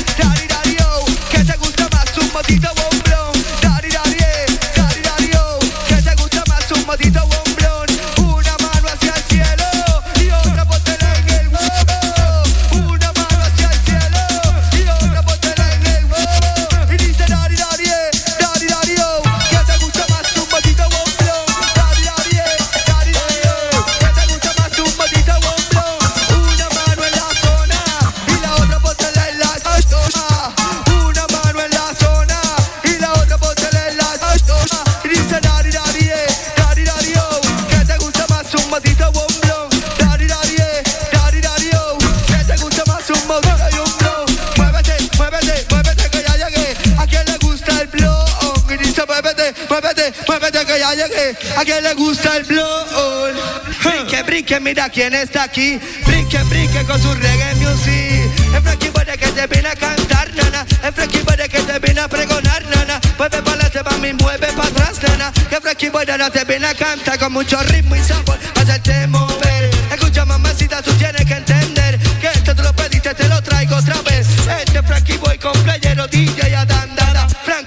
A quien le gusta el blon. Brinque, brinque, mira quién está aquí. Brinque, brinque con su reggae music. Es Frankie Boy que te viene a cantar, nana. Es Frankie Boy que te viene a pregonar, nana. Mueve para adelante, pa' mí, mueve para atrás, nana. Que Frankie Boy no te viene a cantar con mucho ritmo y sabor. Escucha,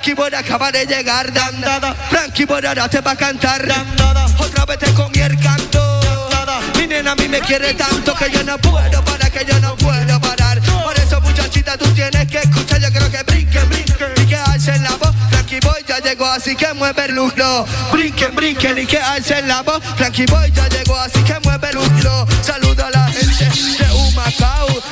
Frankie Boy acaba de llegar, dandada. Frankie Boy ahora te va a cantar, dandada. Otra vez te comí el canto. Mi nena a mí me quiere tanto que yo no puedo parar, que yo no puedo parar. Por eso, muchachita, tú tienes que escuchar. Yo creo que brinque, brinque y que alcen la voz. Frankie Boy ya llegó, así que mueve el lucro. Brinquen, brinquen y que alcen la voz. Frankie Boy ya llegó, así que mueve el lucro. Saludo a la gente de Humacao.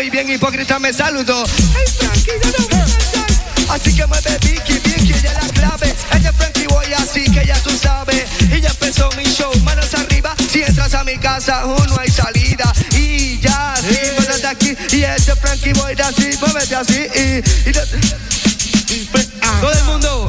Y y bien hipócrita me saludó. Hey, Frankie, no. Así que mueve Vicky, Vicky, ella es la clave. Ella es Frankie Boy, así que ya tú sabes. Y ya empezó mi show, manos arriba. Si entras a mi casa, uh, no hay salida. Y ya, sí, muévete aquí. Y ese Frankie Boy, de así, muévete así. Y, y de- todo el mundo.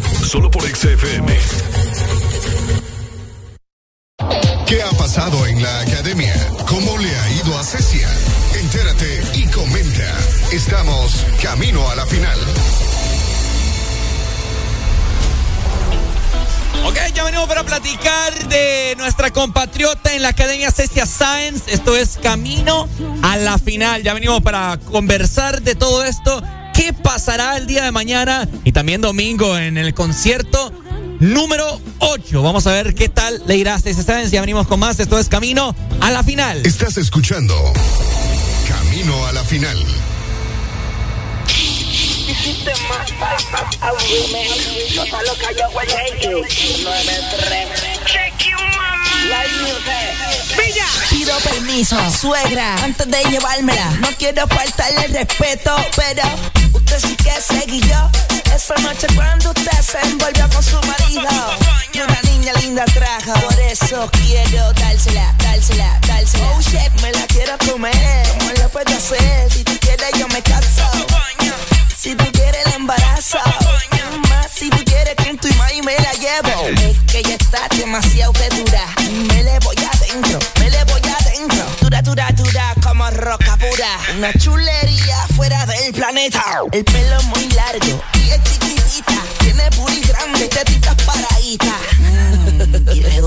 Solo por XFM. ¿Qué ha pasado en la academia? ¿Cómo le ha ido a Cecia? Entérate y comenta. Estamos camino a la final. Ok, ya venimos para platicar de nuestra compatriota en la Academia Cecia Science. Esto es Camino a la Final. Ya venimos para conversar de todo esto qué pasará el día de mañana y también domingo en el concierto número 8. Vamos a ver qué tal le irá a César. Ya venimos con más. Esto es Camino a la Final. Estás escuchando Camino a la Final. Villa. Pido permiso, suegra, antes de llevármela. No quiero faltarle respeto, pero usted sí que seguió. Esa noche cuando usted se envolvió con su marido. Y una niña linda trajo. Por eso quiero dársela, dársela, dársela. Oh shit, me la quiero comer. ¿Cómo lo puedo hacer? Si tú quieres, yo me caso. Si tú quieres, la embarazo. Si tú quieres que en tu imagen me la llevo. Es que ya está demasiado de dura. Me le voy adentro, me le voy adentro. Dura, dura, dura como roca pura. Una chulería fuera del planeta. El pelo muy largo y es chiquitita. Tiene puri grande, tetitas paraditas. Mm, y le.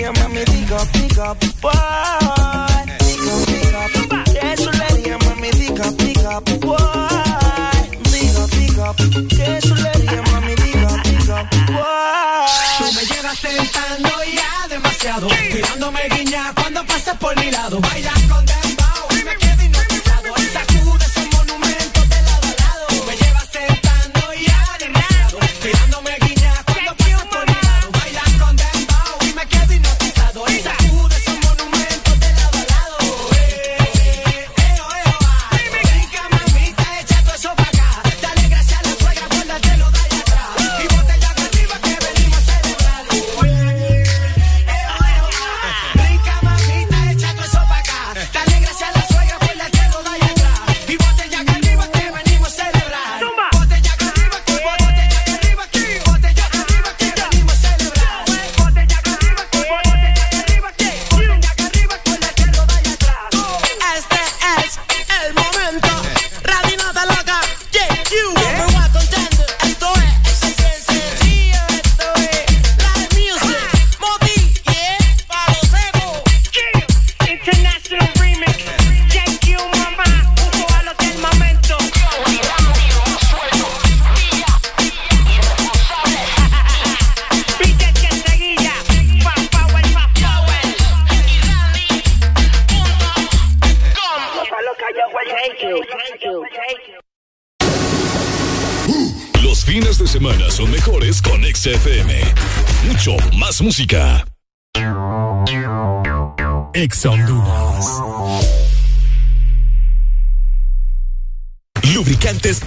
día, mami, digo, digo, boy. Digo, digo, que es un día, mami, digo, digo, boy. Digo, digo, que es un día, mami, digo, digo, boy. Tú me llevas tentando ya demasiado, tirándome guiña cuando pasas por mi lado. música.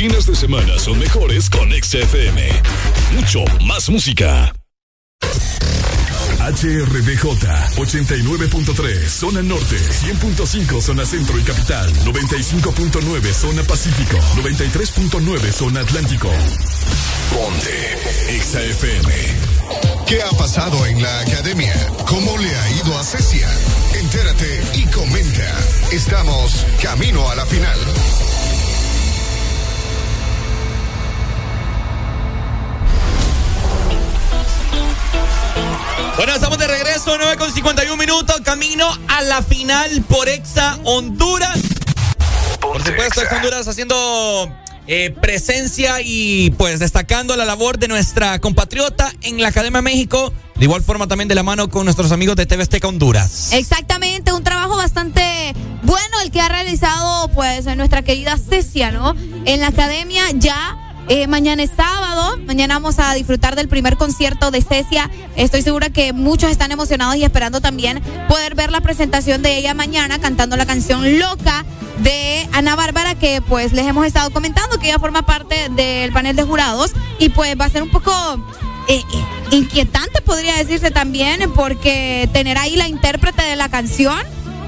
Fines de semana son mejores con XFM. Mucho más música. HRDJ 89.3 Zona Norte 100.5 Zona Centro y Capital 95.9 Zona Pacífico 93.9 Zona Atlántico Ponte XAFM ¿Qué ha pasado en la academia? ¿Cómo le ha ido a Cecia? Entérate y comenta. Estamos camino a la final. Bueno, estamos de regreso, 9 con 51 minutos, camino a la final por Exa Honduras. Por supuesto, Exa Honduras haciendo eh, presencia y pues destacando la labor de nuestra compatriota en la Academia México, de igual forma también de la mano con nuestros amigos de TV Azteca Honduras. Exactamente, un trabajo bastante bueno el que ha realizado pues nuestra querida Cecia, ¿no? En la academia ya eh, mañana es sábado, mañana vamos a disfrutar del primer concierto de Cecia. Estoy segura que muchos están emocionados y esperando también poder ver la presentación de ella mañana cantando la canción Loca de Ana Bárbara que pues les hemos estado comentando que ella forma parte del panel de jurados y pues va a ser un poco eh, eh, inquietante podría decirse también porque tener ahí la intérprete de la canción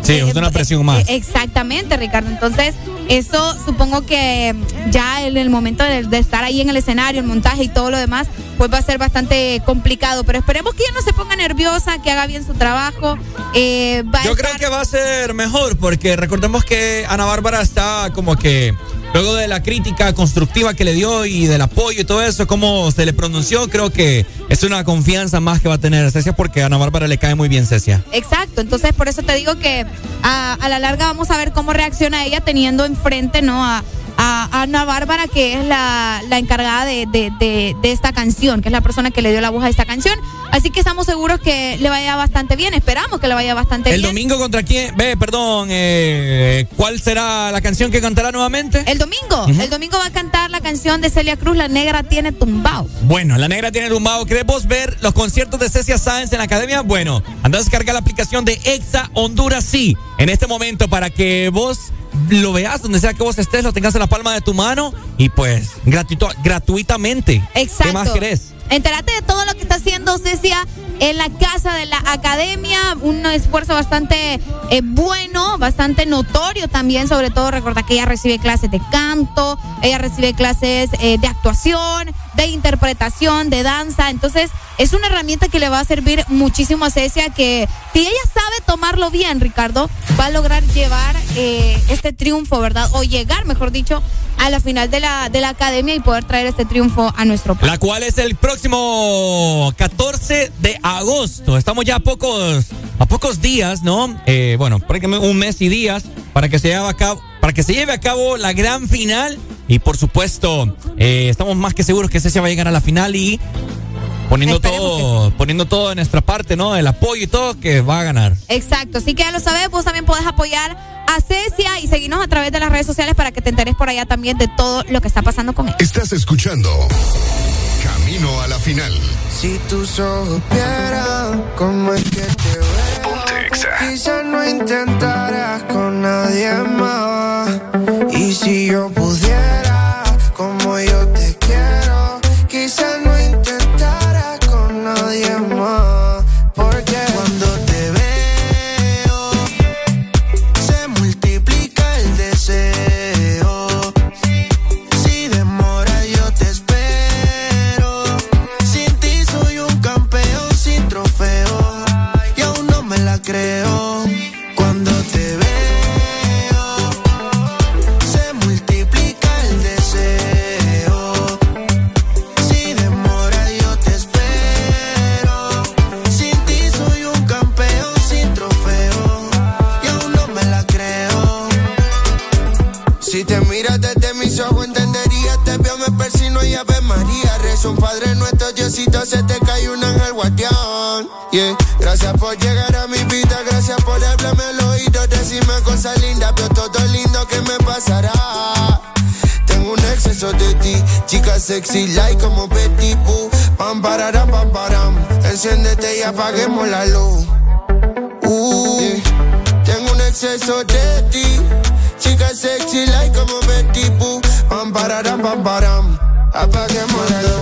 Sí, es una presión más. Exactamente, Ricardo. Entonces, eso supongo que ya en el momento de, de estar ahí en el escenario, el montaje y todo lo demás, pues va a ser bastante complicado. Pero esperemos que ella no se ponga nerviosa, que haga bien su trabajo. Eh, va a Yo creo que va a ser mejor porque recordemos que Ana Bárbara está como que luego de la crítica constructiva que le dio y del apoyo y todo eso, cómo se le pronunció, creo que es una confianza más que va a tener Cecia porque a Ana Bárbara le cae muy bien Cecia. Exacto, entonces por eso te digo que a, a la larga vamos a ver cómo reacciona ella teniendo enfrente ¿no? a, a Ana Bárbara, que es la, la encargada de, de- de- de esta canción, que es la persona que le dio la voz a esta canción. Así que estamos seguros que le vaya bastante bien, esperamos que le vaya bastante El bien. domingo contra quién, ve, perdón, eh, ¿cuál será la canción que cantará nuevamente? El domingo, el domingo va a cantar la canción de Celia Cruz, La Negra tiene tumbao. Bueno, la negra tiene tumbado. ¿Queremos ver los conciertos de Cecia Sáenz en la academia? Bueno, anda a descargar la aplicación de Exa Honduras Sí. En este momento, para que vos lo veas, donde sea que vos estés, lo tengas en la palma de tu mano y pues gratuito, gratuitamente. Exacto. ¿Qué más querés? Entérate de todo lo que está haciendo Cecia en la casa de la academia, un esfuerzo bastante eh, bueno, bastante notorio también, sobre todo recordar que ella recibe clases de canto, ella recibe clases eh, de actuación, de interpretación, de danza, entonces es una herramienta que le va a servir muchísimo a Cecia que si ella sabe tomarlo bien, Ricardo, va a lograr llevar eh, este triunfo, ¿verdad? O llegar, mejor dicho, a la final de la, de la academia y poder traer este triunfo a nuestro país. La cual es el próximo 14 de agosto. Estamos ya a pocos, a pocos días, ¿no? Eh, bueno, prácticamente un mes y días para que se lleve a cabo, para que se lleve a cabo la gran final. Y por supuesto, eh, estamos más que seguros que Cecia va a llegar a la final y poniendo todo, poniendo todo de nuestra parte, ¿no? El apoyo y todo, que va a ganar. Exacto, así que ya lo sabes, vos también podés apoyar a Cecia y seguirnos a través de las redes sociales para que te enteres por allá también de todo lo que está pasando con él. Estás escuchando Camino a la final. Si tú supieras cómo es que te veo, quizás no intentarás con nadie más. Y si yo pudiera, como yo como Betty Boo. Pam, pararam, pam, param. Enciéndete y apaguemos la luz. Uh. Tengo un exceso de ti, chica sexy, like como Betty Boo. Pam, pararam, pam, param. Apaguemos la luz.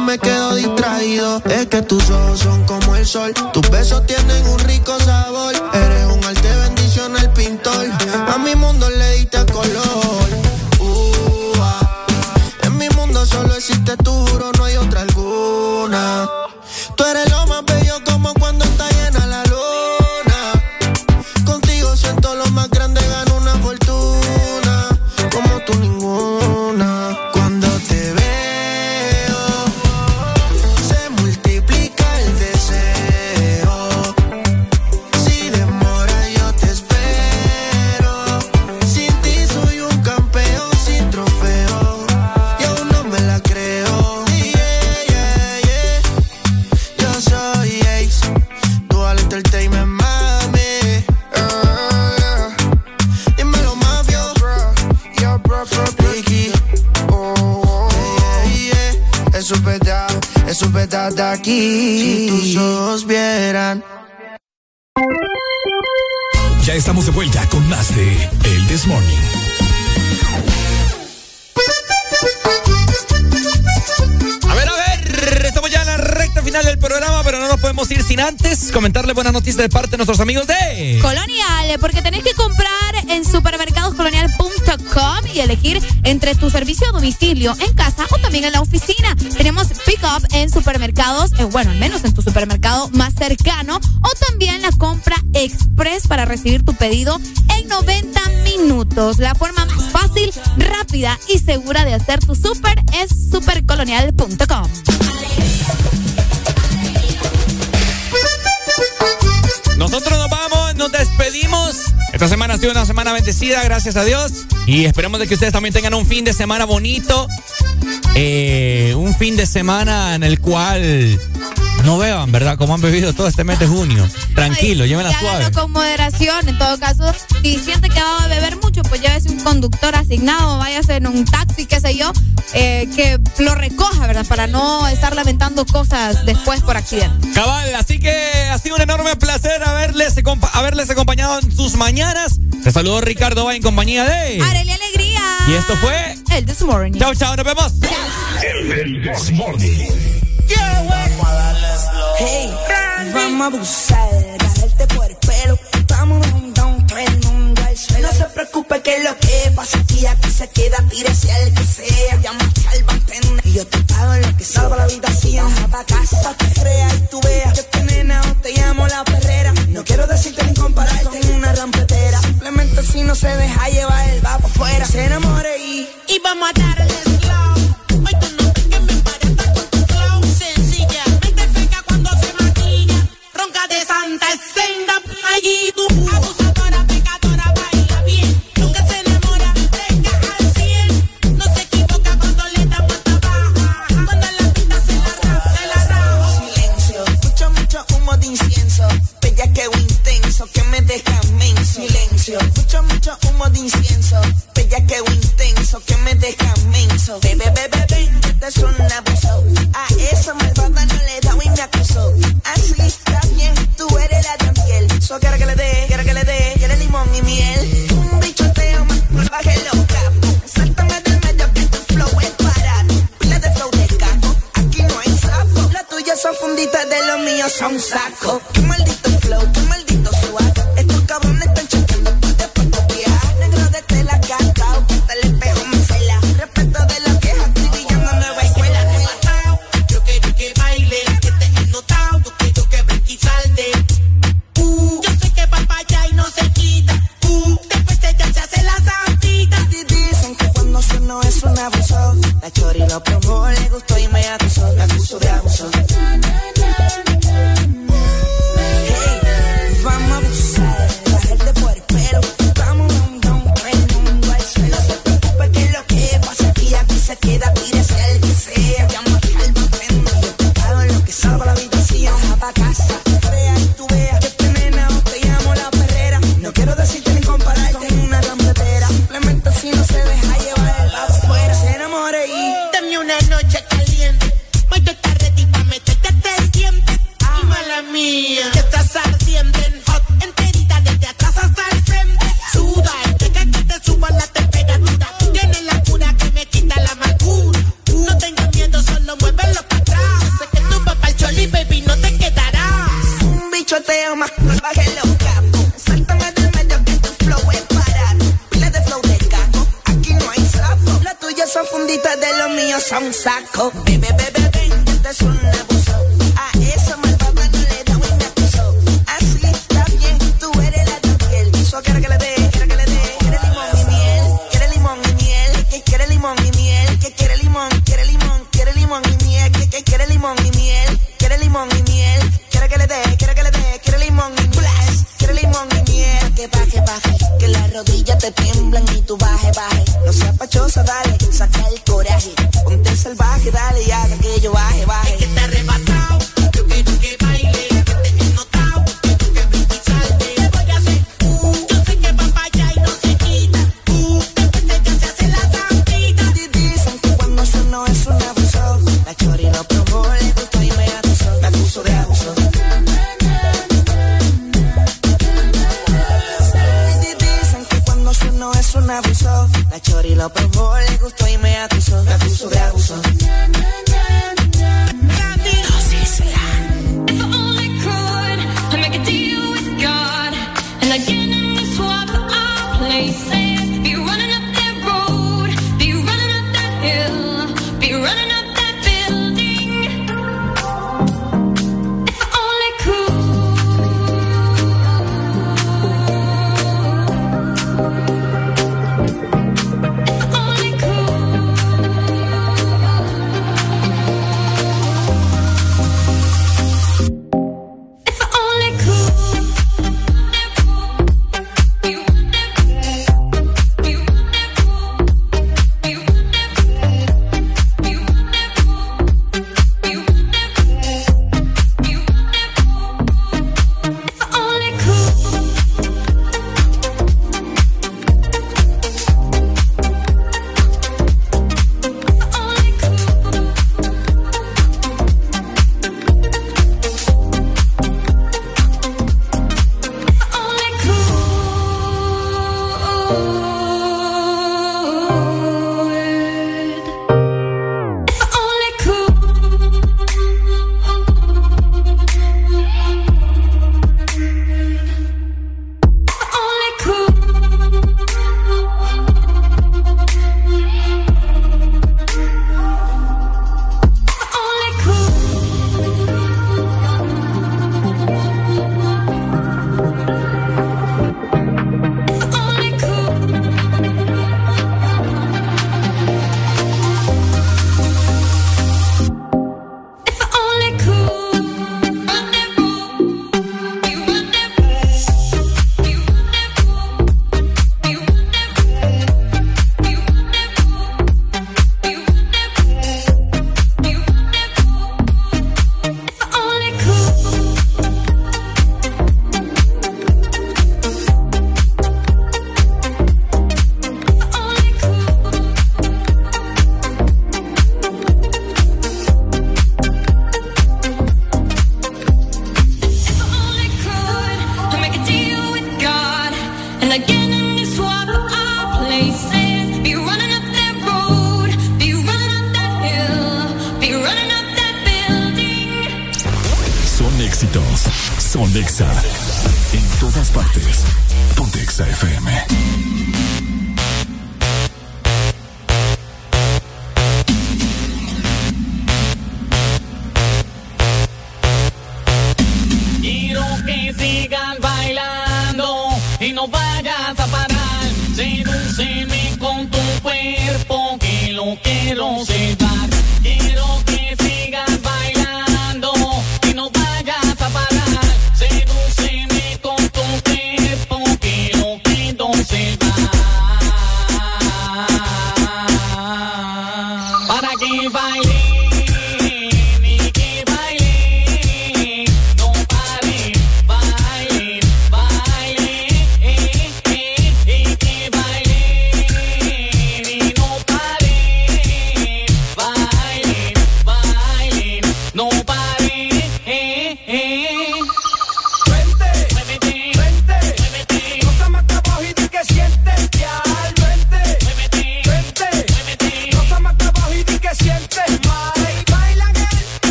Me quedo distraído. Es que tus ojos son como el sol. Tus besos tienen un comentarle buenas noticias de parte de nuestros amigos de... Colonial, porque tenés que comprar en supermercadoscolonial.com y elegir entre tu servicio a domicilio, en casa o también en la oficina. Tenemos pick up en supermercados, eh, bueno, al menos en tu supermercado más cercano, o también la compra express para recibir tu pedido en 90 minutos. La forma más fácil, rápida y segura de hacer tu super es supercolonial.com. Esta semana ha sido una semana bendecida, gracias a Dios. Y esperemos de que ustedes también tengan un fin de semana bonito. Eh, un fin de semana en el cual no beban, ¿verdad? Como han bebido todo este mes de junio. Tranquilo, llévenla Y suave. con moderación. En todo caso, si siente que va a beber mucho, pues llévese un conductor asignado, váyase en un taxi, qué sé yo, eh, que lo recoja, ¿verdad? Para no estar lamentando cosas después por accidente. Cabal, así que ha sido un enorme placer haberles, haberles acompañado en sus mañanas. Te saludo Ricardo va en compañía de. Arely Alegría. Y esto fue. El This Morning. Chao, chao, nos vemos. El This Morning. Hey, vamos a abusar, agarrarte por el pelo. Vamos down, down, todo el mundo al suelo. No se preocupe que lo que pasa aquí, aquí se queda, tírese al que sea. Llama al bartender y yo te pago lo que salva la habitación. Pa' casa, te crea y tú veas. Yo te nena o te llamo la perrera. No quiero decirte ni compararte en una rampetera. Simplemente si no se deja llevar, él va por fuera. Se enamore y... Y vamos a darle menso. Bebe,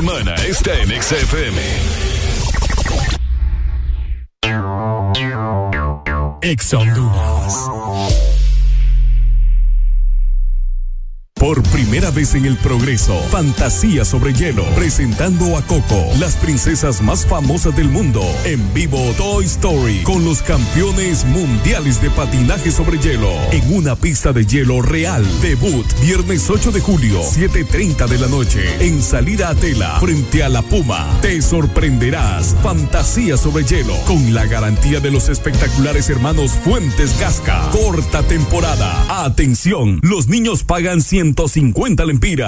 semana está en XFM. Ex Por primera vez en el progreso. Fantasía sobre hielo. Presentando a Coco, las princesas más famosas del mundo. En vivo Toy Story con los campeones mundiales de patinaje sobre hielo. En una pista de hielo real. Debut viernes 8 de julio, 7.30 de la noche. En salida a tela frente a la Puma. Te sorprenderás. Fantasía sobre hielo. Con la garantía de los espectaculares hermanos Fuentes Gasca, Corta temporada. Atención. Los niños pagan 150 lempiras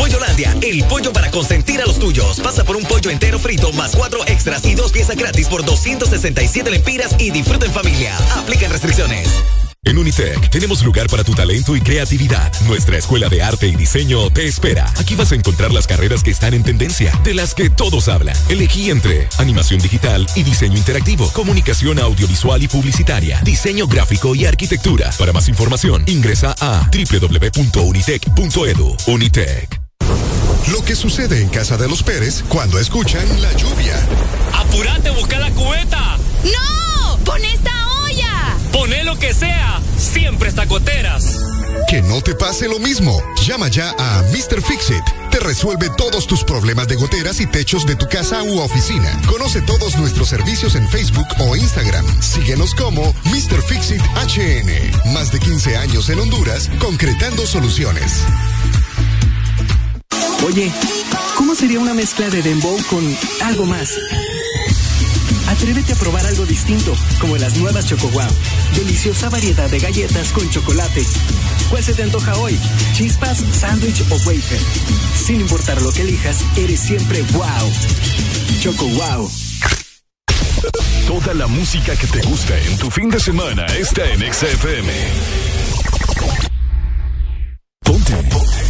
Pollolandia, el pollo para consentir a los tuyos. Pasa por un pollo entero frito más cuatro extras y dos piezas gratis por 267 lempiras y disfruta en familia. Aplican restricciones. En Unitec tenemos lugar para tu talento y creatividad. Nuestra escuela de arte y diseño te espera. Aquí vas a encontrar las carreras que están en tendencia, de las que todos hablan. Elegí entre animación digital y diseño interactivo, comunicación audiovisual y publicitaria, diseño gráfico y arquitectura. Para más información, ingresa a www.unitec.edu. Unitec. Lo que sucede en casa de los Pérez cuando escuchan la lluvia. ¡Apurate, busca la cubeta! ¡No! ¡Pon esta olla! Poné lo que sea, siempre está goteras. Que no te pase lo mismo. Llama ya a Mr. Fixit. Te resuelve todos tus problemas de goteras y techos de tu casa u oficina. Conoce todos nuestros servicios en Facebook o Instagram. Síguenos como Mr. Fixit HN. Más de 15 años en Honduras, concretando soluciones. Oye, ¿cómo sería una mezcla de dembow con algo más? Atrévete a probar algo distinto, como las nuevas Choco Wow. Deliciosa variedad de galletas con chocolate. ¿Cuál se te antoja hoy? ¿Chispas, sándwich o wafer? Sin importar lo que elijas, eres siempre wow. Choco Wow. Toda la música que te gusta en tu fin de semana está en XFM. Ponte. XFM.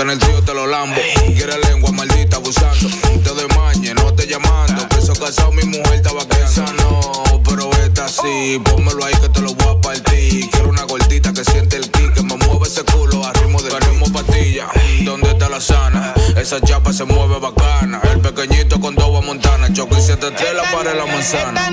Que en el tío te lo lambo. Quiere lengua maldita abusando. Te doy maña, no te llamando. Peso casado, mi mujer estaba Esa no, pero esta sí. Pónmelo ahí que te lo voy a partir. Quiero una gordita que siente el kick, que me mueve ese culo a ritmo de ritmo pastilla. ¿Dónde está la sana? Esa chapa se mueve bacana. El pequeñito con dos montana. Choco y siete tela para la manzana.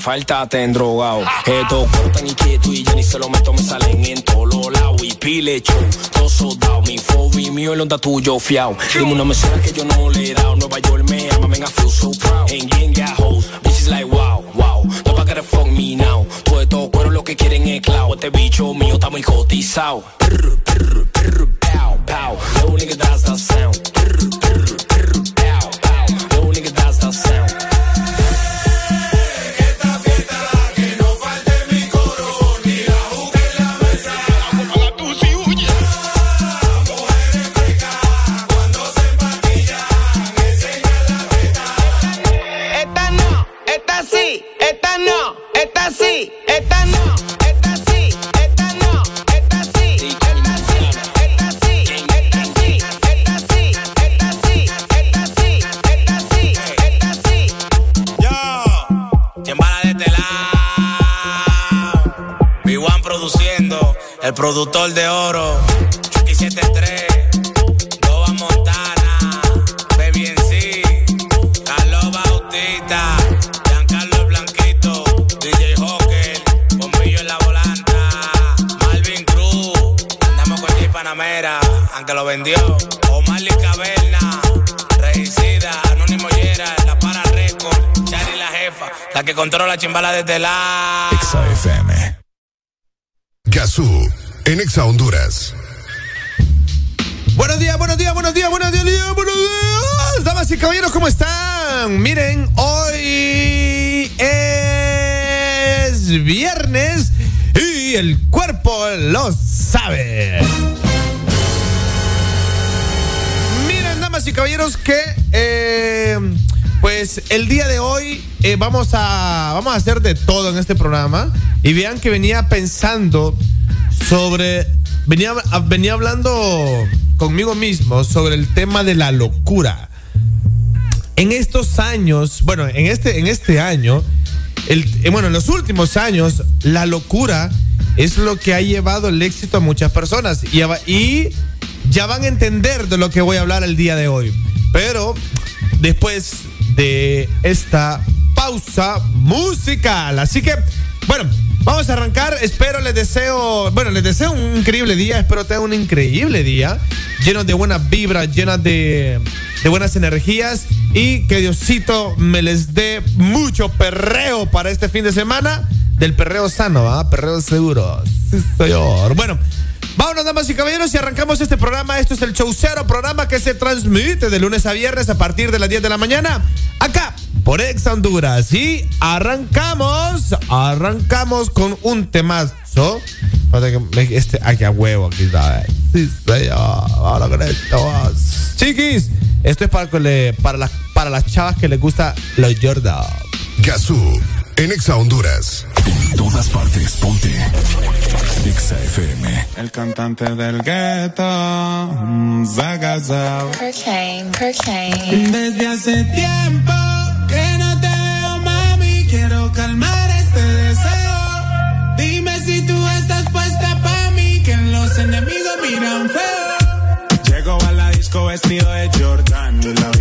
Falta, te drogado. Estos cuerpos tan inquietos y ya ni se lo meto, me salen en todos los lados. Y pile chum, todo soldado, mi fobi mío, el onda tuyo fiao. Dime una mesera que yo no le he dado. Nueva York me ama, man, I feel so proud. And gang got bitches like wow, wow. Nobody gotta fuck me now. Todo estos cueros lo que quieren es clavo. Este bicho mío está muy cotizado. Pow, pow. Little nigga, that's the sound. el productor de oro. Chucky 73, Loba Montana, Baby en sí, Carlos Bautista, Giancarlo el Blanquito, DJ Hawker, Bombillo en la volanta, Malvin Cruz, andamos con J Panamera, aunque lo vendió, Omar y Caverna, Reicida, Anónimo Yera, La Para Record, Chari la jefa, la que controla la chimbala desde la. XFM. Gazú, en Exa Honduras. Buenos días, buenos días, buenos días, buenos días, buenos días. Damas y caballeros, ¿cómo están? Miren, hoy es viernes y el cuerpo lo sabe. Miren, damas y caballeros, que eh, pues el día de hoy eh, vamos, a, vamos a hacer de todo en este programa. Y vean que venía pensando sobre. Venía, venía hablando conmigo mismo sobre el tema de la locura. En estos años, bueno, en este, en este año, el, eh, bueno, en los últimos años, la locura es lo que ha llevado el éxito a muchas personas. Y, y ya van a entender de lo que voy a hablar el día de hoy. Pero después de esta pausa musical. Así que, bueno, vamos a arrancar. Espero, les deseo, bueno, les deseo un increíble día. Espero tengan un increíble día, lleno de buenas vibras, llenas de, buenas energías. Y que Diosito me les dé mucho perreo para este fin de semana. Del perreo sano, ¿ah? Perreo seguro. Sí, señor. Bueno. Vámonos, damas y caballeros, y arrancamos este programa. Esto es el Show Cero, programa que se transmite de lunes a viernes a partir de las 10 de la mañana, acá por Ex Honduras. Y arrancamos, arrancamos con un temazo. Este, aquí a huevo, aquí está. Sí, señor. Ahora con esto. Chiquis, esto es para, para, las, para las chavas que les gusta los Jordan. Gazú, en Exa Honduras. En todas partes, ponte. Exa FM. El cantante del gueto, Zagazao. Desde hace tiempo que no te veo, mami. Quiero calmar este deseo. Dime si tú estás puesta para mí, que los enemigos miran feo. Llego a la disco vestido de Jordan.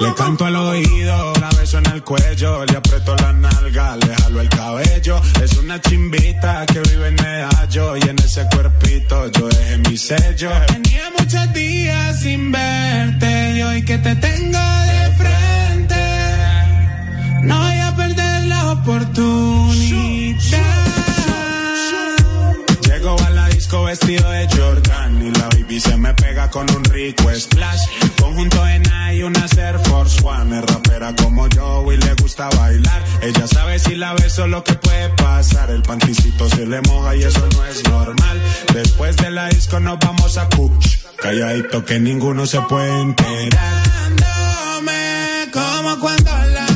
Le canto al oído, la beso en el cuello, le aprieto la nalga, le jalo el cabello. Es una chimbita que vive en Medallo y en ese cuerpito yo dejé mi sello. Tenía muchos días sin verte y hoy que te tengo de frente, no voy a perder la oportunidad. Llego a la disco vestido de Jordan y la baby se me pega con un rico splash. Conjunto en y una Air Force One. Es rapera como yo y le gusta bailar. Ella sabe si la beso lo que puede pasar. El panticito se le moja y eso no es normal. Después de la disco nos vamos a Kuch. Calladito que ninguno se puede enterar. Dándome como cuando la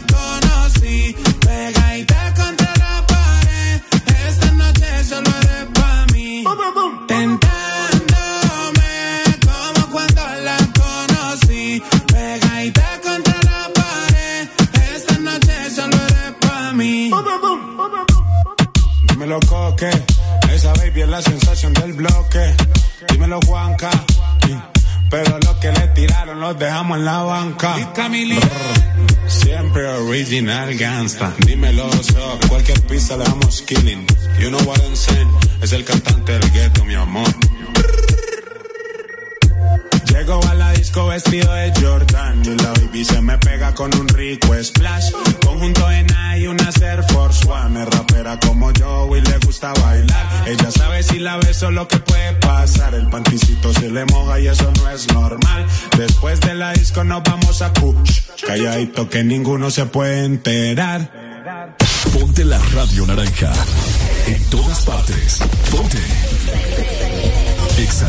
Dímelo coque, esa baby es la sensación del bloque. Dímelo Juanca, pero los que le tiraron los dejamos en la banca. Brr, Siempre original gangsta. Dímelo so, cualquier pista le damos killing. You know what I'm saying, es el cantante del gueto, mi amor. Llego a la disco vestido de Jordan y la baby se me pega con un rico splash. Conjunto en y una Air Force One. Es rapera como yo y le gusta bailar. Ella sabe si la beso lo que puede pasar. El panticito se le moja y eso no es normal. Después de la disco nos vamos a Kuch. Calladito que ninguno se puede enterar. Ponte la radio naranja. En todas partes. Ponte. Exa.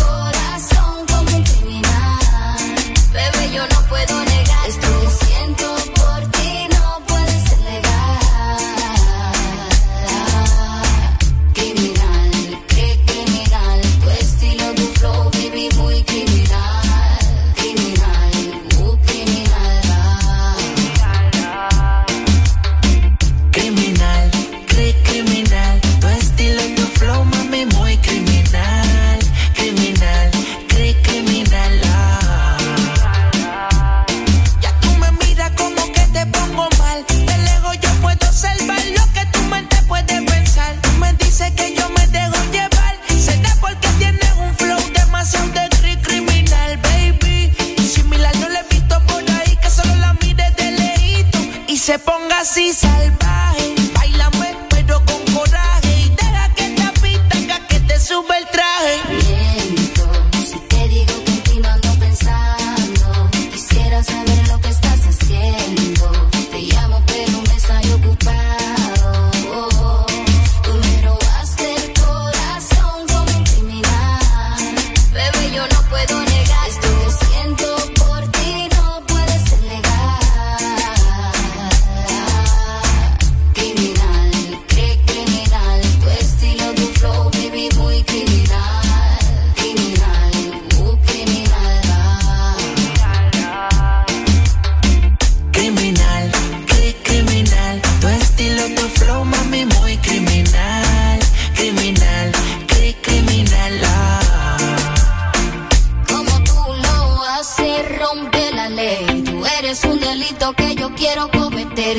se ponga así salvaje. Bailame pero con coraje y deja que esta pista que te sube el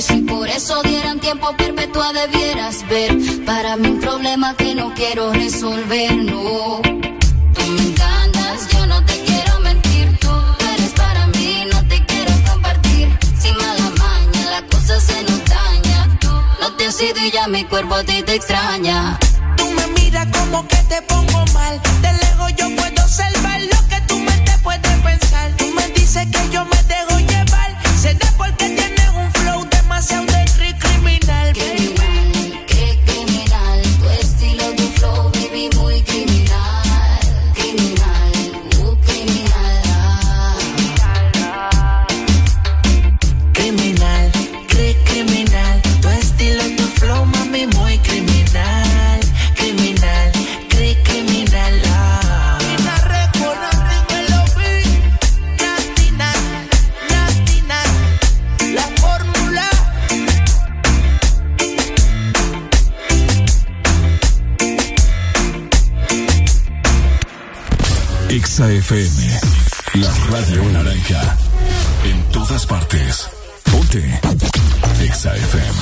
Si por eso dieran tiempo perpetua debieras ver. Para mí un problema que no quiero resolver, no. Tú me encantas, yo no te quiero mentir. Tú eres para mí, no te quiero compartir. Sin mala maña, la cosa se nos daña. Tú no te has ido y ya mi cuerpo a ti te extraña. Tú me miras como que te pongo mal. De lejos yo puedo observar Exa FM, la radio naranja. En todas partes. Ponte. Exa FM.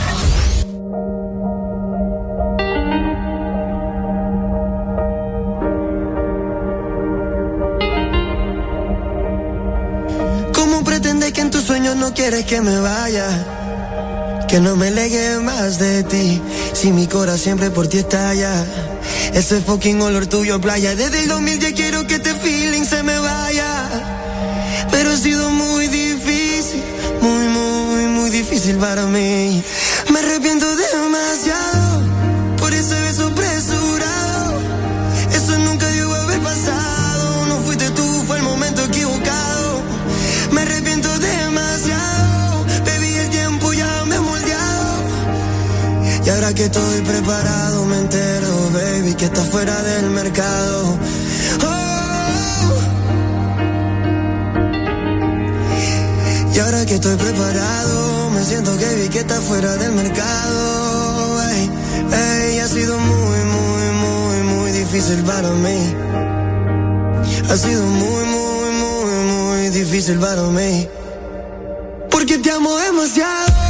¿Cómo pretendes que en tus sueños no quieres que me vaya? Que no me legue más de ti. Si mi corazón siempre por ti estalla. Ese fucking olor tuyo playa. Desde el 2000 ya quiero que este feeling se me vaya. Pero ha sido muy difícil. Muy, muy, muy difícil para mí. Me arrepiento demasiado. Por ese beso apresurado. Eso nunca debió haber pasado. No fuiste tú, fue el momento equivocado. Me arrepiento demasiado. Baby, el tiempo ya me ha moldeado. Y ahora que estoy preparado, me entero, baby, que está fuera del mercado. Que estoy preparado, me siento que vi que está fuera del mercado. Ey, ey, ha sido muy, muy, muy, muy difícil para mí. Ha sido muy, muy, muy, muy difícil para mí. Porque te amo demasiado.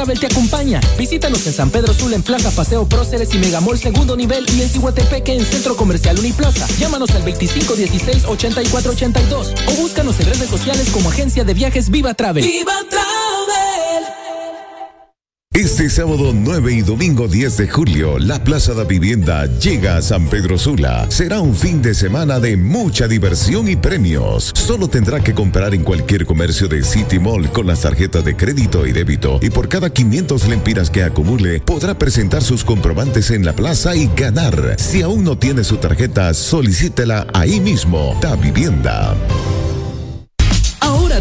Travel te acompaña. Visítanos en San Pedro Sula en Plaza Paseo Próceres y Megamol segundo nivel y en Cihuatepeque en Centro Comercial Uniplaza. Llámanos al 2516-8482 o búscanos en redes sociales como Agencia de Viajes Viva Travel. Viva Travel. Este sábado 9 y domingo 10 de julio, la Plaza de Vivienda llega a San Pedro Sula. Será un fin de semana de mucha diversión y premios. Solo tendrá que comprar en cualquier comercio de City Mall con las tarjetas de crédito y débito y por cada 500 lempiras que acumule podrá presentar sus comprobantes en la plaza y ganar. Si aún no tiene su tarjeta, solicítela ahí mismo. Da Vivienda.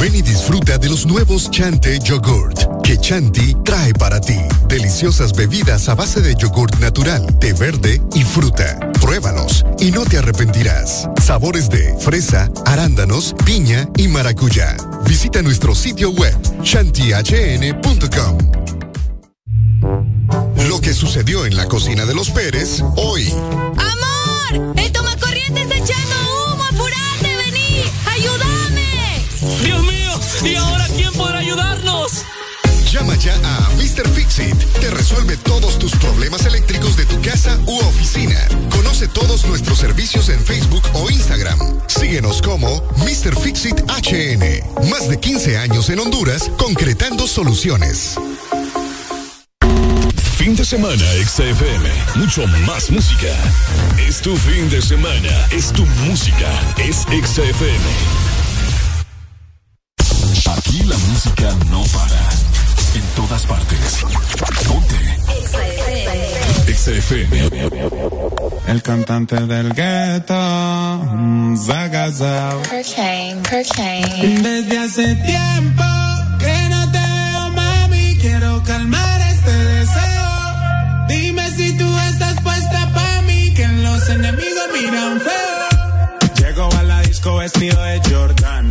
Ven y disfruta de los nuevos Chante Yogurt que Chanti trae para ti. Deliciosas bebidas a base de yogurt natural, té verde y fruta. Pruébalos y no te arrepentirás. Sabores de fresa, arándanos, piña y maracuyá. Visita nuestro sitio web chantihn.com. Lo que sucedió en la cocina de los Pérez hoy. ¡Amor! ¡El tomacorriente está echando ¡Dios mío! ¿Y ahora quién podrá ayudarnos? Llama ya a Mr. Fixit. Te resuelve todos tus problemas eléctricos de tu casa u oficina. Conoce todos nuestros servicios en Facebook o Instagram. Síguenos como Mr. Fixit HN. Más de 15 años en Honduras concretando soluciones. Fin de semana, XFM. Mucho más música. Es tu fin de semana. Es tu música. Es XFM. Aquí la música no para. En todas partes. Ponte. XFM. El cantante del gueto, mm, Zagazao. Desde hace tiempo que no te veo, mami. Quiero calmar este deseo. Dime si tú estás puesta pa' mí, que los enemigos miran feo. Llego a la disco vestido de Jordan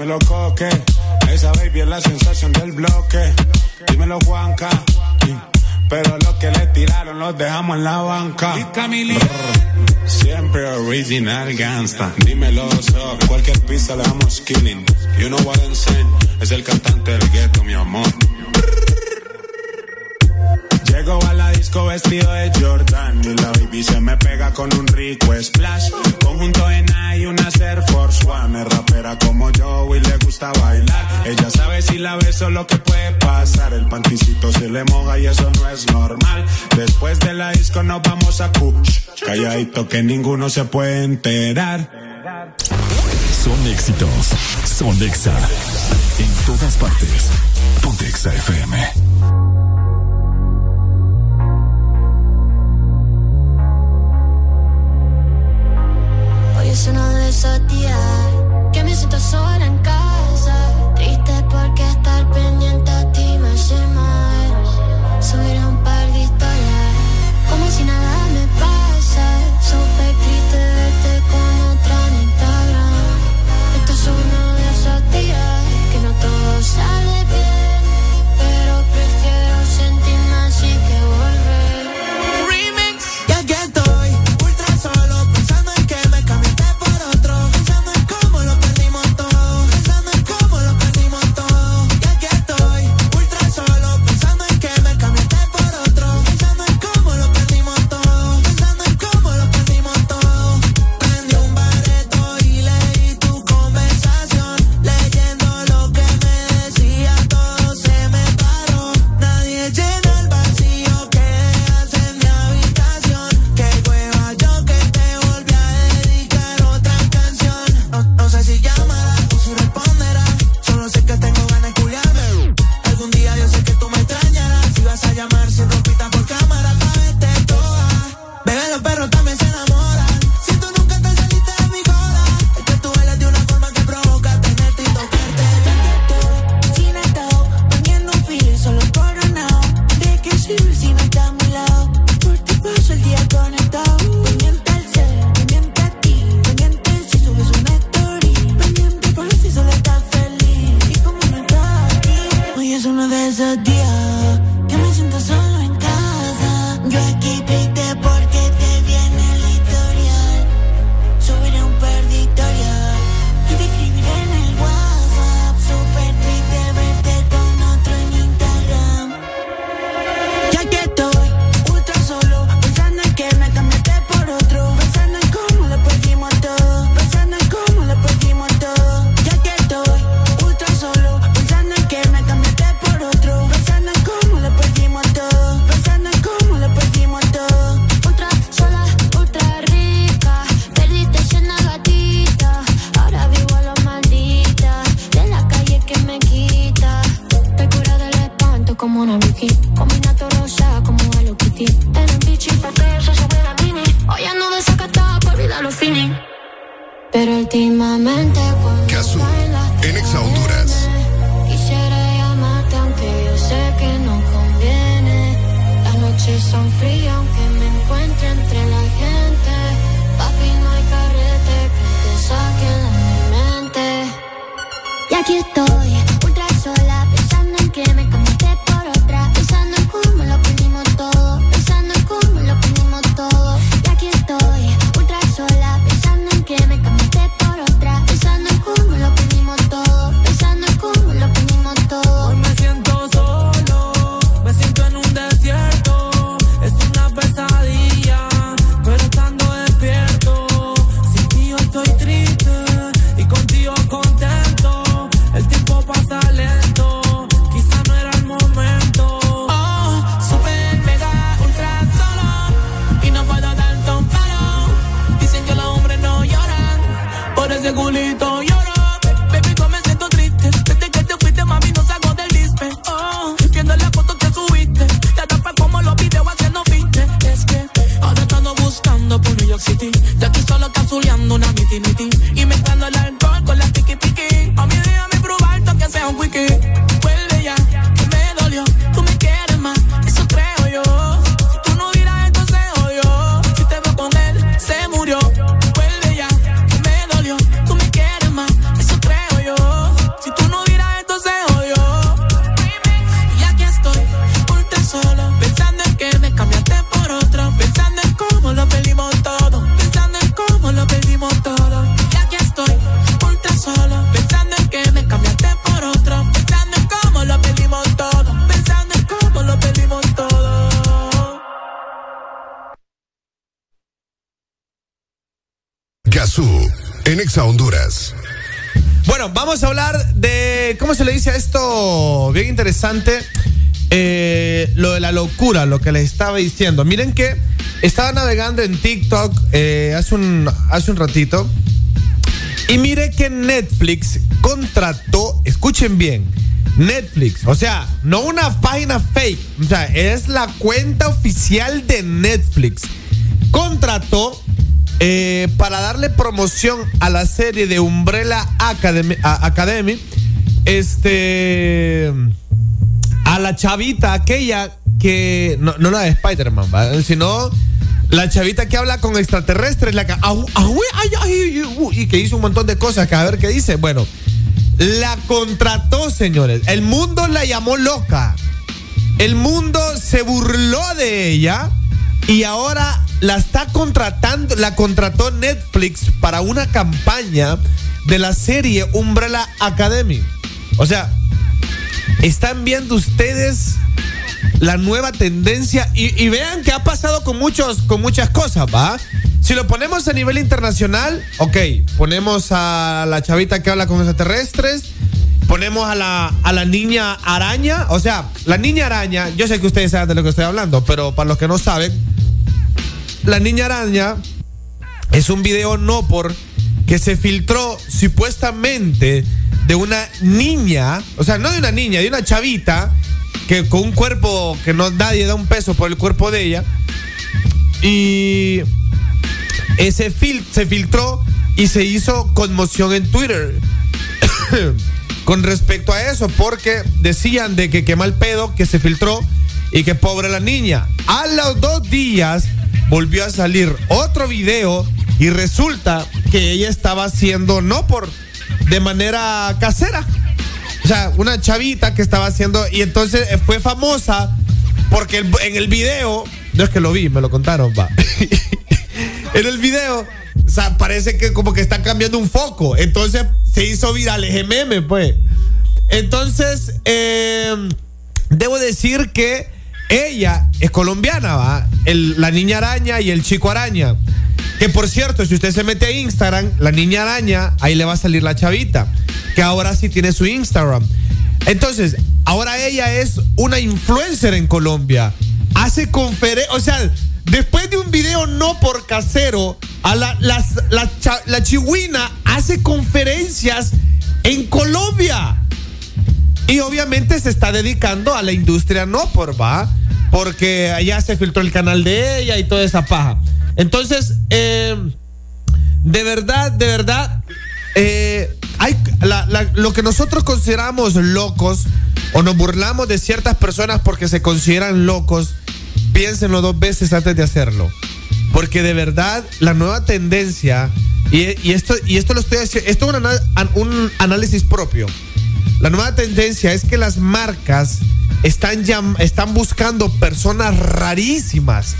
dímelo coque. Esa baby es la sensación del bloque. Dímelo Juanca. Pero lo que le tiraron los dejamos en la banca. Brr, siempre original gangsta. Dímelo, so, cualquier pista le damos killing. You know what I'm saying. Es el cantante del ghetto, mi amor. Llego a la disco vestido de Jordan y la baby se me pega con un rico splash. Conjunto en y una Air Force One. Es rapera como yo y le gusta bailar. Ella sabe si la beso lo que puede pasar. El panticito se le moja y eso no es normal. Después de la disco nos vamos a Kuch. Calladito que ninguno se puede enterar. Son éxitos. Son Exa. En todas partes. Pontexa FM. soy es una de que me siento sola en casa. Interesante. Eh, lo de la locura, lo que les estaba diciendo. Miren que estaba navegando en TikTok eh, hace, un, hace un ratito. Y mire que Netflix contrató, escuchen bien, Netflix, o sea, no una página fake, o sea, es la cuenta oficial de Netflix. Contrató eh, para darle promoción a la serie de Umbrella Academy, este la chavita aquella que no, no la de Spider-Man, sino la chavita que habla con extraterrestres, la que, y que hizo un montón de cosas, a ver qué dice. Bueno, la contrató, señores. El mundo la llamó loca. El mundo se burló de ella y ahora la está contratando, la contrató Netflix para una campaña de la serie Umbrella Academy. O sea, están viendo ustedes la nueva tendencia y, vean que ha pasado con muchos con muchas cosas, ¿va? Si lo ponemos a nivel internacional, ok, ponemos a la chavita que habla con extraterrestres, ponemos a la, a la niña araña, o sea, la niña araña, yo sé que ustedes saben de lo que estoy hablando, pero para los que no saben, la niña araña es un video no por que se filtró supuestamente de una niña, o sea, no de una niña, de una chavita que con un cuerpo que no nadie da un peso por el cuerpo de ella. Y ese fil se filtró y se hizo conmoción en Twitter con respecto a eso, porque decían de que qué mal pedo que se filtró y que pobre la niña. A los dos días volvió a salir otro video y resulta que ella estaba haciendo no por de manera casera, o sea, una chavita que estaba haciendo. Y entonces eh, fue famosa porque en el video. No es que lo vi, me lo contaron, va. en el video. O sea, parece que como que están cambiando un foco. Entonces se hizo viral ese meme, pues. Entonces, em, debo decir que ella es colombiana, ¿va? la niña araña y el chico araña. Que por cierto, si usted se mete a Instagram, la niña araña, ahí le va a salir la chavita que ahora sí tiene su Instagram. Entonces, ahora ella es una influencer en Colombia. Hace conferencias, o sea, después de un video no por casero, a la, la, la chihuina hace conferencias en Colombia. Y obviamente se está dedicando a la industria no por, ¿va? Porque allá se filtró el canal de ella y toda esa paja. Entonces, eh, de verdad, de verdad, eh, hay lo que nosotros consideramos locos o nos burlamos de ciertas personas porque se consideran locos, piénsenlo dos veces antes de hacerlo. Porque de verdad la nueva tendencia, y, esto, y esto lo estoy haciendo, esto es un, análisis propio. La nueva tendencia es que las marcas están, están buscando personas rarísimas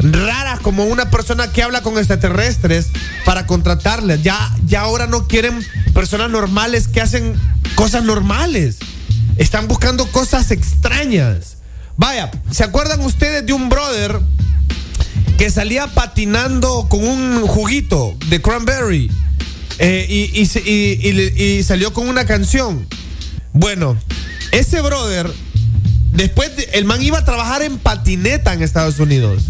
raras como una persona que habla con extraterrestres para contratarles. Ya, ya ahora no quieren personas normales que hacen cosas normales. Están buscando cosas extrañas. Vaya, ¿se acuerdan ustedes de un brother que salía patinando con un juguito de cranberry eh, y, salió con una canción? Bueno, ese brother, después el man iba a trabajar en patineta en Estados Unidos.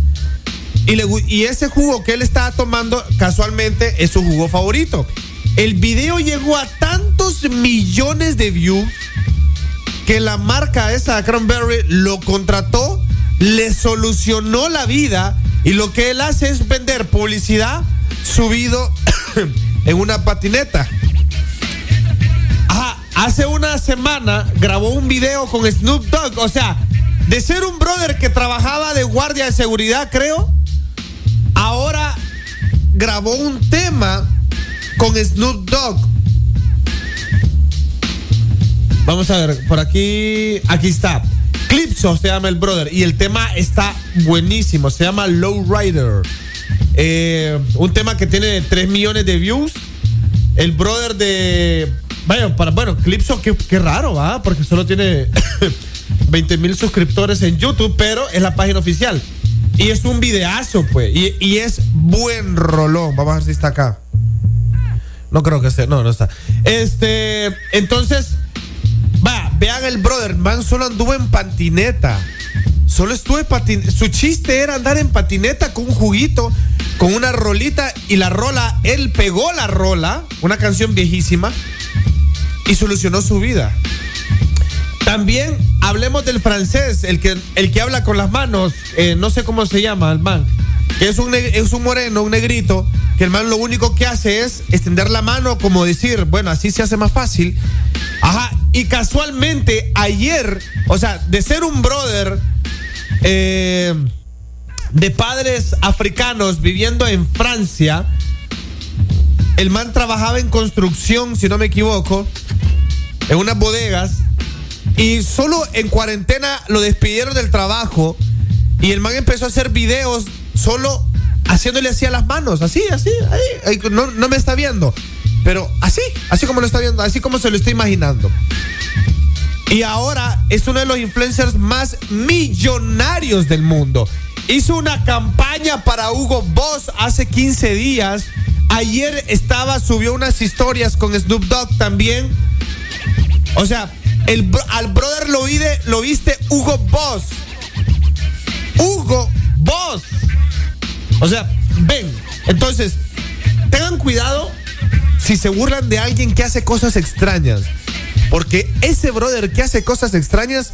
Y, ese jugo que él estaba tomando casualmente es su jugo favorito. El video llegó a tantos millones de views que la marca esa Cranberry lo contrató, le solucionó la vida y lo que él hace es vender publicidad subido en una patineta. Ajá, hace una semana grabó un video con Snoop Dogg, o sea, de ser un brother que trabajaba de guardia de seguridad, creo, ahora grabó un tema con Snoop Dogg. Vamos a ver, por aquí, aquí está. Clipso se llama el brother y el tema está buenísimo, se llama Low Rider. Eh, un tema que tiene 3 millones de views. El brother de... Vaya, para, bueno, Clipso, qué, qué raro, ¿va? Porque solo tiene 20 mil suscriptores en YouTube, pero es la página oficial. Y es un videazo, pues. Y, es buen rolón. Vamos a ver si está acá. No creo que esté, no, no está. Este, entonces, va, vean el brother, man solo anduvo en patineta. Solo estuve patineta. Su chiste era andar en patineta con un juguito, con una rolita y la rola, él pegó la rola, una canción viejísima, y solucionó su vida. También hablemos del francés, el que, el que habla con las manos, eh, no sé cómo se llama el man, que es un, es un moreno, un negrito, que el man lo único que hace es extender la mano como decir, bueno, así se hace más fácil. Ajá, y casualmente ayer, o sea, de ser un brother eh, de padres africanos viviendo en Francia, el man trabajaba en construcción, si no me equivoco, en unas bodegas, y solo en cuarentena lo despidieron del trabajo, y el man empezó a hacer videos solo haciéndole así a las manos, así, así, ahí, no, no me está viendo, pero así, así como lo está viendo, así como se lo está imaginando. Y ahora es uno de los influencers más millonarios del mundo. Hizo una campaña para Hugo Boss hace 15 días. Ayer estaba, subió unas historias con Snoop Dogg también. O sea, al brother lo, vide, lo viste Hugo Boss. Hugo Boss. O sea, ven. Entonces, tengan cuidado si se burlan de alguien que hace cosas extrañas. Porque ese brother que hace cosas extrañas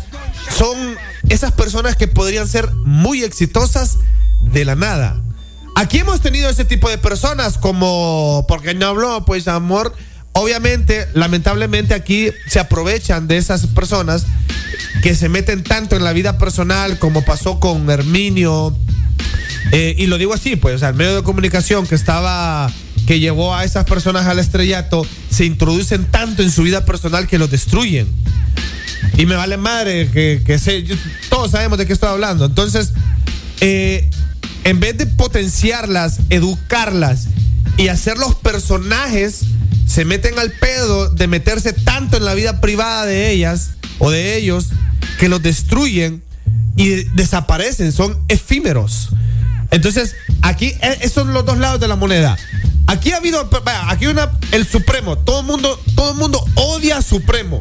son esas personas que podrían ser muy exitosas de la nada. Aquí hemos tenido ese tipo de personas como, porque no habló, pues amor. Obviamente, lamentablemente aquí se aprovechan de esas personas que se meten tanto en la vida personal como pasó con Herminio. Eh, y lo digo así, pues, el medio de comunicación que estaba que llevó a esas personas al estrellato se introducen tanto en su vida personal que los destruyen. Y me vale madre que, que sé, todos sabemos de qué estoy hablando. Entonces, eh, en vez de potenciarlas, educarlas y hacer los personajes, se meten al pedo de meterse tanto en la vida privada de ellas o de ellos que los destruyen y desaparecen, son efímeros. Entonces, aquí e, esos son los dos lados de la moneda. Aquí ha habido, vaya, aquí una, el Supremo, todo el mundo, todo el mundo odia a Supremo.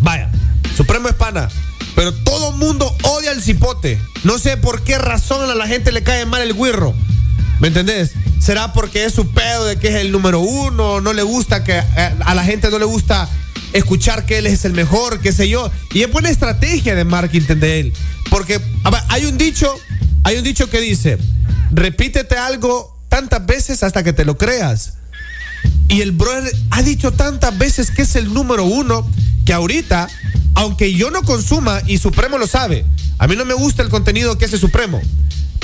Vaya, Supremo es pana, pero todo el mundo odia al cipote. No sé por qué razón a la gente le cae mal el guirro. ¿Me entendés? ¿Será porque es su pedo de que es el número uno? ¿No le gusta que eh, a la gente no le gusta escuchar que él es el mejor, qué sé yo? Y es buena estrategia de marketing de él. Porque hay un dicho, hay un dicho que dice, repítete algo tantas veces hasta que te lo creas. Y el brother ha dicho tantas veces que es el número uno que ahorita, aunque yo no consuma, y Supremo lo sabe, a mí no me gusta el contenido que hace Supremo,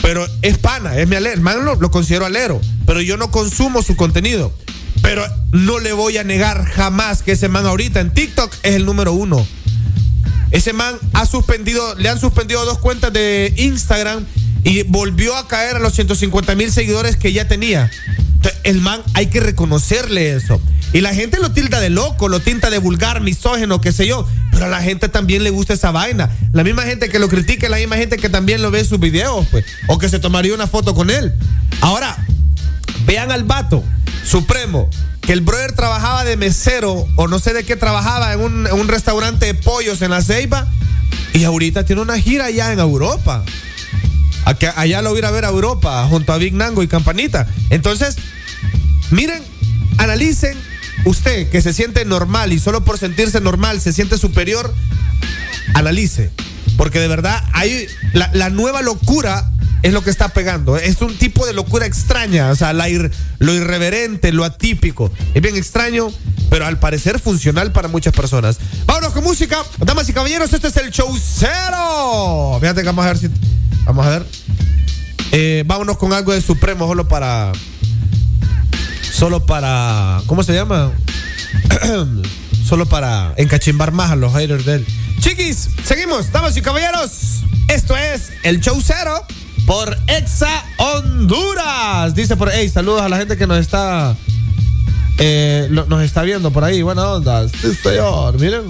pero es pana, es mi alero, man lo, lo considero alero, pero yo no consumo su contenido. Pero no le voy a negar jamás que ese man ahorita en TikTok es el número uno. Ese man ha suspendido, le han suspendido dos cuentas de Instagram y volvió a caer a los 150 mil seguidores que ya tenía. Entonces, el man hay que reconocerle eso. Y la gente lo tilda de loco, lo tinta de vulgar, misógeno, qué sé yo. Pero a la gente también le gusta esa vaina. La misma gente que lo critica la misma gente que también lo ve en sus videos, pues. O que se tomaría una foto con él. Ahora, vean al vato, Supremo, que el brother trabajaba de mesero o no sé de qué trabajaba en un, en un restaurante de pollos en la Ceiba. Y ahorita tiene una gira allá en Europa allá lo voy a ir a ver a Europa, junto a Big Nango y Campanita. Entonces, miren, analicen usted que se siente normal y solo por sentirse normal se siente superior, analice. Porque de verdad la, nueva locura es lo que está pegando. Es un tipo de locura extraña, o sea, la lo irreverente, lo atípico. Es bien extraño, pero al parecer funcional para muchas personas. Vámonos con música. Damas y caballeros, este es el show cero. Fíjate que vamos a ver si Vamos a ver. Eh, vámonos con algo de Supremo, solo para. Solo para. ¿Cómo se llama? solo para encachimbar más a los haters de él. Chiquis, seguimos, damas y caballeros. Esto es el show cero por Exa Honduras. Dice por hey, saludos a la gente que nos está. Eh, nos está viendo por ahí. Buena onda. Sí, señor. Miren.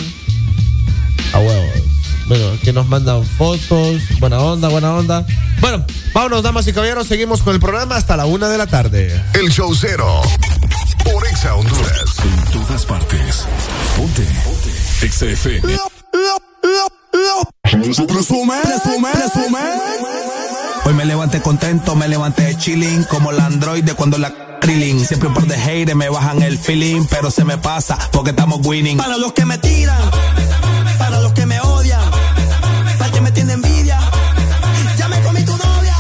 A huevos. Bueno, que nos mandan fotos. Buena onda, buena onda. Bueno, vámonos, damas y caballeros. Seguimos con el programa hasta la una de la tarde. El show cero. Por Exa Honduras. En todas partes. Ponte. Ponte. Exa FM. Hoy me levanté contento, me levanté chilling, como la androide cuando la krillin. Siempre un par de haters me bajan el feeling, pero se me pasa porque estamos winning. Para los que me tiran, para los que me odian, para que me tiene envidia, ya me comí tu novia.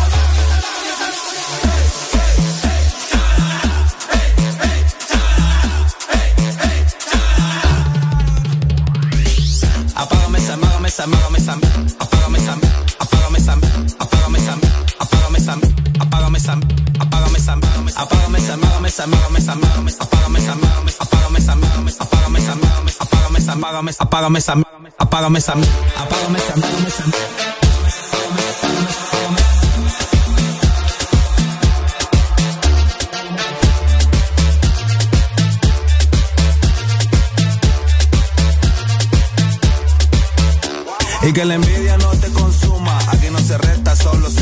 Apágame esa, apágame esa, apágame esa, apágame esa, apágame esa, apágame esa, apágame esa, apágame esa, apágame esa, apágame esa, apágame esa, apágame esa, apágame esa, apágame esa, apágame esa, apágame esa, apágame esa, apágame esa, apágame esa, apágame esa. Y que la envidia no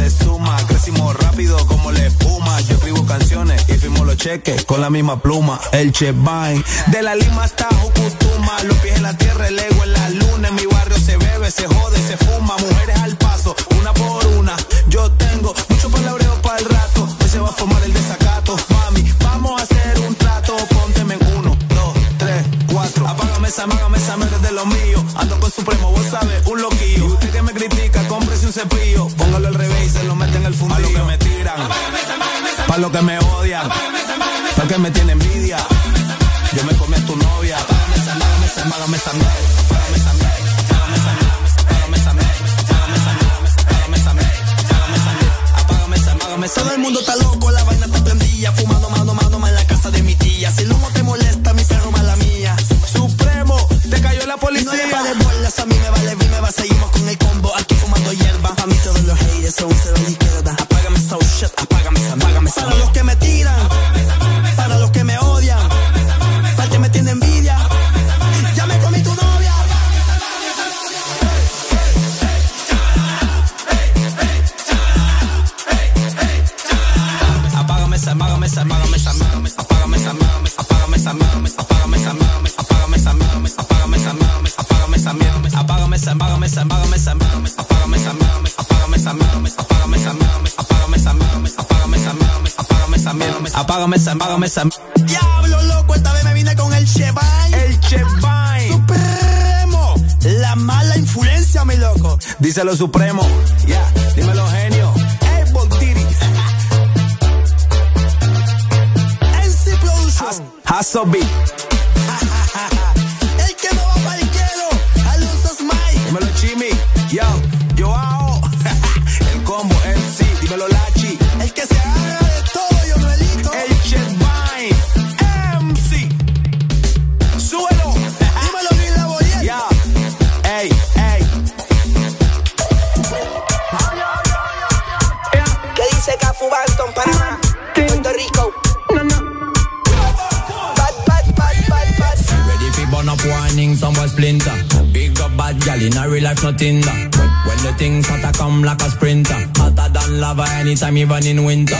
se suma. Crecimos rápido como la espuma. Yo escribo canciones y firmo los cheques con la misma pluma. El Chevine. De la Lima hasta Jucutuma. Los pies en la tierra, el ego en la luna. En mi barrio se bebe, se jode, se fuma. Mujeres al paso, una por una. Yo tengo mucho palabreo para el rato. Hoy se va a formar el desacato. Apágame esa, no eres de lo mío. Ando con Supremo, vos sabes, un loquillo. Y usted que me critica, cómprese un cepillo. Póngalo al revés y se lo mete en el fundillo. Pa' lo que me tiran, pa' lo que me odian, pa' que me tiene envidia. Yo me comí a tu novia. Apágame esa, apágame esa, apágame esa, apágame esa, apágame esa, apágame esa, apágame esa. Todo el mundo está loco, la vaina está prendida, fumando mano, mano, en la casa de mi tía. Si humo te molesta, te cayó la policía. no le vale bolas, a mí me vale, vi, me va, seguimos con el combo, aquí fumando hierba. A mí todos los haters son cero la izquierda. Apágame esa shit, apágame esa, apágame esa. Para los que me tiran, apágame esa, apágame esa. Diablo loco, esta vez me vine con el Chevine. El Chevine. Supremo. La mala influencia, mi loco. Díselo Supremo, ya, dímelo genio. Ey, Voltiri. NC Production. Hustle in a real life nothing that. When, the things start to come like a sprinter. Hotter than lava anytime even in winter.